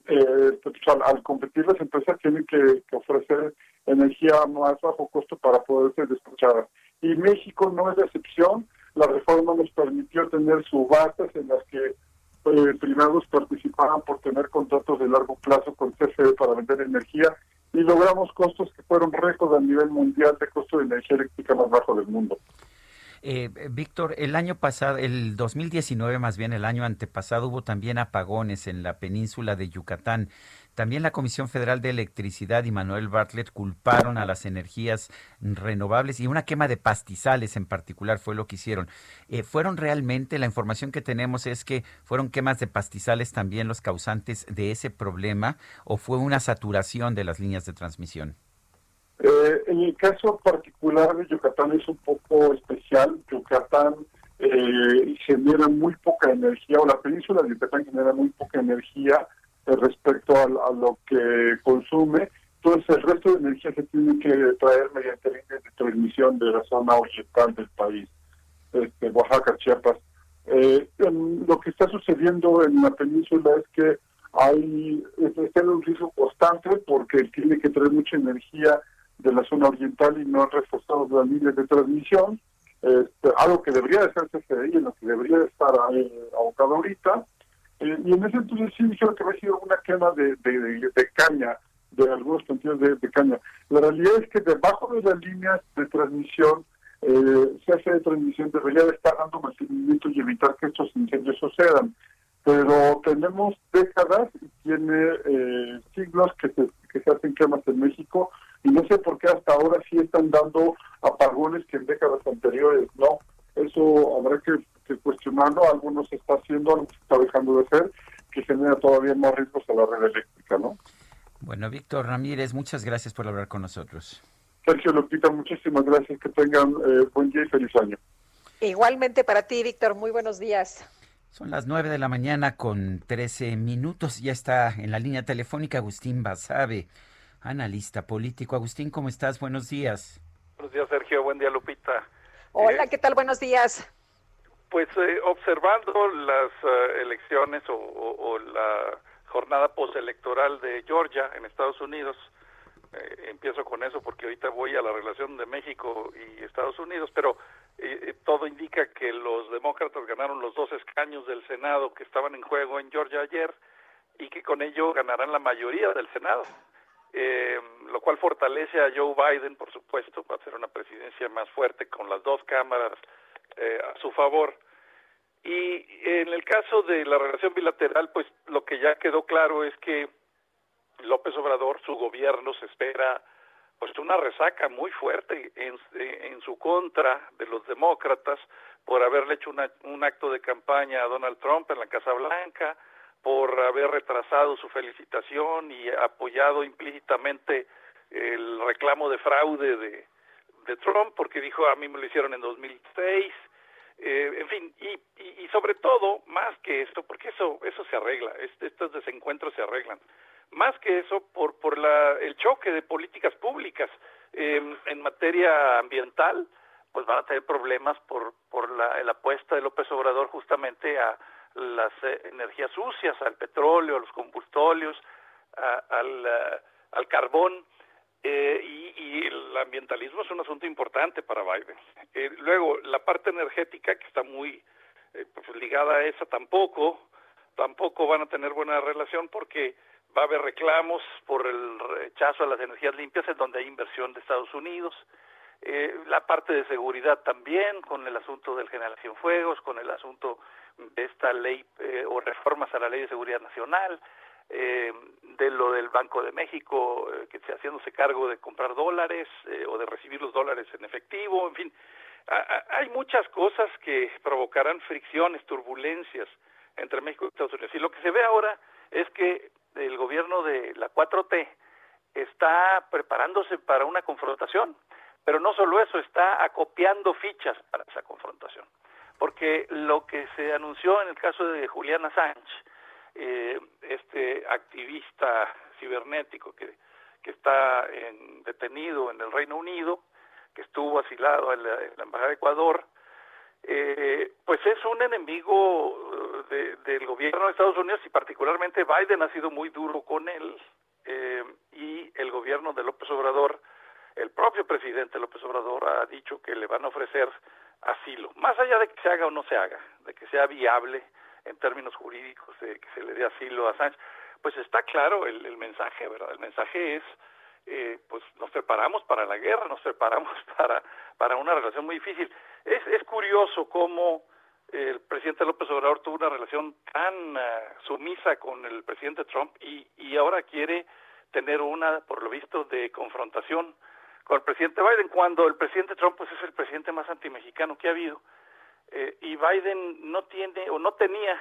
eh, pues, al, competir las empresas tienen que, que ofrecer energía más bajo costo para poder ser despachadas. Y México no es la excepción. La reforma nos permitió tener subastas en las que eh, privados participaban por tener contratos de largo plazo con CFE para vender energía y logramos costos que fueron récord a nivel mundial de costo de energía eléctrica más bajo del mundo. Eh, Víctor, el año pasado, el 2019 más bien, el año antepasado, hubo también apagones en la península de Yucatán. También la Comisión Federal de Electricidad y Manuel Bartlett culparon a las energías renovables y una quema de pastizales en particular fue lo que hicieron. Eh, ¿Fueron realmente, la información que tenemos es que fueron quemas de pastizales también los causantes de ese problema o fue una saturación de las líneas de transmisión? Eh, en el caso particular de Yucatán es un poco especial. Yucatán eh, genera muy poca energía, o la península de Yucatán genera muy poca energía respecto a, a lo que consume. Entonces el resto de energía se tiene que traer mediante líneas de transmisión de la zona oriental del país, este, Oaxaca, Chiapas. Eh, lo que está sucediendo en la península es que hay un riesgo constante porque tiene que traer mucha energía de la zona oriental y no han reforzado las líneas de transmisión, este, algo que debería de CFE y en lo que debería de estar eh, abocado ahorita. Eh, y en ese entonces sí dijeron que había sido una quema de, de, caña de algunos plantillos de, caña. La realidad es que debajo de las líneas de transmisión, eh, CFE de transmisión debería de estar dando mantenimiento y evitar que estos incendios sucedan. Pero tenemos décadas y tiene eh, siglos que se, que se hacen quemas en México y no sé por qué hasta ahora sí están dando apagones que en décadas anteriores no. Eso habrá que, que cuestionarlo, algo no se está haciendo, algo se está dejando de hacer, que genera todavía más riesgos a la red eléctrica, ¿no? Bueno, Víctor Ramírez, muchas gracias por hablar con nosotros. Sergio Lupita, muchísimas gracias, que tengan eh, buen día y feliz año. Igualmente para ti, Víctor, muy buenos días. Son las 9 de la mañana con 13 minutos. Ya está en la línea telefónica Agustín Basabe, analista político. Agustín, ¿cómo estás? Buenos días. Buenos días, Sergio. Buen día, Lupita. Hola, ¿qué tal? Buenos días. Pues eh, observando las eh, elecciones o, o- la jornada postelectoral de Georgia en Estados Unidos, eh, empiezo con eso porque ahorita voy a la relación de México y Estados Unidos, pero eh, eh, todo indica que los demócratas ganaron los dos escaños del Senado que estaban en juego en Georgia ayer y que con ello ganarán la mayoría del Senado. Lo cual fortalece a Joe Biden, por supuesto, va a ser una presidencia más fuerte con las dos cámaras eh, a su favor. Y en el caso de la relación bilateral, pues lo que ya quedó claro es que López Obrador, su gobierno se espera pues una resaca muy fuerte en, en su contra de los demócratas por haberle hecho una- un acto de campaña a Donald Trump en la Casa Blanca, por haber retrasado su felicitación y apoyado implícitamente el reclamo de fraude de, de Trump, porque dijo a mí me lo hicieron en 2006, eh, en fin, y, y, sobre todo, más que esto, porque eso eso se arregla, este- estos desencuentros se arreglan, más que eso, por, por la, el choque de políticas públicas eh, en materia ambiental, pues van a tener problemas por, por la, la apuesta de López Obrador justamente a las eh, energías sucias, al petróleo, a los combustóleos, al, eh, al carbón, eh, y, y el ambientalismo es un asunto importante para Biden. Eh, luego, la parte energética, que está muy eh, pues, ligada a esa, tampoco, tampoco van a tener buena relación porque va a haber reclamos por el rechazo a las energías limpias en donde hay inversión de Estados Unidos. Eh, la parte de seguridad también, con el asunto del generación fuegos, con el asunto de esta ley eh, o reformas a la ley de seguridad nacional, eh, de lo del Banco de México, eh, que esté haciéndose cargo de comprar dólares eh, o de recibir los dólares en efectivo, en fin, a- hay muchas cosas que provocarán fricciones, turbulencias entre México y Estados Unidos. Y lo que se ve ahora es que el gobierno de la 4T está preparándose para una confrontación, pero no solo eso, está acopiando fichas para esa confrontación. Porque lo que se anunció en el caso de Julian Assange, eh, este activista cibernético que, que está en- detenido en el Reino Unido, que estuvo asilado en la, Embajada de Ecuador, eh, pues es un enemigo eh, de- del gobierno de Estados Unidos y particularmente Biden ha sido muy duro con él eh, y el gobierno de López Obrador, el propio presidente López Obrador ha dicho que le van a ofrecer asilo, más allá de que se haga o no se haga, de que sea viable en términos jurídicos, de que se le dé asilo a Sánchez, pues está claro el, mensaje, ¿verdad? El mensaje es, eh, pues nos preparamos para la guerra, nos preparamos para, para una relación muy difícil. Es, es curioso cómo el presidente López Obrador tuvo una relación tan ah, sumisa con el presidente Trump y, y ahora quiere tener una, por lo visto, de confrontación con el presidente Biden, cuando el presidente Trump pues es el presidente más antimexicano que ha habido. Eh, y Biden no tiene o no tenía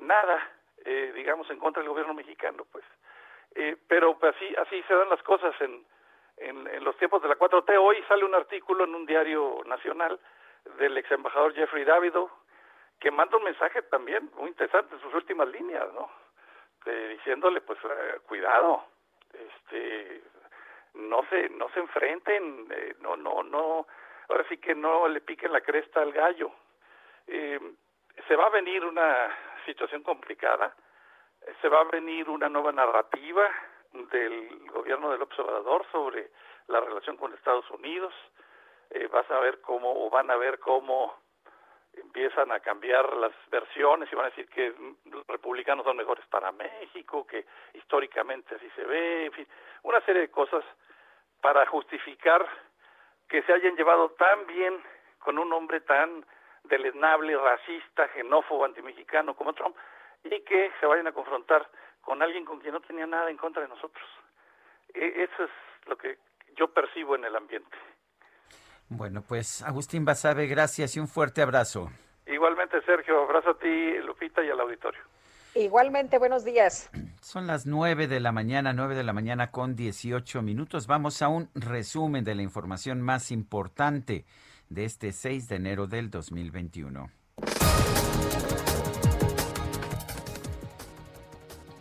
nada, eh, digamos, en contra del gobierno mexicano, pues. Eh, pero pues, así, así se dan las cosas en, en, los tiempos de la 4T. Hoy sale un artículo en un diario nacional del ex embajador Jeffrey Davido, que manda un mensaje también muy interesante en sus últimas líneas, ¿no? Diciéndole, pues, eh, cuidado, este, no se, no se enfrenten, eh, no, no, no, ahora sí que no le piquen la cresta al gallo. Eh, se va a venir una situación complicada, se va a venir una nueva narrativa del gobierno del observador sobre la relación con Estados Unidos, eh, vas a ver cómo, o van a ver cómo empiezan a cambiar las versiones y van a decir que los republicanos son mejores para México, que históricamente así se ve, en fin, una serie de cosas para justificar que se hayan llevado tan bien con un hombre tan deleznable, racista, xenófobo, antimexicano como Trump, y que se vayan a confrontar con alguien con quien no tenía nada en contra de nosotros. E- Eso es lo que yo percibo en el ambiente. Bueno, pues Agustín Basabe, gracias y un fuerte abrazo. Igualmente, Sergio, abrazo a ti, Lupita, y al auditorio. Igualmente, buenos días. Son las 9 de la mañana, 9 de la mañana con 18 minutos. Vamos a un resumen de la información más importante de este 6 de enero del 2021.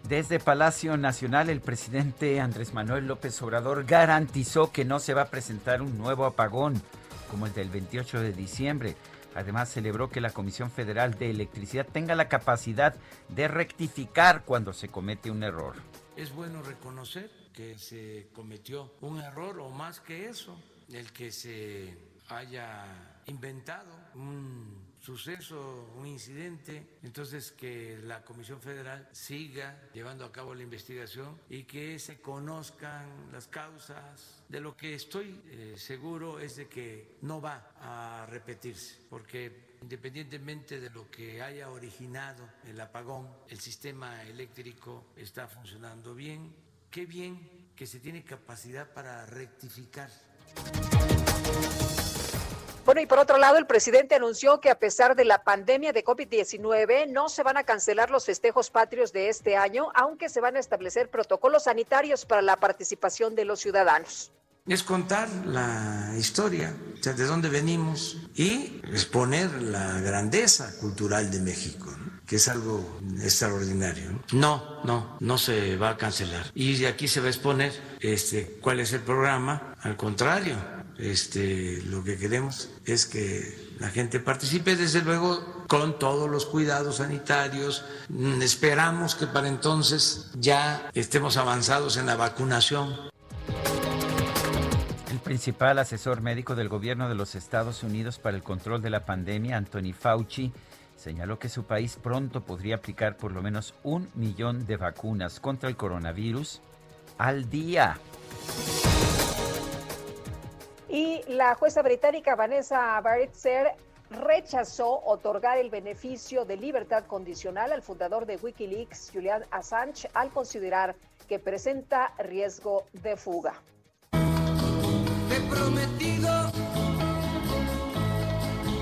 Desde Palacio Nacional, el presidente Andrés Manuel López Obrador garantizó que no se va a presentar un nuevo apagón como el del 28 de diciembre. Además, celebró que la Comisión Federal de Electricidad tenga la capacidad de rectificar cuando se comete un error. Es bueno reconocer que se cometió un error o más que eso, el que se haya inventado un suceso, un incidente, entonces que la Comisión Federal siga llevando a cabo la investigación y que se conozcan las causas. De lo que estoy eh, seguro es de que no va a repetirse, porque independientemente de lo que haya originado el apagón, el sistema eléctrico está funcionando bien. Qué bien que se tiene capacidad para rectificar. Bueno, y por otro lado, el presidente anunció que a pesar de la pandemia de COVID-19, no se van a cancelar los festejos patrios de este año, aunque se van a establecer protocolos sanitarios para la participación de los ciudadanos. Es contar la historia, o sea, de dónde venimos y exponer la grandeza cultural de México, ¿no? que es algo extraordinario. ¿no? no, no, no se va a cancelar. Y de aquí se va a exponer este, cuál es el programa. Al contrario, este, lo que queremos es que la gente participe, desde luego, con todos los cuidados sanitarios. Mm, Esperamos que para entonces ya estemos avanzados en la vacunación. El principal asesor médico del gobierno de los Estados Unidos para el control de la pandemia, Anthony Fauci, señaló que su país pronto podría aplicar por lo menos un millón de vacunas contra el coronavirus al día. Y la jueza británica Vanessa Baritzer rechazó otorgar el beneficio de libertad condicional al fundador de Wikileaks, Julian Assange, al considerar que presenta riesgo de fuga. Te he prometido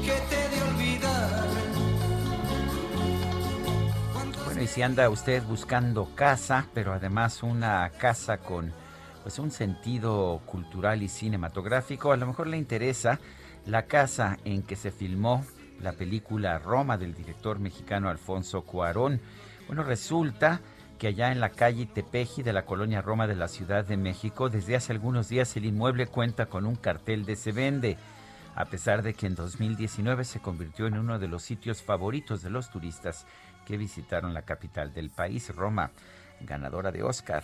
que te de olvidar. Bueno, y si anda usted buscando casa, pero además una casa con pues un sentido cultural y cinematográfico, a lo mejor le interesa la casa en que se filmó la película Roma del director mexicano Alfonso Cuarón. Bueno, resulta que allá en la calle Tepeji de la colonia Roma de la Ciudad de México, desde hace algunos días el inmueble cuenta con un cartel de se vende, a pesar de que en 2019 se convirtió en uno de los sitios favoritos de los turistas que visitaron la capital del país, Roma, ganadora de Oscar.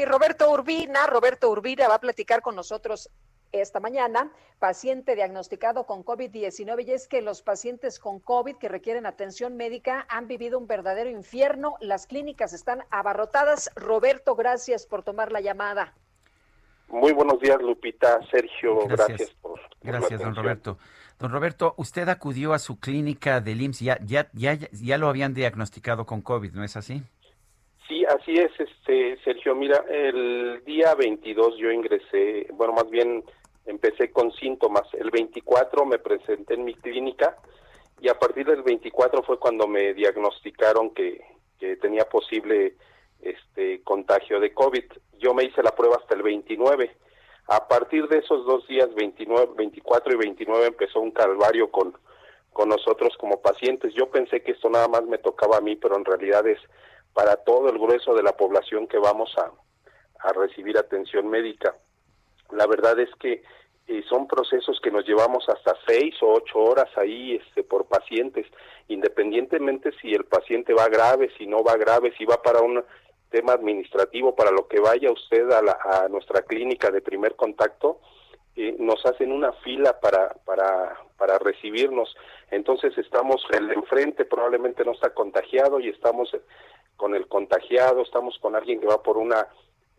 y Roberto Urbina, Roberto Urbina va a platicar con nosotros esta mañana, paciente diagnosticado con COVID-19, y es que los pacientes con COVID que requieren atención médica han vivido un verdadero infierno, las clínicas están abarrotadas. Roberto, gracias por tomar la llamada. Muy buenos días, Lupita, Sergio, Gracias. gracias, por, por la Gracias, don. Roberto. Don Roberto, usted acudió a su clínica del IMSS, ya, ya, ya, ya lo habían diagnosticado con COVID, ¿no es así? Sí, así es, este Sergio. Mira, el día 22 yo ingresé, bueno, más bien empecé con síntomas. El 24 me presenté en mi clínica y a partir del 24 fue cuando me diagnosticaron que, tenía posible este contagio de COVID. Yo me hice la prueba hasta el 29. A partir de esos dos días, 29, 24 y 29, empezó un calvario con, con nosotros como pacientes. Yo pensé que esto nada más me tocaba a mí, pero en realidad es para todo el grueso de la población que vamos a, a recibir atención médica. La verdad es que eh, son procesos que nos llevamos hasta seis o ocho horas ahí este, por pacientes, independientemente si el paciente va grave, si no va grave, si va para un tema administrativo, para lo que vaya usted a, la, a nuestra clínica de primer contacto, eh, nos hacen una fila para, para, para recibirnos. Entonces estamos, el enfrente probablemente no está contagiado y estamos con el contagiado, estamos con alguien que va por una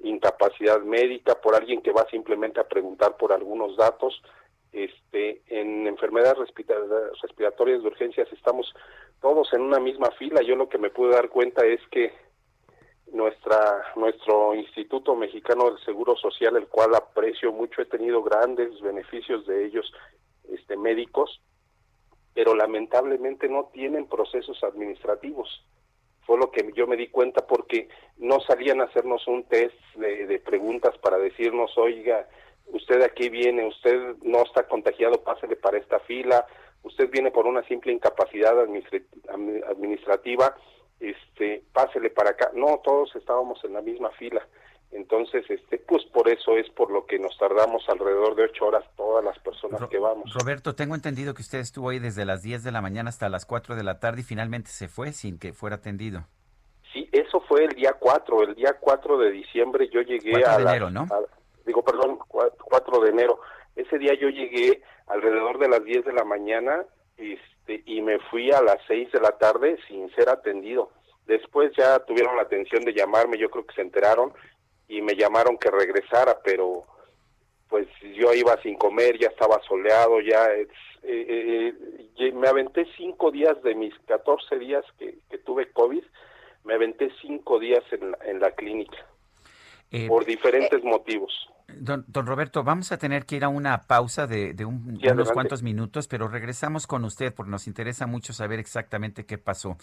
incapacidad médica, por alguien que va simplemente a preguntar por algunos datos. Este, en enfermedades respira- respiratorias de urgencias estamos todos en una misma fila. Yo lo que me pude dar cuenta es que nuestra nuestro Instituto Mexicano del Seguro Social, el cual aprecio mucho, he tenido grandes beneficios de ellos, este médicos, pero lamentablemente no tienen procesos administrativos. Fue lo que yo me di cuenta porque no salían a hacernos un test de, de preguntas para decirnos, oiga, usted aquí viene, usted no está contagiado, pásele para esta fila, usted viene por una simple incapacidad administrativa, este, pásele para acá. No, todos estábamos en la misma fila. Entonces, este, pues por eso es por lo que nos tardamos alrededor de ocho horas todas las personas que vamos. Roberto, tengo entendido que usted estuvo ahí desde las 10 de la mañana hasta las 4 de la tarde y finalmente se fue sin que fuera atendido. Sí, eso fue el día 4. El día 4 de diciembre yo llegué 4 a de enero, ¿no? a- digo, perdón, cua- 4 de enero. Ese día yo llegué alrededor de las 10 de la mañana este, y me fui a las 6 de la tarde sin ser atendido. Después ya tuvieron la atención de llamarme, yo creo que se enteraron y me llamaron que regresara, pero pues yo iba sin comer, ya estaba soleado, ya es- eh, eh, eh, me aventé cinco días de mis 14 días que, que tuve COVID, me aventé cinco días en la, en la clínica Eh, por diferentes motivos. Don, don Roberto, vamos a tener que ir a una pausa de, de un- Sí, unos cuantos minutos, pero regresamos con usted porque nos interesa mucho saber exactamente qué pasó.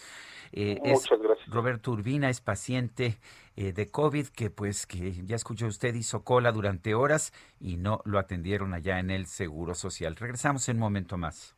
Eh, es Muchas gracias. Roberto Urbina es paciente eh, de COVID que pues que ya escuchó usted hizo cola durante horas y no lo atendieron allá en el Seguro Social. Regresamos en un momento más.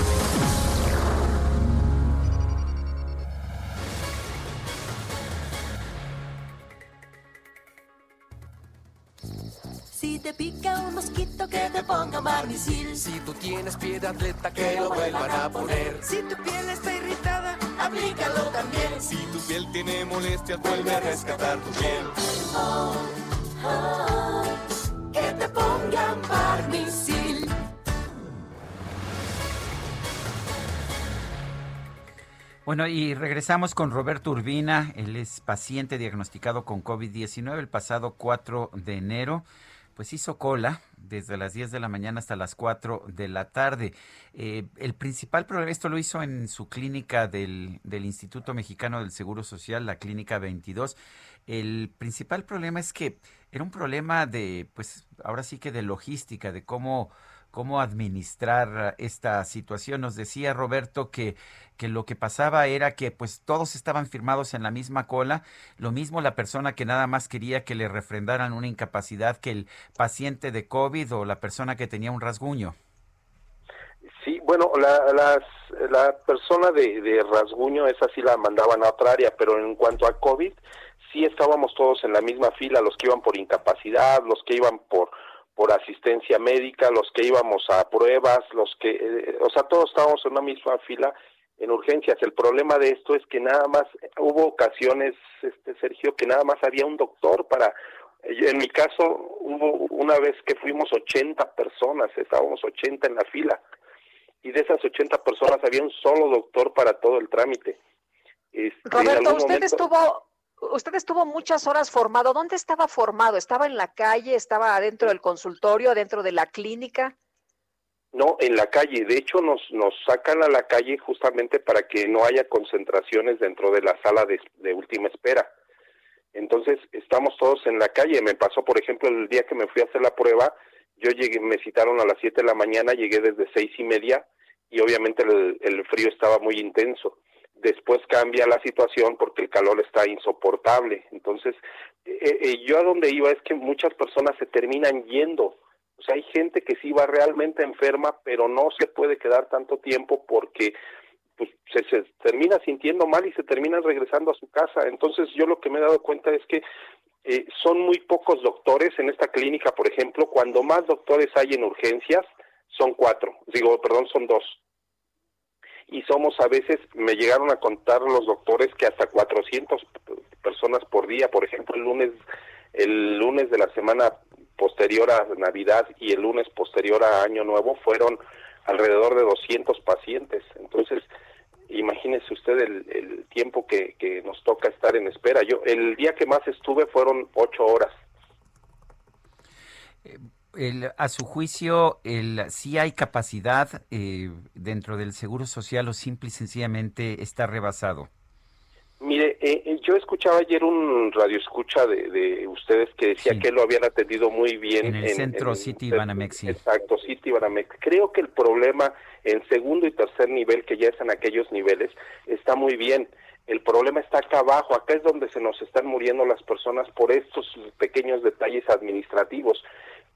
Si te pica un mosquito que te ponga barnicil. Si tú tienes pie de atleta, que lo vuelvan a poner. Si tu piel está irritada, aplícalo también. Si tu piel tiene molestias, vuelve a rescatar tu piel. Oh, oh, que te pongan barnicil. Bueno, y regresamos con Roberto Urbina. Él es paciente diagnosticado con COVID-19 el pasado 4 de enero. Pues hizo cola desde las 10 de la mañana hasta las 4 de la tarde. Eh, el principal problema, esto lo hizo en su clínica del, del Instituto Mexicano del Seguro Social, la clínica 22. El principal problema es que era un problema de, pues ahora sí que de logística, de cómo cómo administrar esta situación. Nos decía Roberto que, que lo que pasaba era que pues todos estaban firmados en la misma cola, lo mismo la persona que nada más quería que le refrendaran una incapacidad que el paciente de COVID o la persona que tenía un rasguño. Sí, bueno, la, las, la persona de, de rasguño, esa sí la mandaban a otra área, pero en cuanto a COVID, sí estábamos todos en la misma fila, los que iban por incapacidad, los que iban por por asistencia médica, los que íbamos a pruebas, los que, eh, o sea, todos estábamos en una misma fila en urgencias. El problema de esto es que nada más hubo ocasiones, este Sergio, que nada más había un doctor para, en mi caso hubo una vez que fuimos 80 personas, estábamos 80 en la fila, y de esas 80 personas había un solo doctor para todo el trámite. Este, Roberto, usted momento- estuvo, usted estuvo muchas horas formado. ¿Dónde estaba formado? ¿Estaba en la calle? ¿Estaba adentro del consultorio? ¿Adentro de la clínica? No, en la calle. De hecho, nos, nos sacan a la calle justamente para que no haya concentraciones dentro de la sala de, última espera. Entonces, estamos todos en la calle. Me pasó, por ejemplo, el día que me fui a hacer la prueba, yo llegué, me citaron a las 7 de la mañana, llegué desde seis y media y obviamente el frío estaba muy intenso. Después cambia la situación porque el calor está insoportable. Entonces, eh, eh, yo a donde iba es que muchas personas se terminan yendo. O sea, hay gente que sí va realmente enferma, pero no se puede quedar tanto tiempo porque pues, se, termina sintiendo mal y se terminan regresando a su casa. Entonces, yo lo que me he dado cuenta es que eh, son muy pocos doctores en esta clínica, por ejemplo. Cuando más doctores hay en urgencias, son cuatro. Digo, perdón, son dos. Y somos a veces, me llegaron a contar los doctores que hasta 400 personas por día. Por ejemplo, el lunes, el lunes de la semana posterior a Navidad y el lunes posterior a Año Nuevo fueron alrededor de 200 pacientes. Entonces, imagínese usted el, tiempo que, que nos toca estar en espera. Yo el día que más estuve fueron ocho horas. El, a su juicio, el, sí hay capacidad eh, dentro del Seguro Social o simple y sencillamente está rebasado. Mire, eh, eh, yo escuchaba ayer un radio escucha de, de ustedes que decía que lo habían atendido muy bien En el centro City Banamex, sí. Exacto, City Banamex. Creo que el problema en segundo y tercer nivel, que ya es en aquellos niveles, está muy bien. El problema está acá abajo, acá es donde se nos están muriendo las personas por estos pequeños detalles administrativos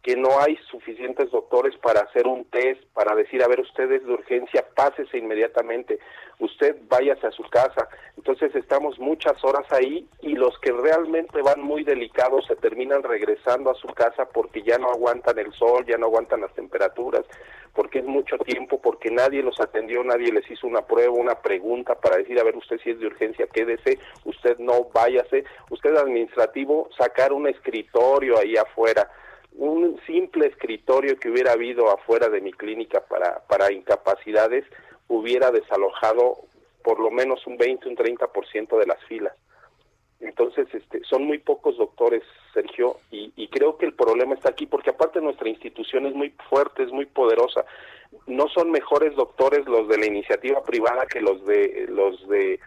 que no hay suficientes doctores para hacer un test, para decir, a ver, ustedes de urgencia, pásese inmediatamente, usted váyase a su casa. Entonces estamos muchas horas ahí y los que realmente van muy delicados se terminan regresando a su casa porque ya no aguantan el sol, ya no aguantan las temperaturas, porque es mucho tiempo, porque nadie los atendió, nadie les hizo una prueba, una pregunta para decir, a ver, usted si es de urgencia, quédese, usted no váyase, usted administrativo, sacar un escritorio ahí afuera un simple escritorio que hubiera habido afuera de mi clínica para, para incapacidades hubiera desalojado por lo menos un 20, un 30% de las filas. Entonces, este, son muy pocos doctores, Sergio, y, y creo que el problema está aquí porque aparte nuestra institución es muy fuerte, es muy poderosa. No son mejores doctores los de la iniciativa privada que los de los de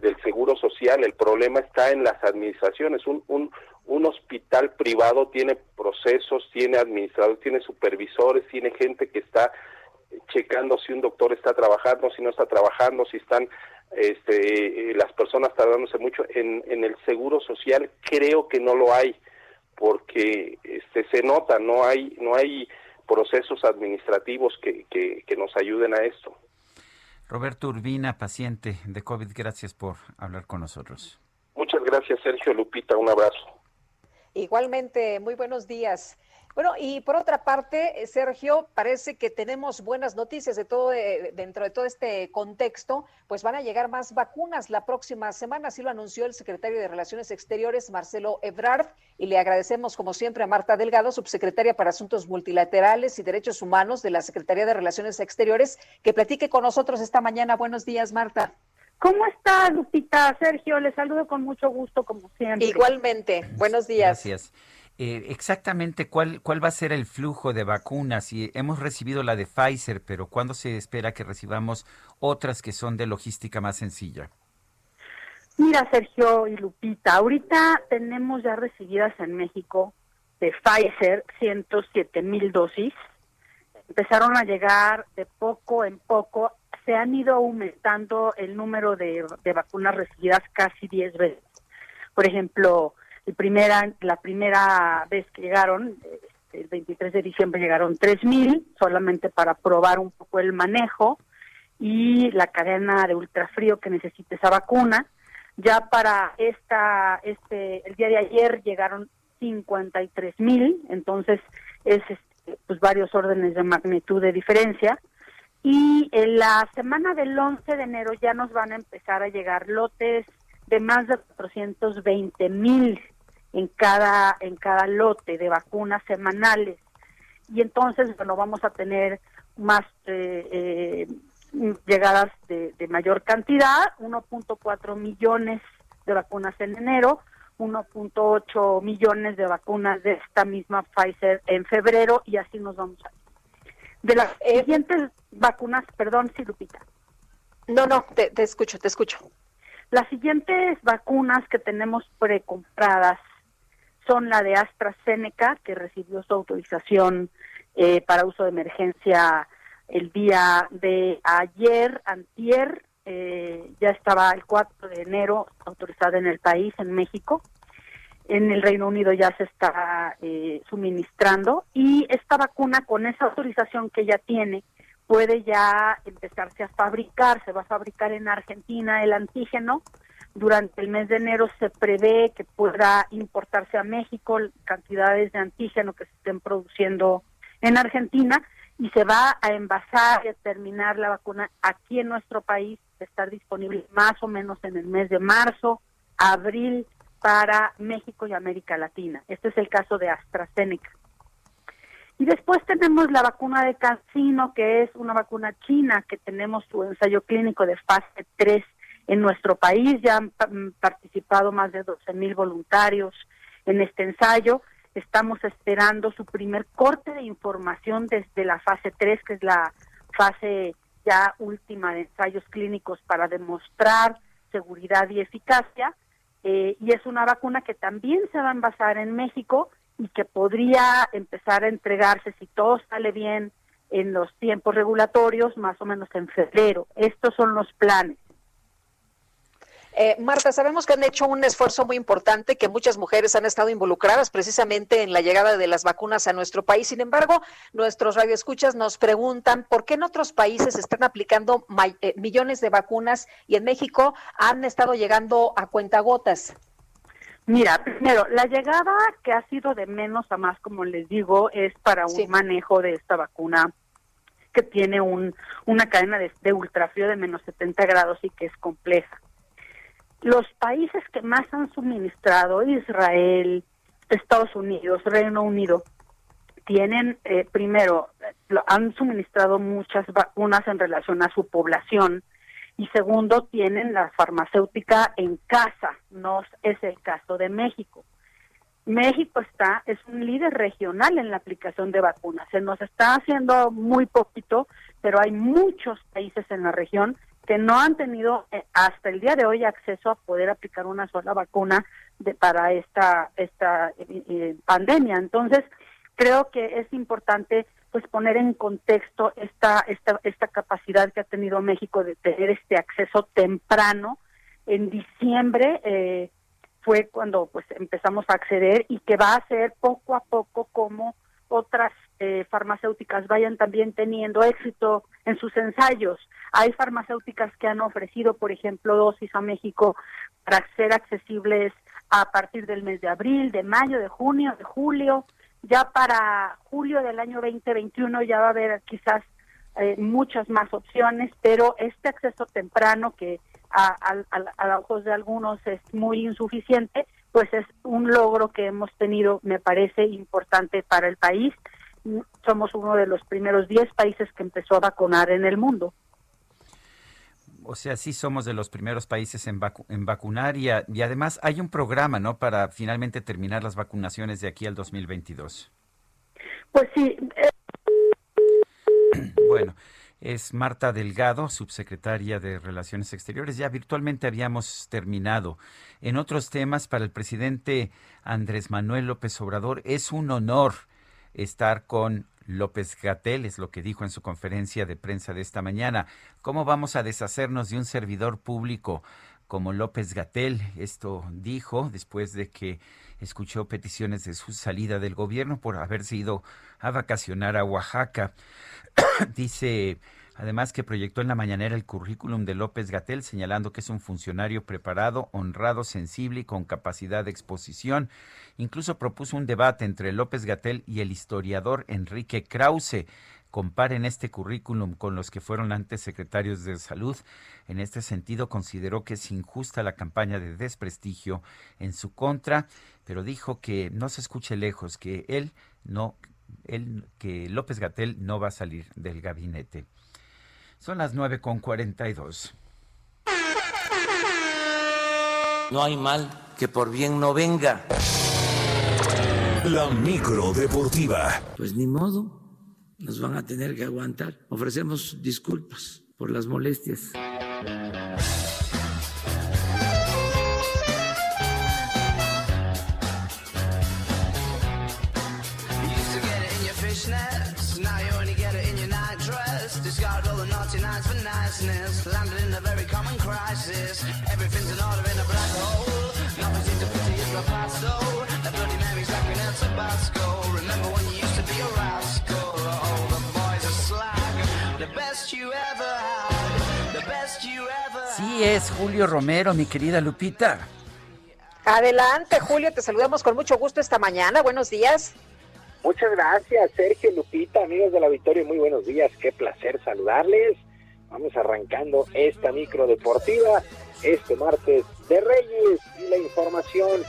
del seguro social. El problema está en las administraciones. Un, un, un hospital privado tiene procesos, tiene administradores, tiene supervisores, tiene gente que está checando si un doctor está trabajando, si no está trabajando, si están este, eh, las personas tardándose mucho. En, en el seguro social creo que no lo hay porque este, se nota, no hay, no hay procesos administrativos que, que, que nos ayuden a esto. Roberto Urbina, paciente de COVID, gracias por hablar con nosotros. Muchas gracias, Sergio Lupita, un abrazo. Igualmente, muy buenos días. Bueno, y por otra parte, eh, Sergio, parece que tenemos buenas noticias de todo, eh, dentro de todo este contexto, pues van a llegar más vacunas la próxima semana, así lo anunció el secretario de Relaciones Exteriores, Marcelo Ebrard, y le agradecemos como siempre a Marta Delgado, subsecretaria para Asuntos Multilaterales y Derechos Humanos de la Secretaría de Relaciones Exteriores, que platique con nosotros esta mañana. Buenos días, Marta. ¿Cómo está, Lupita? Sergio, le saludo con mucho gusto, como siempre. Igualmente, buenos días. Gracias. Eh, exactamente cuál, cuál va a ser el flujo de vacunas. Y hemos recibido la de Pfizer, pero ¿cuándo se espera que recibamos otras que son de logística más sencilla? Mira, Sergio y Lupita, ahorita tenemos ya recibidas en México de Pfizer 107 mil dosis. Empezaron a llegar de poco en poco. Se han ido aumentando el número de, de vacunas recibidas casi 10 veces. Por ejemplo, el primera, la primera vez que llegaron, este, el 23 de diciembre llegaron 3 mil solamente para probar un poco el manejo y la cadena de ultrafrío que necesita esa vacuna. Ya para esta, este, el día de ayer llegaron 53 mil, entonces es este, pues varios órdenes de magnitud de diferencia. Y en la semana del 11 de enero ya nos van a empezar a llegar lotes de más de 420 mil en cada, en cada lote de vacunas semanales. Y entonces, bueno, vamos a tener más eh, eh, llegadas de, de mayor cantidad, 1.4 millones de vacunas en enero, 1.8 millones de vacunas de esta misma Pfizer en febrero y así nos vamos a De las siguientes vacunas, perdón, sí, Lupita. No, no, te, te escucho, te escucho. Las siguientes vacunas que tenemos precompradas son la de AstraZeneca, que recibió su autorización eh, para uso de emergencia el día de ayer, antier, eh, ya estaba el 4 de enero autorizada en el país, en México. En el Reino Unido ya se está eh, suministrando y esta vacuna con esa autorización que ya tiene puede ya empezarse a fabricar, se va a fabricar en Argentina el antígeno. Durante el mes de enero se prevé que pueda importarse a México cantidades de antígeno que se estén produciendo en Argentina y se va a envasar y a terminar la vacuna aquí en nuestro país, estar disponible más o menos en el mes de marzo, abril para México y América Latina. Este es el caso de AstraZeneca. Y después tenemos la vacuna de Cancino, que es una vacuna china, que tenemos su ensayo clínico de fase 3 en nuestro país. Ya han mm, participado más de 12 mil voluntarios en este ensayo. Estamos esperando su primer corte de información desde la fase 3, que es la fase ya última de ensayos clínicos para demostrar seguridad y eficacia. Eh, y es una vacuna que también se va a envasar en México y que podría empezar a entregarse, si todo sale bien, en los tiempos regulatorios, más o menos en febrero. Estos son los planes. Eh, Marta, sabemos que han hecho un esfuerzo muy importante, que muchas mujeres han estado involucradas precisamente en la llegada de las vacunas a nuestro país. Sin embargo, nuestros radioescuchas nos preguntan por qué en otros países están aplicando eh, millones de vacunas y en México han estado llegando a cuentagotas. Mira, primero, la llegada que ha sido de menos a más, como les digo, es para un manejo de esta vacuna que tiene un, una cadena de, de ultrafrío de menos 70 grados y que es compleja. Los países que más han suministrado, Israel, Estados Unidos, Reino Unido, tienen, eh, primero, lo- han suministrado muchas vacunas en relación a su población y segundo, tienen la farmacéutica en casa, no es el caso de México. México está, es un líder regional en la aplicación de vacunas. Se nos está haciendo muy poquito, pero hay muchos países en la región que no han tenido eh, hasta el día de hoy acceso a poder aplicar una sola vacuna de, para esta, esta eh, eh, pandemia. Entonces, creo que es importante pues poner en contexto esta, esta, esta capacidad que ha tenido México de tener este acceso temprano. En diciembre eh, fue cuando pues empezamos a acceder y que va a ser poco a poco como otras eh, farmacéuticas vayan también teniendo éxito en sus ensayos. Hay farmacéuticas que han ofrecido, por ejemplo, dosis a México para ser accesibles a partir del mes de abril, de mayo, de junio, de julio. Ya para julio del año 2021 ya va a haber quizás eh, muchas más opciones, pero este acceso temprano que a, a, a- a ojos de algunos es muy insuficiente, pues es un logro que hemos tenido, me parece importante para el país. Somos uno de los primeros 10 países que empezó a vacunar en el mundo. O sea, sí somos de los primeros países en, vacu- en vacunar y, a- y además hay un programa, ¿no? Para finalmente terminar las vacunaciones de aquí al 2022. Pues sí, eh, Bueno, es Marta Delgado, subsecretaria de Relaciones Exteriores. Ya virtualmente habíamos terminado. En otros temas, para el presidente Andrés Manuel López Obrador, es un honor estar con López Gatel, es lo que dijo en su conferencia de prensa de esta mañana. ¿Cómo vamos a deshacernos de un servidor público como López Gatel? Esto dijo después de que escuchó peticiones de su salida del gobierno por haberse ido a vacacionar a Oaxaca. Dice además que proyectó en la mañanera el currículum de López Gatel, señalando que es un funcionario preparado, honrado, sensible y con capacidad de exposición. Incluso propuso un debate entre López Gatel y el historiador Enrique Krause. comparen este currículum con los que fueron antes secretarios de salud. En este sentido, consideró que es injusta la campaña de desprestigio en su contra, pero dijo que no se escuche lejos, que él no, él, que López Gatel no va a salir del gabinete. Son las 9 con 42. No hay mal que por bien no venga. La micro deportiva. Pues ni modo, nos van a tener que aguantar. Ofrecemos disculpas por las molestias. The naughty nights for niceness, landed in a very common crisis. Everything's in order in a black hole. Nothing seems to pity is the past though. The bloody memories like in El Tabasco. Remember when you used to be a rascal? Oh, the boys are slag. The best you ever had, the best you ever Sí, es Julio Romero, mi querida Lupita. Adelante, Julio, te saludamos con mucho gusto esta mañana. Buenos días. Muchas gracias, Sergio Lupita, amigos de la Victoria, muy buenos días, qué placer saludarles. Vamos arrancando esta micro deportiva este martes de Reyes y la información.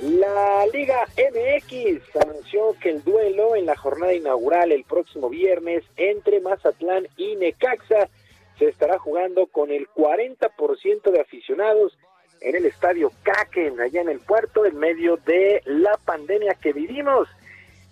La Liga MX anunció que el duelo en la jornada inaugural el próximo viernes entre Mazatlán y Necaxa se estará jugando con el 40% de aficionados en el estadio Kraken, allá en el puerto, en medio de la pandemia que vivimos.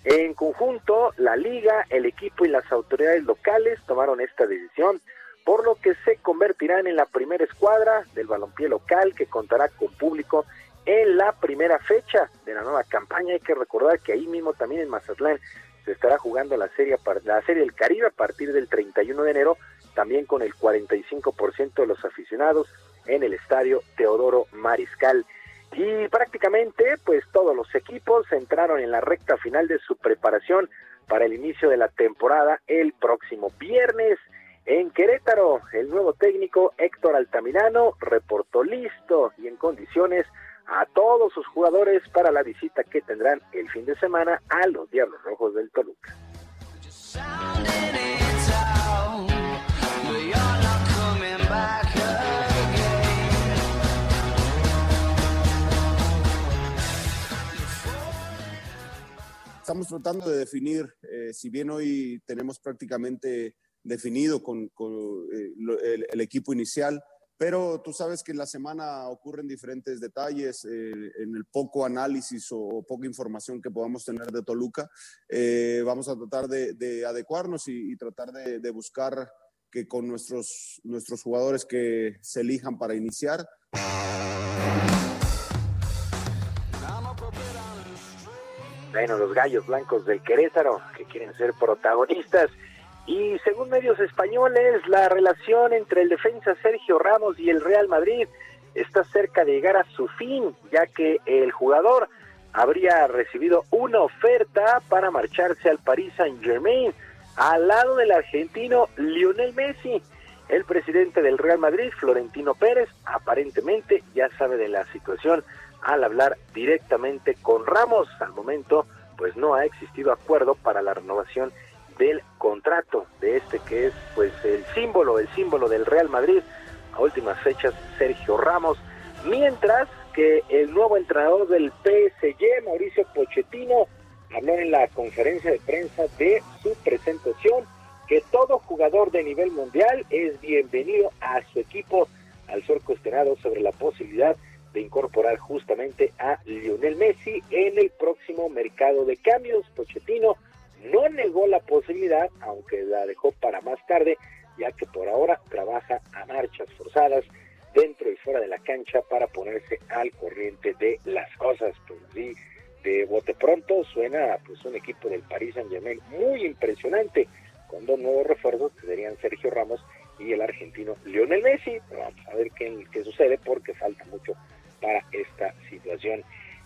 En conjunto, la liga, el equipo y las autoridades locales tomaron esta decisión, por lo que se convertirán en la primera escuadra del balompié local que contará con público en la primera fecha de la nueva campaña. Hay que recordar que ahí mismo también en Mazatlán se estará jugando la serie, la serie del Caribe a partir del 31 de enero, también con el 45% de los aficionados en el estadio Teodoro Mariscal. Y prácticamente, pues todos los equipos entraron en la recta final de su preparación para el inicio de la temporada el próximo viernes. En Querétaro, el nuevo técnico Héctor Altamirano reportó listo y en condiciones a todos sus jugadores para la visita que tendrán el fin de semana a los Diablos Rojos del Toluca. Estamos tratando de definir, eh, si bien hoy tenemos prácticamente definido con, con, eh, lo- el, el equipo inicial, pero tú sabes que en la semana ocurren diferentes detalles, eh, en el poco análisis o, o poca información que podamos tener de Toluca, eh, vamos a tratar de, de adecuarnos y, y tratar de, de buscar que con nuestros, nuestros jugadores que se elijan para iniciar, Bueno, los gallos blancos del Querétaro que quieren ser protagonistas. Y según medios españoles, la relación entre el defensa Sergio Ramos y el Real Madrid está cerca de llegar a su fin, ya que el jugador habría recibido una oferta para marcharse al Paris Saint-Germain al lado del argentino Lionel Messi. El presidente del Real Madrid, Florentino Pérez, aparentemente ya sabe de la situación al hablar directamente con Ramos. Al momento, pues no ha existido acuerdo para la renovación del contrato de este que es pues el símbolo, el símbolo del Real Madrid. A últimas fechas, Sergio Ramos, mientras que el nuevo entrenador del PSG, Mauricio Pochettino, habló en la conferencia de prensa de su presentación que todo jugador de nivel mundial es bienvenido a su equipo. Al ser cuestionado sobre la posibilidad de incorporar justamente a Lionel Messi en el próximo mercado de cambios. Pochettino no negó la posibilidad, aunque la dejó para más tarde, ya que por ahora trabaja a marchas forzadas dentro y fuera de la cancha para ponerse al corriente de las cosas. Pues sí, de bote pronto suena pues un equipo del Paris Saint Germain muy impresionante, con dos nuevos refuerzos que serían Sergio Ramos y el argentino Lionel Messi. Vamos a ver qué sucede porque falta mucho para esta situación.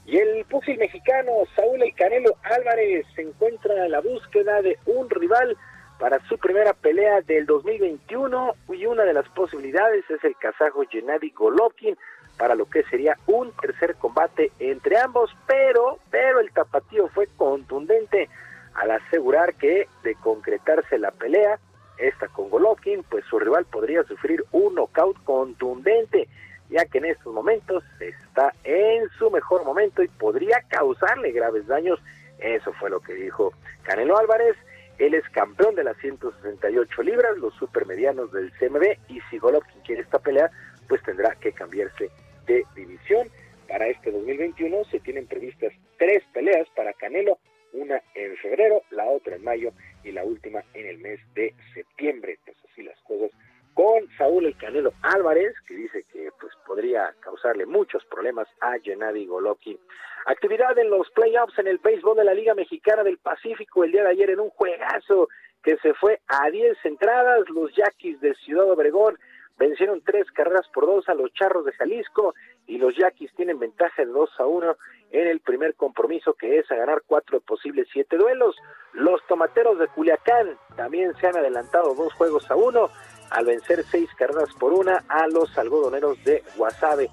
Y el púgil mexicano Saúl El Canelo Álvarez se encuentra en la búsqueda de un rival para su primera pelea del 2021 y una de las posibilidades es el kazajo Gennady Golovkin para lo que sería un tercer combate entre ambos, pero pero el tapatío fue contundente al asegurar que de concretarse la pelea, esta con Golovkin, pues su rival podría sufrir un knockout contundente, ya que en estos momentos está en su mejor momento y podría causarle graves daños. Eso fue lo que dijo Canelo Álvarez. Él es campeón de las 168 libras, los supermedianos del CMB, y si Golovkin quiere esta pelea, pues tendrá que cambiarse de división. Para este 2021 se tienen previstas tres peleas para Canelo, una en febrero, la otra en mayo y la última en el mes de septiembre. Pues así las cosas con Saúl El Canelo Álvarez, que dice que pues podría causarle muchos problemas a Gennady Golovkin. Actividad en los playoffs en el béisbol de la Liga Mexicana del Pacífico el día de ayer en un juegazo que se fue a 10 entradas. Los Yaquis de Ciudad Obregón vencieron tres carreras por dos a los Charros de Jalisco y los Yaquis tienen ventaja de 2 a 1 en el primer compromiso que es a ganar cuatro posibles siete duelos. Los Tomateros de Culiacán también se han adelantado dos juegos a uno al vencer seis carreras por una a los algodoneros de Guasave.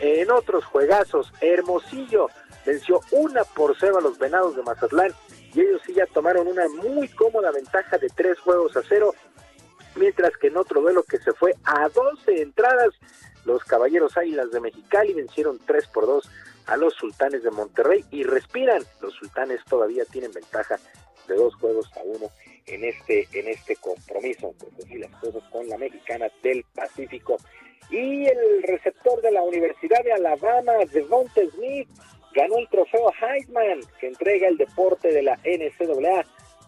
En otros juegazos, Hermosillo venció una por cero a los Venados de Mazatlán y ellos sí ya tomaron una muy cómoda ventaja de tres juegos a cero, mientras que en otro duelo que se fue a 12 entradas, los Caballeros Águilas de Mexicali vencieron tres por dos a los Sultanes de Monterrey y respiran. Los Sultanes todavía tienen ventaja de dos juegos a uno en este en este compromiso. Pues las cosas con la mexicana del Pacífico. Y el receptor de la Universidad de Alabama, Devonta Smith, ganó el trofeo Heisman que entrega el deporte de la NCAA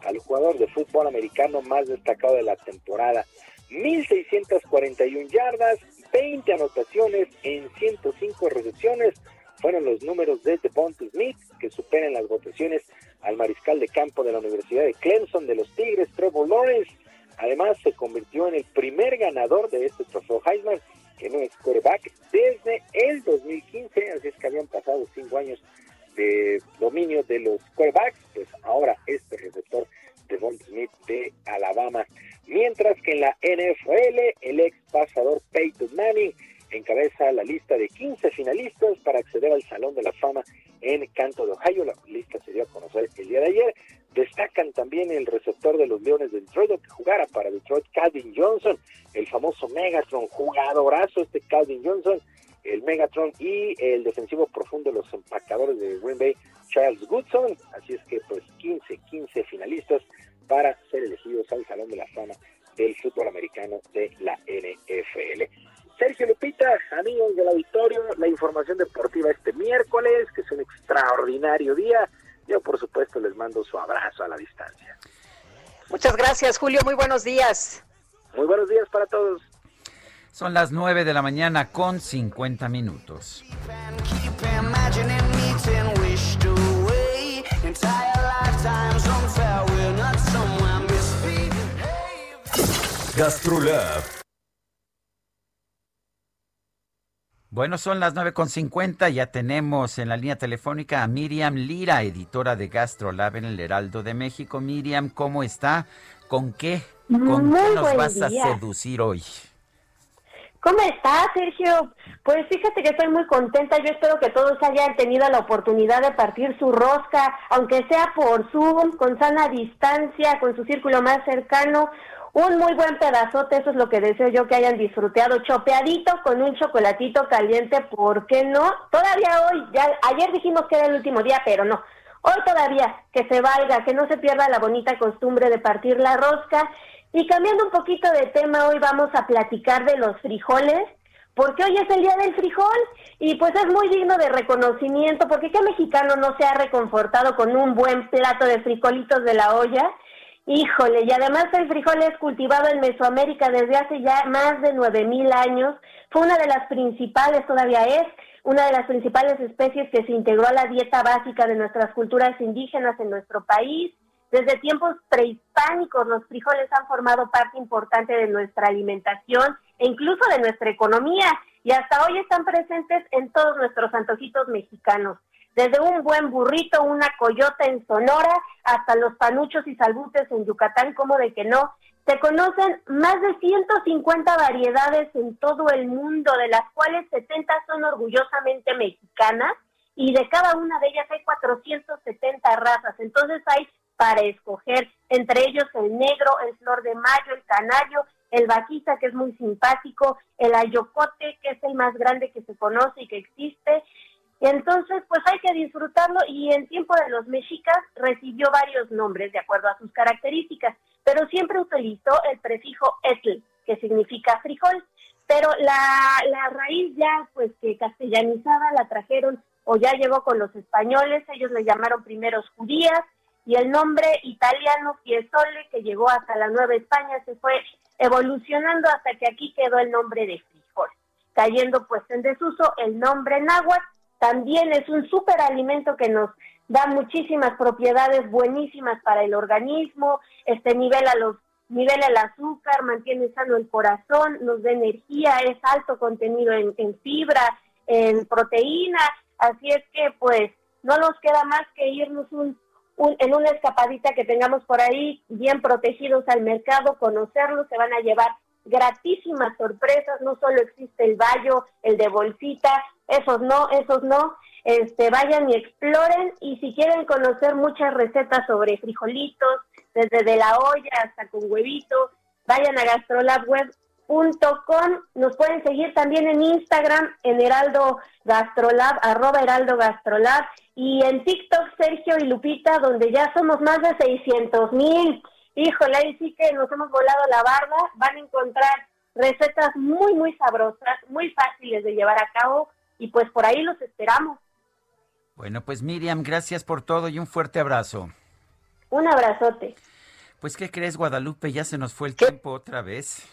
al jugador de fútbol americano más destacado de la temporada. 1.641 yardas, 20 anotaciones en 105 recepciones fueron los números de Devonta Smith, que superan las votaciones al mariscal de campo de la Universidad de Clemson de los Tigres, Trevor Lawrence. Además, se convirtió en el primer ganador de este trofeo Heisman, que no es quarterback, desde el 2015, así es que habían pasado cinco años de dominio de los quarterbacks, pues ahora este receptor Devonta Smith de Alabama. Mientras que en la NFL, el ex pasador Peyton Manning encabeza la lista de 15 finalistas para acceder al Salón de la Fama en Canto de Ohio. La lista se dio a conocer el día de ayer. Destacan también el receptor de los Leones de Detroit, que jugara para Detroit, Calvin Johnson, el famoso Megatron, jugadorazo este Calvin Johnson, el Megatron y el defensivo profundo de los empacadores de Green Bay, Charles Goodson. Así es que pues 15, 15 finalistas para ser elegidos al Salón de la Fama del fútbol americano de la NFL. Sergio Lupita, amigos del auditorio, la información deportiva este miércoles, que es un extraordinario día. Yo, por supuesto, les mando su abrazo a la distancia. Muchas gracias, Julio. Muy buenos días. Muy buenos días para todos. Son las 9 de la mañana con 50 minutos. Imagining Bueno, son las 9.50, ya tenemos en la línea telefónica a Miriam Lira, editora de GastroLab en el Heraldo de México. Miriam, ¿cómo está? ¿Con qué? ¿Con Muy qué nos vas a seducir hoy? ¿Cómo estás, Sergio? Pues fíjate que estoy muy contenta. Yo espero que todos hayan tenido la oportunidad de partir su rosca, aunque sea por Zoom, con sana distancia, con su círculo más cercano. Un muy buen pedazote, eso es lo que deseo yo que hayan disfrutado, chopeadito con un chocolatito caliente, ¿por qué no? Todavía hoy, ya ayer dijimos que era el último día, pero no. Hoy todavía, que se valga, que no se pierda la bonita costumbre de partir la rosca. Y cambiando un poquito de tema, hoy vamos a platicar de los frijoles, porque hoy es el día del frijol y pues es muy digno de reconocimiento, porque qué mexicano no se ha reconfortado con un buen plato de frijolitos de la olla. Híjole, y además el frijol es cultivado en Mesoamérica desde hace ya más de 9000 años. Fue una de las principales, todavía es, una de las principales especies que se integró a la dieta básica de nuestras culturas indígenas en nuestro país. Desde tiempos prehispánicos los frijoles han formado parte importante de nuestra alimentación e incluso de nuestra economía y hasta hoy están presentes en todos nuestros antojitos mexicanos. Desde un buen burrito, una coyota en Sonora, hasta los panuchos y salbutes en Yucatán, como de que no. Se conocen más de 150 variedades en todo el mundo, de las cuales 70 son orgullosamente mexicanas y de cada una de ellas hay 470 razas. Entonces hay para escoger, entre ellos el negro, el flor de mayo, el canario, el vaquita, que es muy simpático, el ayocote, que es el más grande que se conoce y que existe. Entonces, pues hay que disfrutarlo y en tiempo de los mexicas recibió varios nombres de acuerdo a sus características, pero siempre utilizó el prefijo etl, que significa frijol. Pero la, la raíz ya, pues que castellanizada la trajeron o ya llegó con los españoles, ellos le llamaron primeros judías, y el nombre italiano Fiesole, que llegó hasta la Nueva España, se fue evolucionando hasta que aquí quedó el nombre de frijol, cayendo pues en desuso el nombre náhuatl, también es un superalimento que nos da muchísimas propiedades buenísimas para el organismo, este nivela los nivela el azúcar, mantiene sano el corazón, nos da energía, es alto contenido en, fibra, en proteína, así es que pues no nos queda más que irnos un, un- en una escapadita que tengamos por ahí, bien protegidos al mercado, conocerlos, se van a llevar gratísimas sorpresas, no solo existe el bayo, el de bolsita, esos no, esos no, este vayan y exploren y si quieren conocer muchas recetas sobre frijolitos, desde de la olla hasta con huevito, vayan a gastrolabweb.com, nos pueden seguir también en Instagram, en Heraldo Gastrolab, arroba Heraldo Gastrolab, y en TikTok Sergio y Lupita, donde ya somos más de 600 mil. Híjole, ahí sí que nos hemos volado la barba, van a encontrar recetas muy, muy sabrosas, muy fáciles de llevar a cabo, y pues por ahí los esperamos. Bueno, pues Miriam, gracias por todo y un fuerte abrazo. Un abrazote. Pues, ¿qué crees, Guadalupe? Ya se nos fue el tiempo otra vez.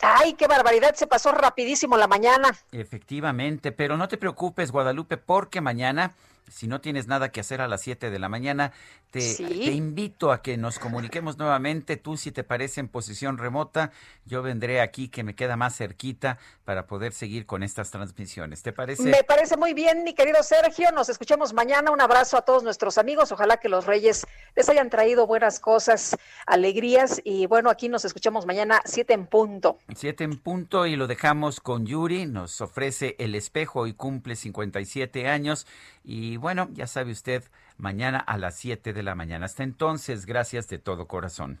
Ay, qué barbaridad, se pasó rapidísimo la mañana. Efectivamente, pero no te preocupes, Guadalupe, porque mañana, si no tienes nada que hacer a las 7 de la mañana, te, Sí. te invito a que nos comuniquemos nuevamente. Tú, si te parece en posición remota, yo vendré aquí, que me queda más cerquita, para poder seguir con estas transmisiones. ¿Te parece? Me parece muy bien, mi querido Sergio. Nos escuchamos mañana. Un abrazo a todos nuestros amigos. Ojalá que los reyes les hayan traído buenas cosas, alegrías. Y bueno, aquí nos escuchamos mañana, siete en punto. Siete en punto y lo dejamos con Yuri. Nos ofrece el espejo y cumple 57 años. Y bueno, ya sabe usted, mañana a las 7 de la mañana. Hasta entonces, gracias de todo corazón.